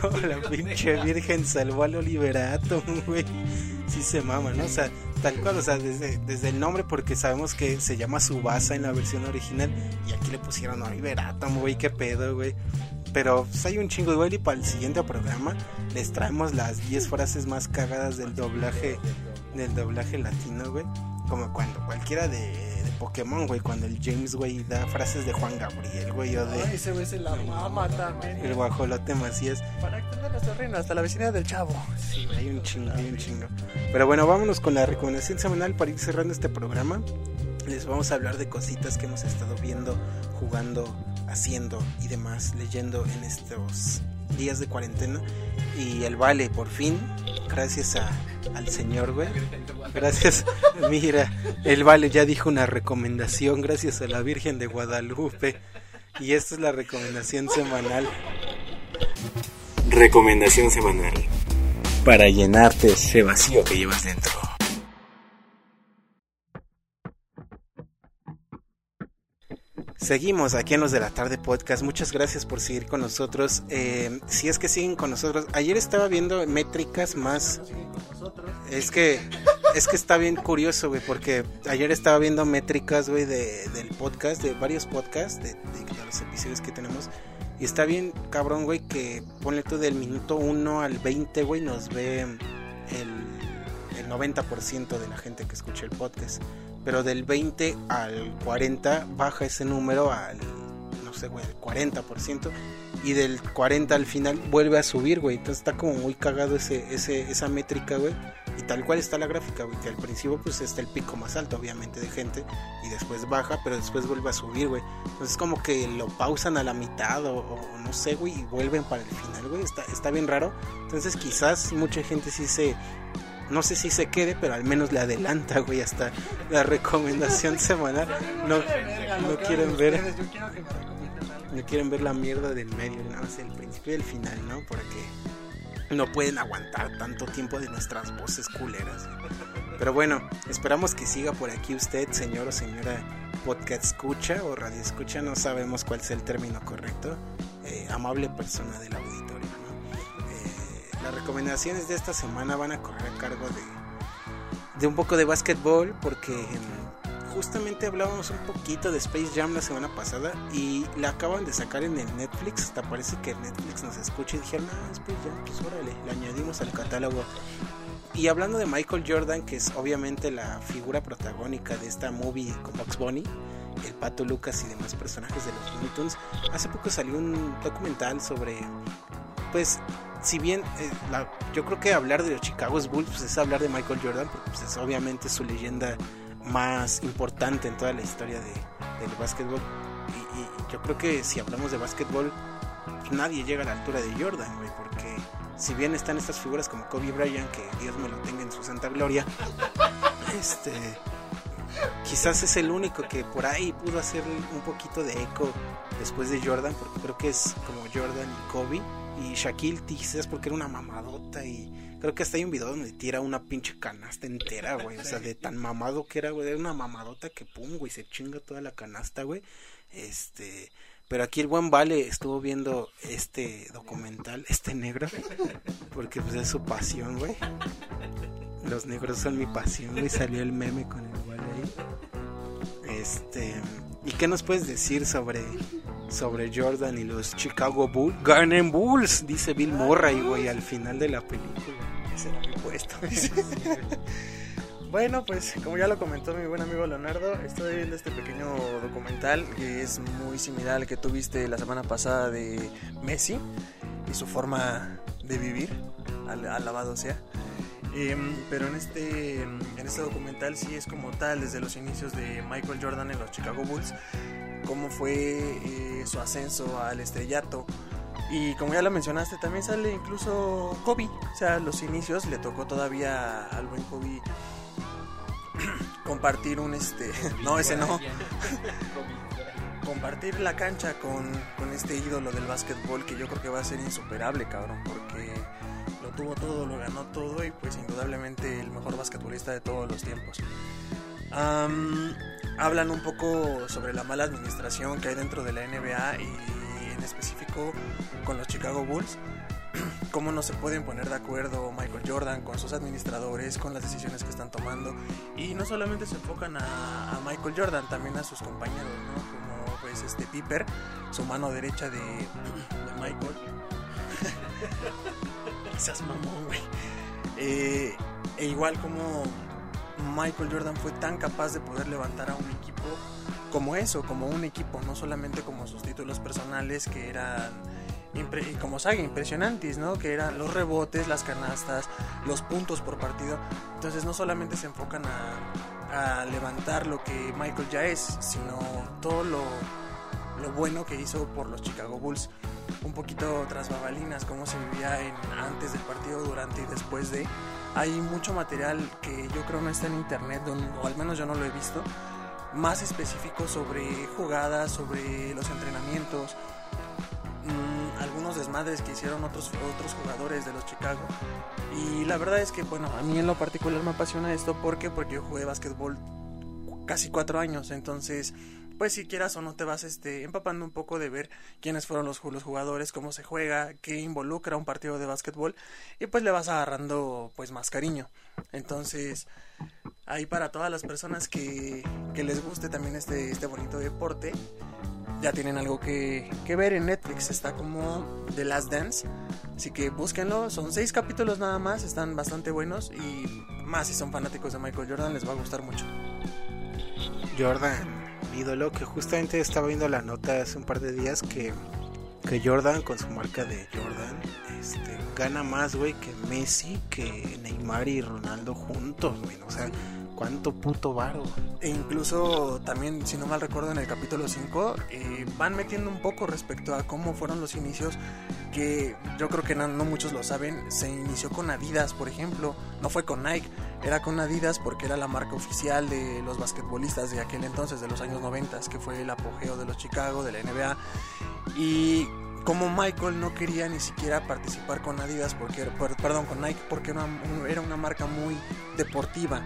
Como la pinche virgen salvó al Oliverato, güey. Sí se mama, ¿no? O sea, tal cual, o sea, desde, desde el nombre, porque sabemos que se llama Subasa en la versión original. Y aquí le pusieron Oliverato, güey, qué pedo, güey. Pero pues, hay un chingo igual y para el siguiente programa les traemos las 10 frases más cagadas del doblaje del doblaje latino, güey. Como cuando cualquiera de, de Pokémon, güey, cuando el James, güey, da frases de Juan Gabriel, güey, o Ay, de ese güey se la mama también. el guajolote Macías. Para extender nuestro reino hasta la vecina del chavo. Sí, hay un chingo, hay un chingo. Pero bueno, vámonos con la recomendación semanal para ir cerrando este programa. Les vamos a hablar de cositas que hemos estado viendo, jugando, haciendo y demás, leyendo en estos días de cuarentena. Y el vale, por fin, gracias a, al señor, güey. Gracias, mira, el vale ya dijo una recomendación, gracias a la Virgen de Guadalupe. Y esta es la recomendación semanal. Recomendación semanal. Para llenarte ese vacío que llevas dentro. Seguimos aquí en los de la tarde podcast. Muchas gracias por seguir con nosotros. Eh, si es que siguen con nosotros, ayer estaba viendo métricas más. Es que es que está bien curioso, güey, porque ayer estaba viendo métricas, güey, de, del podcast, de varios podcasts, de, los episodios que tenemos. Y está bien, cabrón, güey, que ponle tú del minuto 1 al 20, güey, nos ve el, el 90% de la gente que escucha el podcast. Pero del 20 al 40 baja ese número al, no sé, güey, al 40%. Y del 40 al final vuelve a subir, güey. Entonces está como muy cagado ese, ese, esa métrica, güey. Y tal cual está la gráfica, güey. Que al principio pues está el pico más alto, obviamente, de gente. Y después baja, pero después vuelve a subir, güey. Entonces como que lo pausan a la mitad o, o no sé, güey. Y vuelven para el final, güey. Está, está bien raro. Entonces quizás mucha gente sí se... No sé si se quede, pero al menos le adelanta, güey, hasta la recomendación semanal. No, no quieren ver no quieren ver la mierda del medio, nada más el principio y el final, ¿no? Porque no pueden aguantar tanto tiempo de nuestras voces culeras. Pero bueno, esperamos que siga por aquí usted, señor o señora podcast escucha o radio escucha, no sabemos cuál sea el término correcto. Eh, amable persona del auditorio, las recomendaciones de esta semana van a correr a cargo de, de un poco de básquetbol porque em, justamente hablábamos un poquito de Space Jam la semana pasada y la acaban de sacar en el Netflix. Hasta parece que Netflix nos escucha y dijeron, ah, Space Jam, pues órale, le añadimos al catálogo. Y hablando de Michael Jordan, que es obviamente la figura protagónica de esta movie con Bugs Bunny, el Pato Lucas y demás personajes de los Looney Tunes, hace poco salió un documental sobre, pues, si bien eh, la- yo creo que hablar de los Chicago Bulls pues, es hablar de Michael Jordan, porque pues, es obviamente su leyenda más importante en toda la historia de, del básquetbol. Y, y yo creo que si hablamos de básquetbol, nadie llega a la altura de Jordan, güey, porque si bien están estas figuras como Kobe Bryant, que Dios me lo tenga en su santa gloria, este quizás es el único que por ahí pudo hacer un poquito de eco después de Jordan, porque creo que es como Jordan y Kobe. Y Shaquille quizás porque era una mamadota y creo que hasta hay un video donde tira una pinche canasta entera, güey. O sea, de tan mamado que era, güey. Era una mamadota que pum, güey, se chinga toda la canasta, güey. Este, pero aquí el buen Vale estuvo viendo este documental, este negro, porque pues es su pasión, güey. Los negros son mi pasión, güey. Salió el meme con el Vale ahí. Este, ¿y qué nos puedes decir sobre sobre Jordan y los Chicago Bulls? Ganen Bulls, dice Bill Murray, güey, al final de la película. Ese era mi puesto. bueno, pues como ya lo comentó mi buen amigo Leonardo, estoy viendo este pequeño documental que es muy similar al que tuviste la semana pasada de Messi y su forma de vivir, al- alabado sea. Em, pero en este, en este documental sí es como tal, desde los inicios de Michael Jordan en los Chicago Bulls, cómo fue eh, su ascenso al estrellato. Y como ya lo mencionaste, también sale incluso Kobe. O sea, los inicios le tocó todavía al buen Kobe compartir un este. No, ese no. compartir la cancha con, con este ídolo del básquetbol que yo creo que va a ser insuperable, cabrón, porque lo tuvo todo, lo ganó todo y pues indudablemente el mejor basquetbolista de todos los tiempos. Hablan un poco sobre la mala administración que hay dentro de la NBA y en específico con los Chicago Bulls. Cómo no se pueden poner de acuerdo Michael Jordan con sus administradores, con las decisiones que están tomando. Y no solamente se enfocan a, Michael Jordan, también a sus compañeros, ¿no? Como pues este Piper, su mano derecha de, de Michael. Quizás mamón, güey. Eh, e igual como Michael Jordan fue tan capaz de poder levantar a un equipo como eso, como un equipo, no solamente como sus títulos personales que eran como saga impresionantes, ¿no? Que eran los rebotes, las canastas, los puntos por partido. Entonces no solamente se enfocan a, levantar lo que Michael ya es, sino todo lo, lo bueno que hizo por los Chicago Bulls. Un poquito tras babalinas, cómo se vivía en, antes del partido, durante y después de. Hay mucho material que yo creo no está en internet, o al menos yo no lo he visto, más específico sobre jugadas, sobre los entrenamientos, mm, algunos desmadres que hicieron otros, otros jugadores de los Chicago. Y la verdad es que, bueno, a mí en lo particular me apasiona esto porque, porque yo jugué básquetbol casi cuatro años, entonces pues si quieras o no te vas este, empapando un poco de ver quiénes fueron los, ju- los jugadores, cómo se juega, qué involucra un partido de básquetbol y pues le vas agarrando pues más cariño. Entonces, ahí para todas las personas que, que les guste también este, este bonito deporte, ya tienen algo que, que ver en Netflix, está como The Last Dance, así que búsquenlo, son seis capítulos nada más, están bastante buenos. Y más si son fanáticos de Michael Jordan les va a gustar mucho. Jordan, ídolo, que justamente estaba viendo la nota hace un par de días que, que Jordan con su marca de Jordan este, gana más, güey, que Messi, que Neymar y Ronaldo juntos, güey. O sea, cuánto puto varo. E incluso también, si no mal recuerdo, en el capítulo 5 eh, van metiendo un poco respecto a cómo fueron los inicios, que yo creo que no, muchos lo saben, se inició con Adidas, por ejemplo, no fue con Nike, era con Adidas porque era la marca oficial de los basquetbolistas de aquel entonces, de los años 90, que fue el apogeo de los Chicago, de la NBA, y como Michael no quería ni siquiera participar con Adidas, porque, per- perdón, con Nike, porque era una, marca muy deportiva.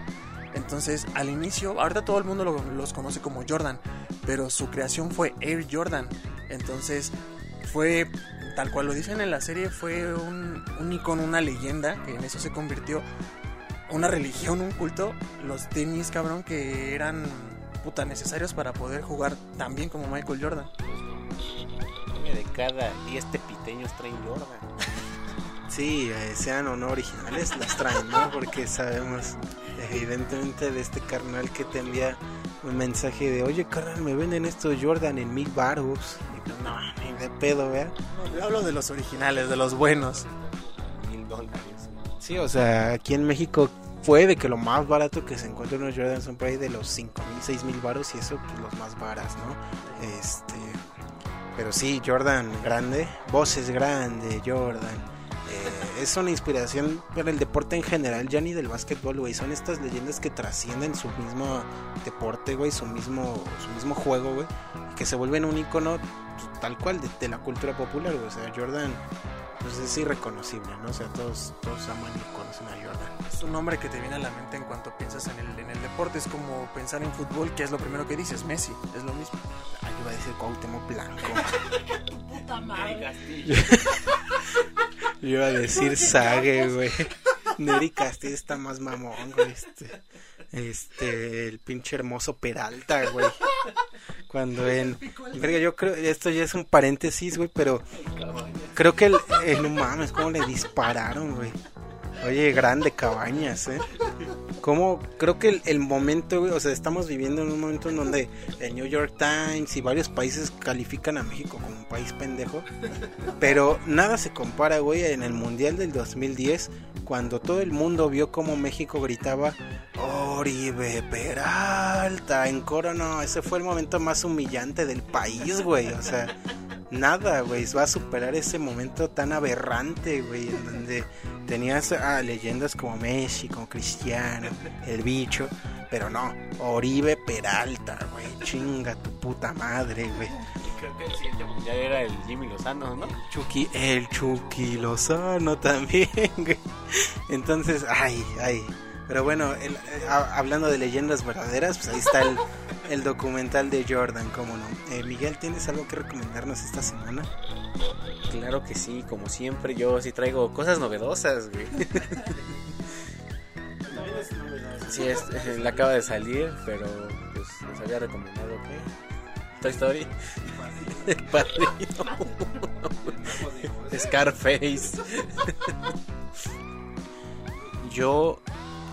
Entonces, al inicio, ahorita todo el mundo lo- los conoce como Jordan, pero su creación fue Air Jordan. Entonces, fue, tal cual lo dicen en la serie, fue un, un icono, una leyenda, que en eso se convirtió, una religión, un culto. Los tenis, cabrón, que eran puta necesarios para poder jugar tan bien como Michael Jordan. De cada 10 tepiteños traen Jordan. Sí, eh, sean o no originales, las traen, ¿no? Porque sabemos evidentemente de este carnal que te envía un mensaje de, oye carnal, me venden estos Jordan en mil baros. Y pues, no, ni de pedo, ¿vea? No, yo hablo de los originales, de los buenos. Mil dólares. Sí, o sea, aquí en México puede que lo más barato que se encuentre unos Jordan son por ahí de los 5 mil, 6 mil baros y eso, pues los más baras, ¿no? Este, pero sí, Jordan grande, voces grande, Jordan. Eh, es una inspiración para el deporte en general, ya ni del básquetbol, güey. Son estas leyendas que trascienden su mismo deporte, güey, su mismo, su mismo juego, güey. y Que se vuelven un icono pues, tal cual de, de la cultura popular, güey. O sea, Jordan pues es irreconocible, ¿no? O sea, todos, todos aman y conocen a Jordan. Es un nombre que te viene a la mente en cuanto piensas en el, en el deporte. Es como pensar en fútbol, que es lo primero que dices, Messi. Es lo mismo. Ah, yo iba a decir Cuauhtémoc Blanco. Puta madre. Yo iba a decir Sage, güey. Neri Castillo está más mamón, güey. Este, este, el pinche hermoso Peralta, güey. Cuando en. Verga, yo creo. Esto ya es un paréntesis, güey, pero. Creo que el. eh, no mames, cómo le dispararon, güey. Oye, grande cabañas, ¿eh? como creo que el, momento, o sea, estamos viviendo en un momento en donde el New York Times y varios países califican a México como un país pendejo, pero nada se compara, güey, en el Mundial del 2010, cuando todo el mundo vio como México gritaba Oribe Peralta en coro, no, ese fue el momento más humillante del país, güey, o sea, nada, güey, va a superar ese momento tan aberrante, güey, en donde tenías a leyendas como Messi, como Cristiano, el bicho, pero no, Oribe Peralta, güey, chinga tu puta madre, güey. Creo que el siguiente mundial era el Jimmy Lozano, ¿no? Chucky, el Chucky Lozano también, güey. Entonces, ay, ay. Pero bueno, el, eh, a- hablando de leyendas verdaderas, pues ahí está el, el documental de Jordan, cómo no. Eh, Miguel, ¿tienes algo que recomendarnos esta semana? Claro que sí, como siempre yo sí traigo cosas novedosas, güey. Sí, es, eh, la acaba de salir, pero pues les había recomendado que Toy Story. El padrino. Scarface. Yo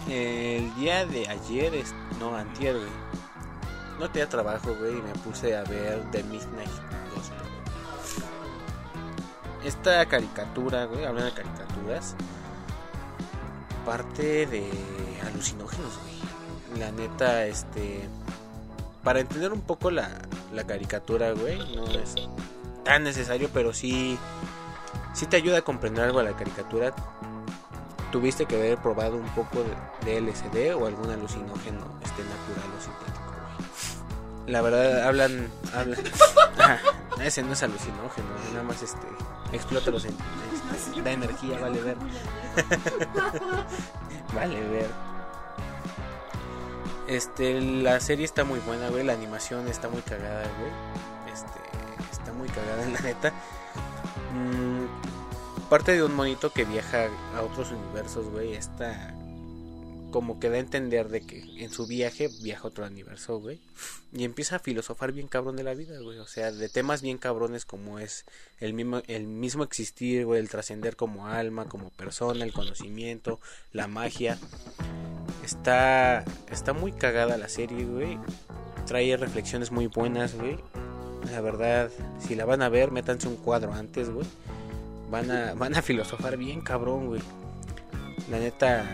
el día de ayer, no, antier, güey. No tenía trabajo, güey, y me puse a ver The Midnight Gospel. Esta caricatura, güey, hablando de caricaturas, parte de alucinógenos, güey. La neta, este. Para entender un poco la, la caricatura, güey, no es tan necesario, pero sí. Sí te ayuda a comprender algo de la caricatura. Tuviste que haber probado un poco de, LSD o algún alucinógeno este natural o sintético, güey. La verdad, hablan. ese no es alucinógeno, nada más este. Explota los. en- este, da energía, vale ver. Vale ver. Este, la serie está muy buena, güey. La animación está muy cagada, güey. Este, está muy cagada, la neta. Mm, parte de un monito que viaja a otros universos, güey. Está como que da a entender de que en su viaje viaja a otro universo, güey. Y empieza a filosofar bien cabrón de la vida, güey. O sea, de temas bien cabrones como es el mismo, el mismo existir, güey. El trascender como alma, como persona, el conocimiento, la magia. Está, está muy cagada la serie, güey. Trae reflexiones muy buenas, güey. La verdad, si la van a ver, métanse un cuadro antes, güey. Van a, van a filosofar bien cabrón, güey. La neta,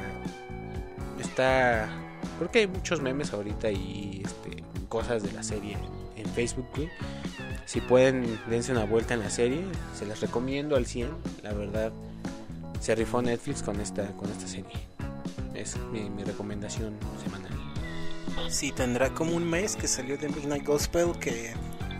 está... Creo que hay muchos memes ahorita y este, cosas de la serie en Facebook, güey. Si pueden, dense una vuelta en la serie. Se las recomiendo al 100. La verdad, se rifó Netflix con esta, con esta serie. Es mi, recomendación semanal. Sí, tendrá como un mes que salió de Midnight Gospel, que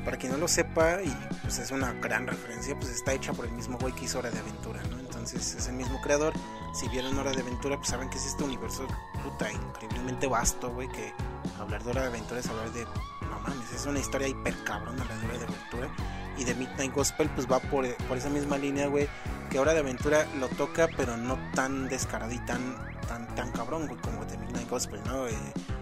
para quien no lo sepa, y pues es una gran referencia, pues está hecha por el mismo güey que hizo Hora de Aventura, ¿no? Entonces es el mismo creador. Si vieron Hora de Aventura, pues saben que es este universo puta increíblemente vasto, güey, que hablar de Hora de Aventura es hablar de, no mames, es una historia hiper cabrona la de Hora de Aventura. Y de Midnight Gospel, pues va por, por esa misma línea, güey, que Hora de Aventura lo toca, pero no tan descarado y tan, tan, tan cabrón, güey, como de Midnight Gospel, ¿no? Eh,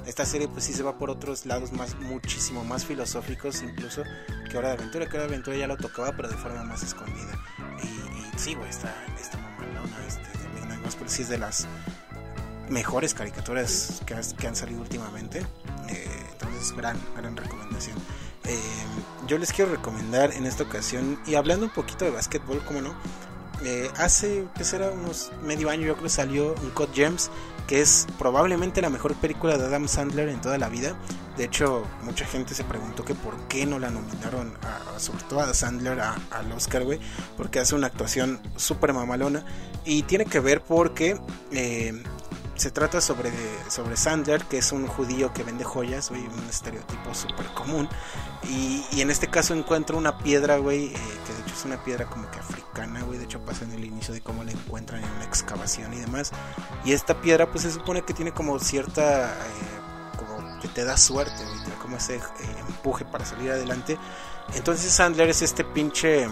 esta serie pues sí se va por otros lados más muchísimo más filosóficos incluso que Hora de Aventura que Hora de Aventura ya lo tocaba pero de forma más escondida. Y, sí güey está esta mamalona este de Midnight Gospel. Sí es de las mejores caricaturas que han salido últimamente. Eh, entonces gran gran recomendación Eh, yo les quiero recomendar en esta ocasión y hablando un poquito de básquetbol como no eh, hace que será unos medio año yo creo salió un Code Gems que es probablemente la mejor película de Adam Sandler en toda la vida. De hecho, mucha gente se preguntó que por qué no la nominaron, a, a- sobre todo a Sandler, a- al Oscar, güey, porque hace una actuación súper mamalona. Y tiene que ver porque eh, se trata sobre, sobre Sandler, que es un judío que vende joyas, güey, un estereotipo súper común. Y, y en este caso encuentra una piedra, güey, eh, que de hecho es una piedra como que africana, güey. De hecho pasa en el inicio de cómo la encuentran en una excavación y demás. Y esta piedra, pues se supone que tiene como cierta. eh, como que te da suerte, güey. Como ese eh, empuje para salir adelante. Entonces Sandler es este pinche.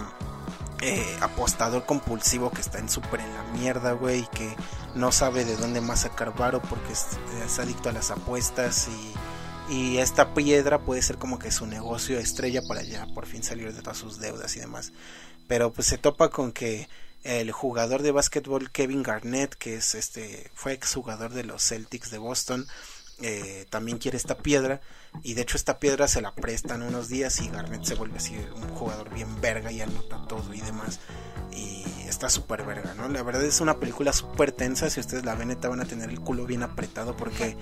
Eh, apostador compulsivo que está en súper en la mierda, güey, que no sabe de dónde más sacar varo porque es, adicto a las apuestas y, y esta piedra puede ser como que su negocio estrella para ya por fin salir de todas sus deudas y demás. Pero pues se topa con que el jugador de básquetbol Kevin Garnett, que es este, fue exjugador de los Celtics de Boston, eh, también quiere esta piedra y de hecho esta piedra se la prestan unos días y Garnett se vuelve así un jugador bien verga y anota todo y demás. Y está súper verga, ¿no? La verdad es una película súper tensa, si ustedes la ven neta van a tener el culo bien apretado porque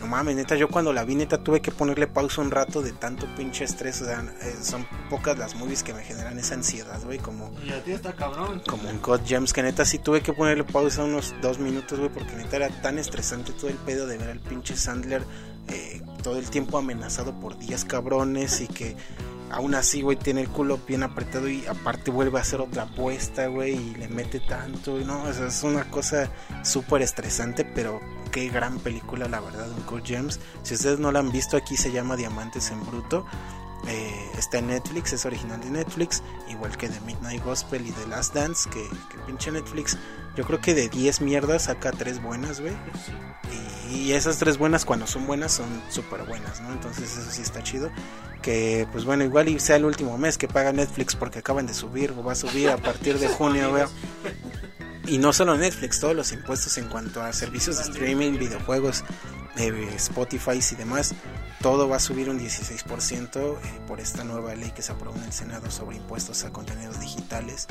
no mames, neta yo cuando la vi neta tuve que ponerle pausa un rato de tanto pinche estrés, o sea, eh, son pocas las movies que me generan esa ansiedad, güey, como Y a ti está cabrón. como en God Gems, que neta sí tuve que ponerle pausa unos dos minutos, güey, porque neta era tan estresante todo el pedo de ver al pinche Sandler eh, todo el tiempo amenazado por 10 cabrones y que aún así, güey, tiene el culo bien apretado y aparte vuelve a hacer otra apuesta, güey, y le mete tanto, ¿no? O sea, es una cosa súper estresante, pero qué gran película, la verdad, Uncle James. Si ustedes no la han visto, aquí se llama Diamantes en Bruto. Eh, está en Netflix, es original de Netflix, igual que The Midnight Gospel y The Last Dance, que, que pinche Netflix, yo creo que de 10 mierdas saca 3 buenas, güey. Y, y esas 3 buenas, cuando son buenas, son súper buenas, ¿no? Entonces eso sí está chido. Que pues bueno, igual y sea el último mes que paga Netflix porque acaban de subir o va a subir a partir de junio, güey. Y no solo Netflix, todos los impuestos en cuanto a servicios de streaming, videojuegos, eh, Spotify y demás, todo va a subir un 16% eh, por esta nueva ley que se aprobó en el Senado sobre impuestos a contenidos digitales.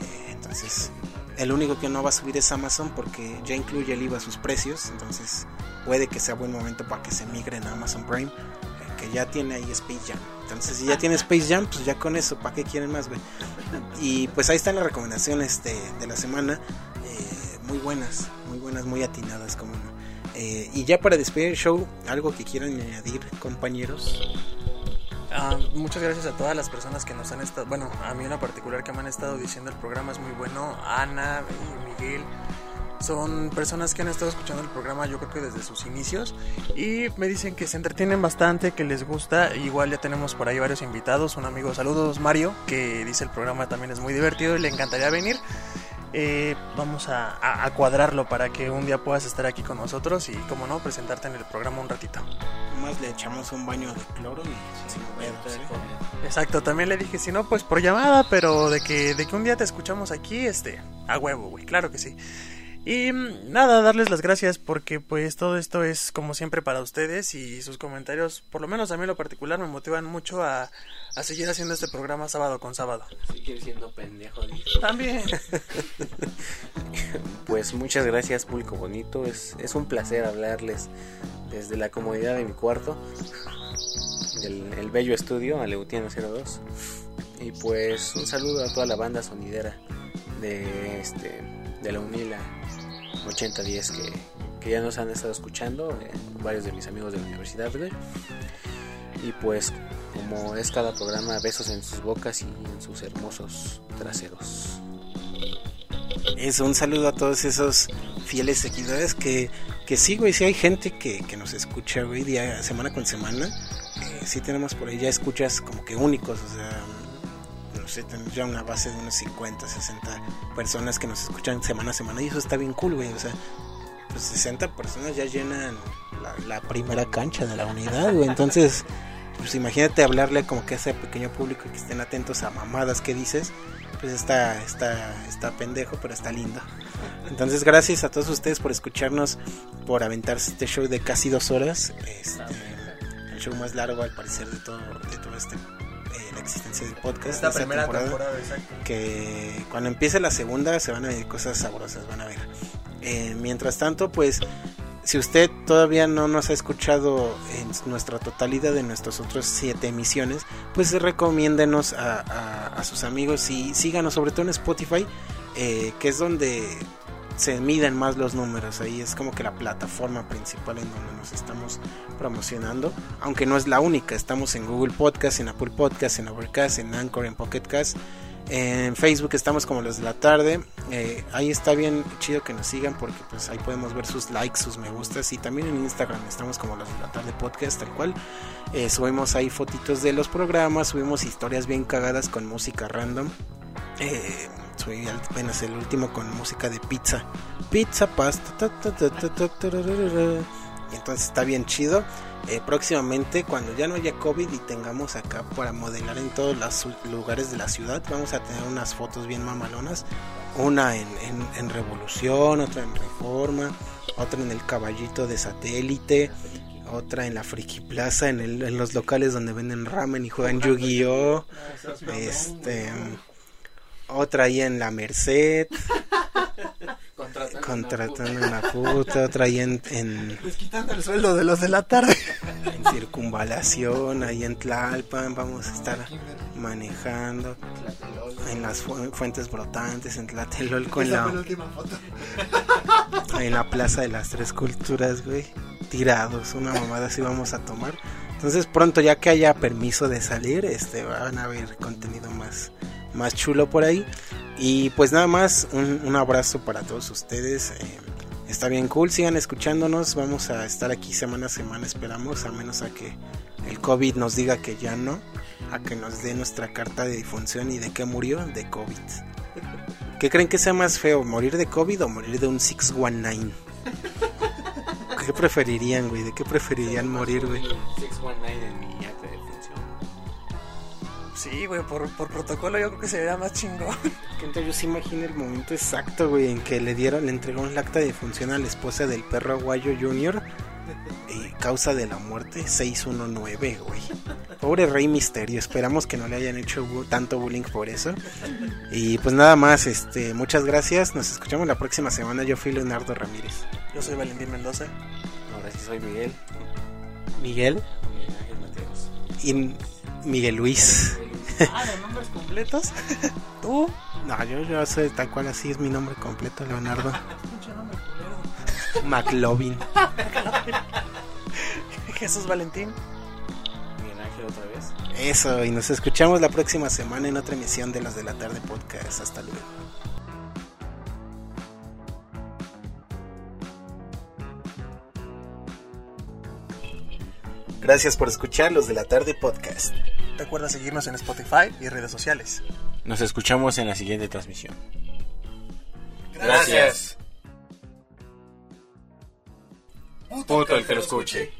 Eh, entonces, el único que no va a subir es Amazon porque ya incluye el IVA a sus precios, entonces puede que sea buen momento para que se migren a Amazon Prime, eh, que ya tiene ahí Space Jam. Entonces, si ya tiene Space Jam, pues ya con eso, ¿para qué quieren más, güey? Y pues ahí están las recomendaciones de, de la semana, eh, muy buenas, muy buenas, muy atinadas, como no. Eh, y ya para despedir el show, algo que quieran añadir, compañeros. Ah, muchas gracias a todas las personas que nos han estado, bueno, a mí en particular que me han estado diciendo el programa es muy bueno, Ana y Miguel. Son personas que han estado escuchando el programa yo creo que desde sus inicios y me dicen que se entretienen bastante, que les gusta. Igual ya tenemos por ahí varios invitados. Un amigo, saludos Mario, que dice el programa también es muy divertido y le encantaría venir. Eh, vamos a, a- a cuadrarlo para que un día puedas estar aquí con nosotros y como no, presentarte en el programa un ratito. Más le echamos un baño de cloro y. Exacto, también le dije, si no, pues por llamada, pero de que, de que un día te escuchamos aquí, este, a huevo, güey, claro que sí. Y mm, nada, darles las gracias porque pues todo esto es como siempre para ustedes y sus comentarios, por lo menos a mí en lo particular, me motivan mucho a, a seguir haciendo este programa sábado con sábado. Seguir siendo pendejo, dice. También. Pues muchas gracias, público bonito. Es, es un placer hablarles desde la comodidad de mi cuarto, del el bello estudio, Aleutiano 02. Y pues un saludo a toda la banda sonidera de, este, de la UNILA 8010 que, que ya nos han estado escuchando, eh, varios de mis amigos de la universidad. Y pues, como es cada programa, besos en sus bocas y en sus hermosos traseros. Es un saludo a todos esos fieles seguidores que, que sí, güey, sí hay gente que, que nos escucha, güey, día, semana con semana. Eh, sí tenemos por ahí ya escuchas como que únicos, o sea, no sé, ya una base de unos 50, 60 personas que nos escuchan semana a semana y eso está bien cool, güey, o sea, pues 60 personas ya llenan la, la primera cancha de la unidad, güey, entonces, pues imagínate hablarle como que a ese pequeño público que estén atentos a mamadas que dices pues está, está, está pendejo, pero está lindo. Entonces, gracias a todos ustedes por escucharnos, por aventarse este show de casi dos horas. Este, el show más largo, al parecer, de todo, de todo este, eh, la existencia del podcast. Esta de primera temporada, exacto. Que cuando empiece la segunda se van a ver cosas sabrosas, van a ver. Eh, mientras tanto, pues si usted todavía no nos ha escuchado en nuestra totalidad de nuestras otras siete emisiones, pues recomiéndenos a, a, a sus amigos y síganos sobre todo en Spotify, eh, que es donde se miden más los números. Ahí es como que la plataforma principal en donde nos estamos promocionando, aunque no es la única. Estamos en Google Podcast, en Apple Podcast, en Overcast, en Anchor, en Pocket Cast. En Facebook estamos como los de la tarde. Eh, ahí está bien chido que nos sigan porque pues ahí podemos ver sus likes, sus me gustas. Y también en Instagram estamos como los de la tarde podcast, tal cual. Eh, subimos ahí fotitos de los programas, subimos historias bien cagadas con música random. Eh, subí apenas el último con música de pizza. Pizza, pasta. ta, ta, ta. Y entonces está bien chido. Eh, próximamente, cuando ya no haya COVID y tengamos acá para modelar en todos los lugares de la ciudad, vamos a tener unas fotos bien mamalonas. Una en, en, en Revolución, otra en Reforma, otra en el Caballito de Satélite, otra en la Friki Plaza, en, el, en los locales donde venden ramen y juegan Yu-Gi-Oh! Este, otra ahí en la Merced. Contratando una puta, otra ahí en, en, Les quitan el sueldo de los de la tarde. en circunvalación, ahí en Tlalpan, vamos a estar manejando en las fu- fuentes brotantes, en Tlatelolco, en la foto. en la Plaza de las Tres Culturas, güey, tirados, una mamada así vamos a tomar. Entonces pronto ya que haya permiso de salir, este van a ver contenido más, más chulo por ahí. Y pues nada más, un, un abrazo para todos ustedes. eh, está bien cool, sigan escuchándonos. Vamos a estar aquí semana a semana, esperamos, a menos a que el COVID nos diga que ya no, a que nos dé nuestra carta de difunción y de qué murió, de COVID. ¿Qué creen que sea más feo, morir de COVID o morir de un 619? ¿Qué preferirían, güey? ¿De qué preferirían morir, güey? 619 Sí, güey, por, por protocolo yo creo que se vería más chingón. Entonces yo se imagino el momento exacto, güey, en que le dieron, le entregó un acta de defunción a la esposa del perro aguayo Junior. Y causa de la muerte 619, güey. Pobre Rey Misterio, esperamos que no le hayan hecho bu- tanto bullying por eso. Y pues nada más, este, muchas gracias. Nos escuchamos la próxima semana. Yo fui Leonardo Ramírez. Yo soy Valentín Mendoza. Ahora sí soy Miguel. Miguel Miguel Ángel Mateos. y Miguel Luis. Ah, los nombres completos. Tú. No, yo, yo soy tal cual así es mi nombre completo, Leonardo. McLovin. Jesús Valentín. Miguel Ángel otra vez. Eso, y nos escuchamos la próxima semana en otra emisión de los de la tarde podcast. Hasta luego. Gracias por escuchar los de la tarde podcast. Recuerda seguirnos en Spotify y redes sociales. Nos escuchamos en la siguiente transmisión. Gracias. Puto el que lo escuche.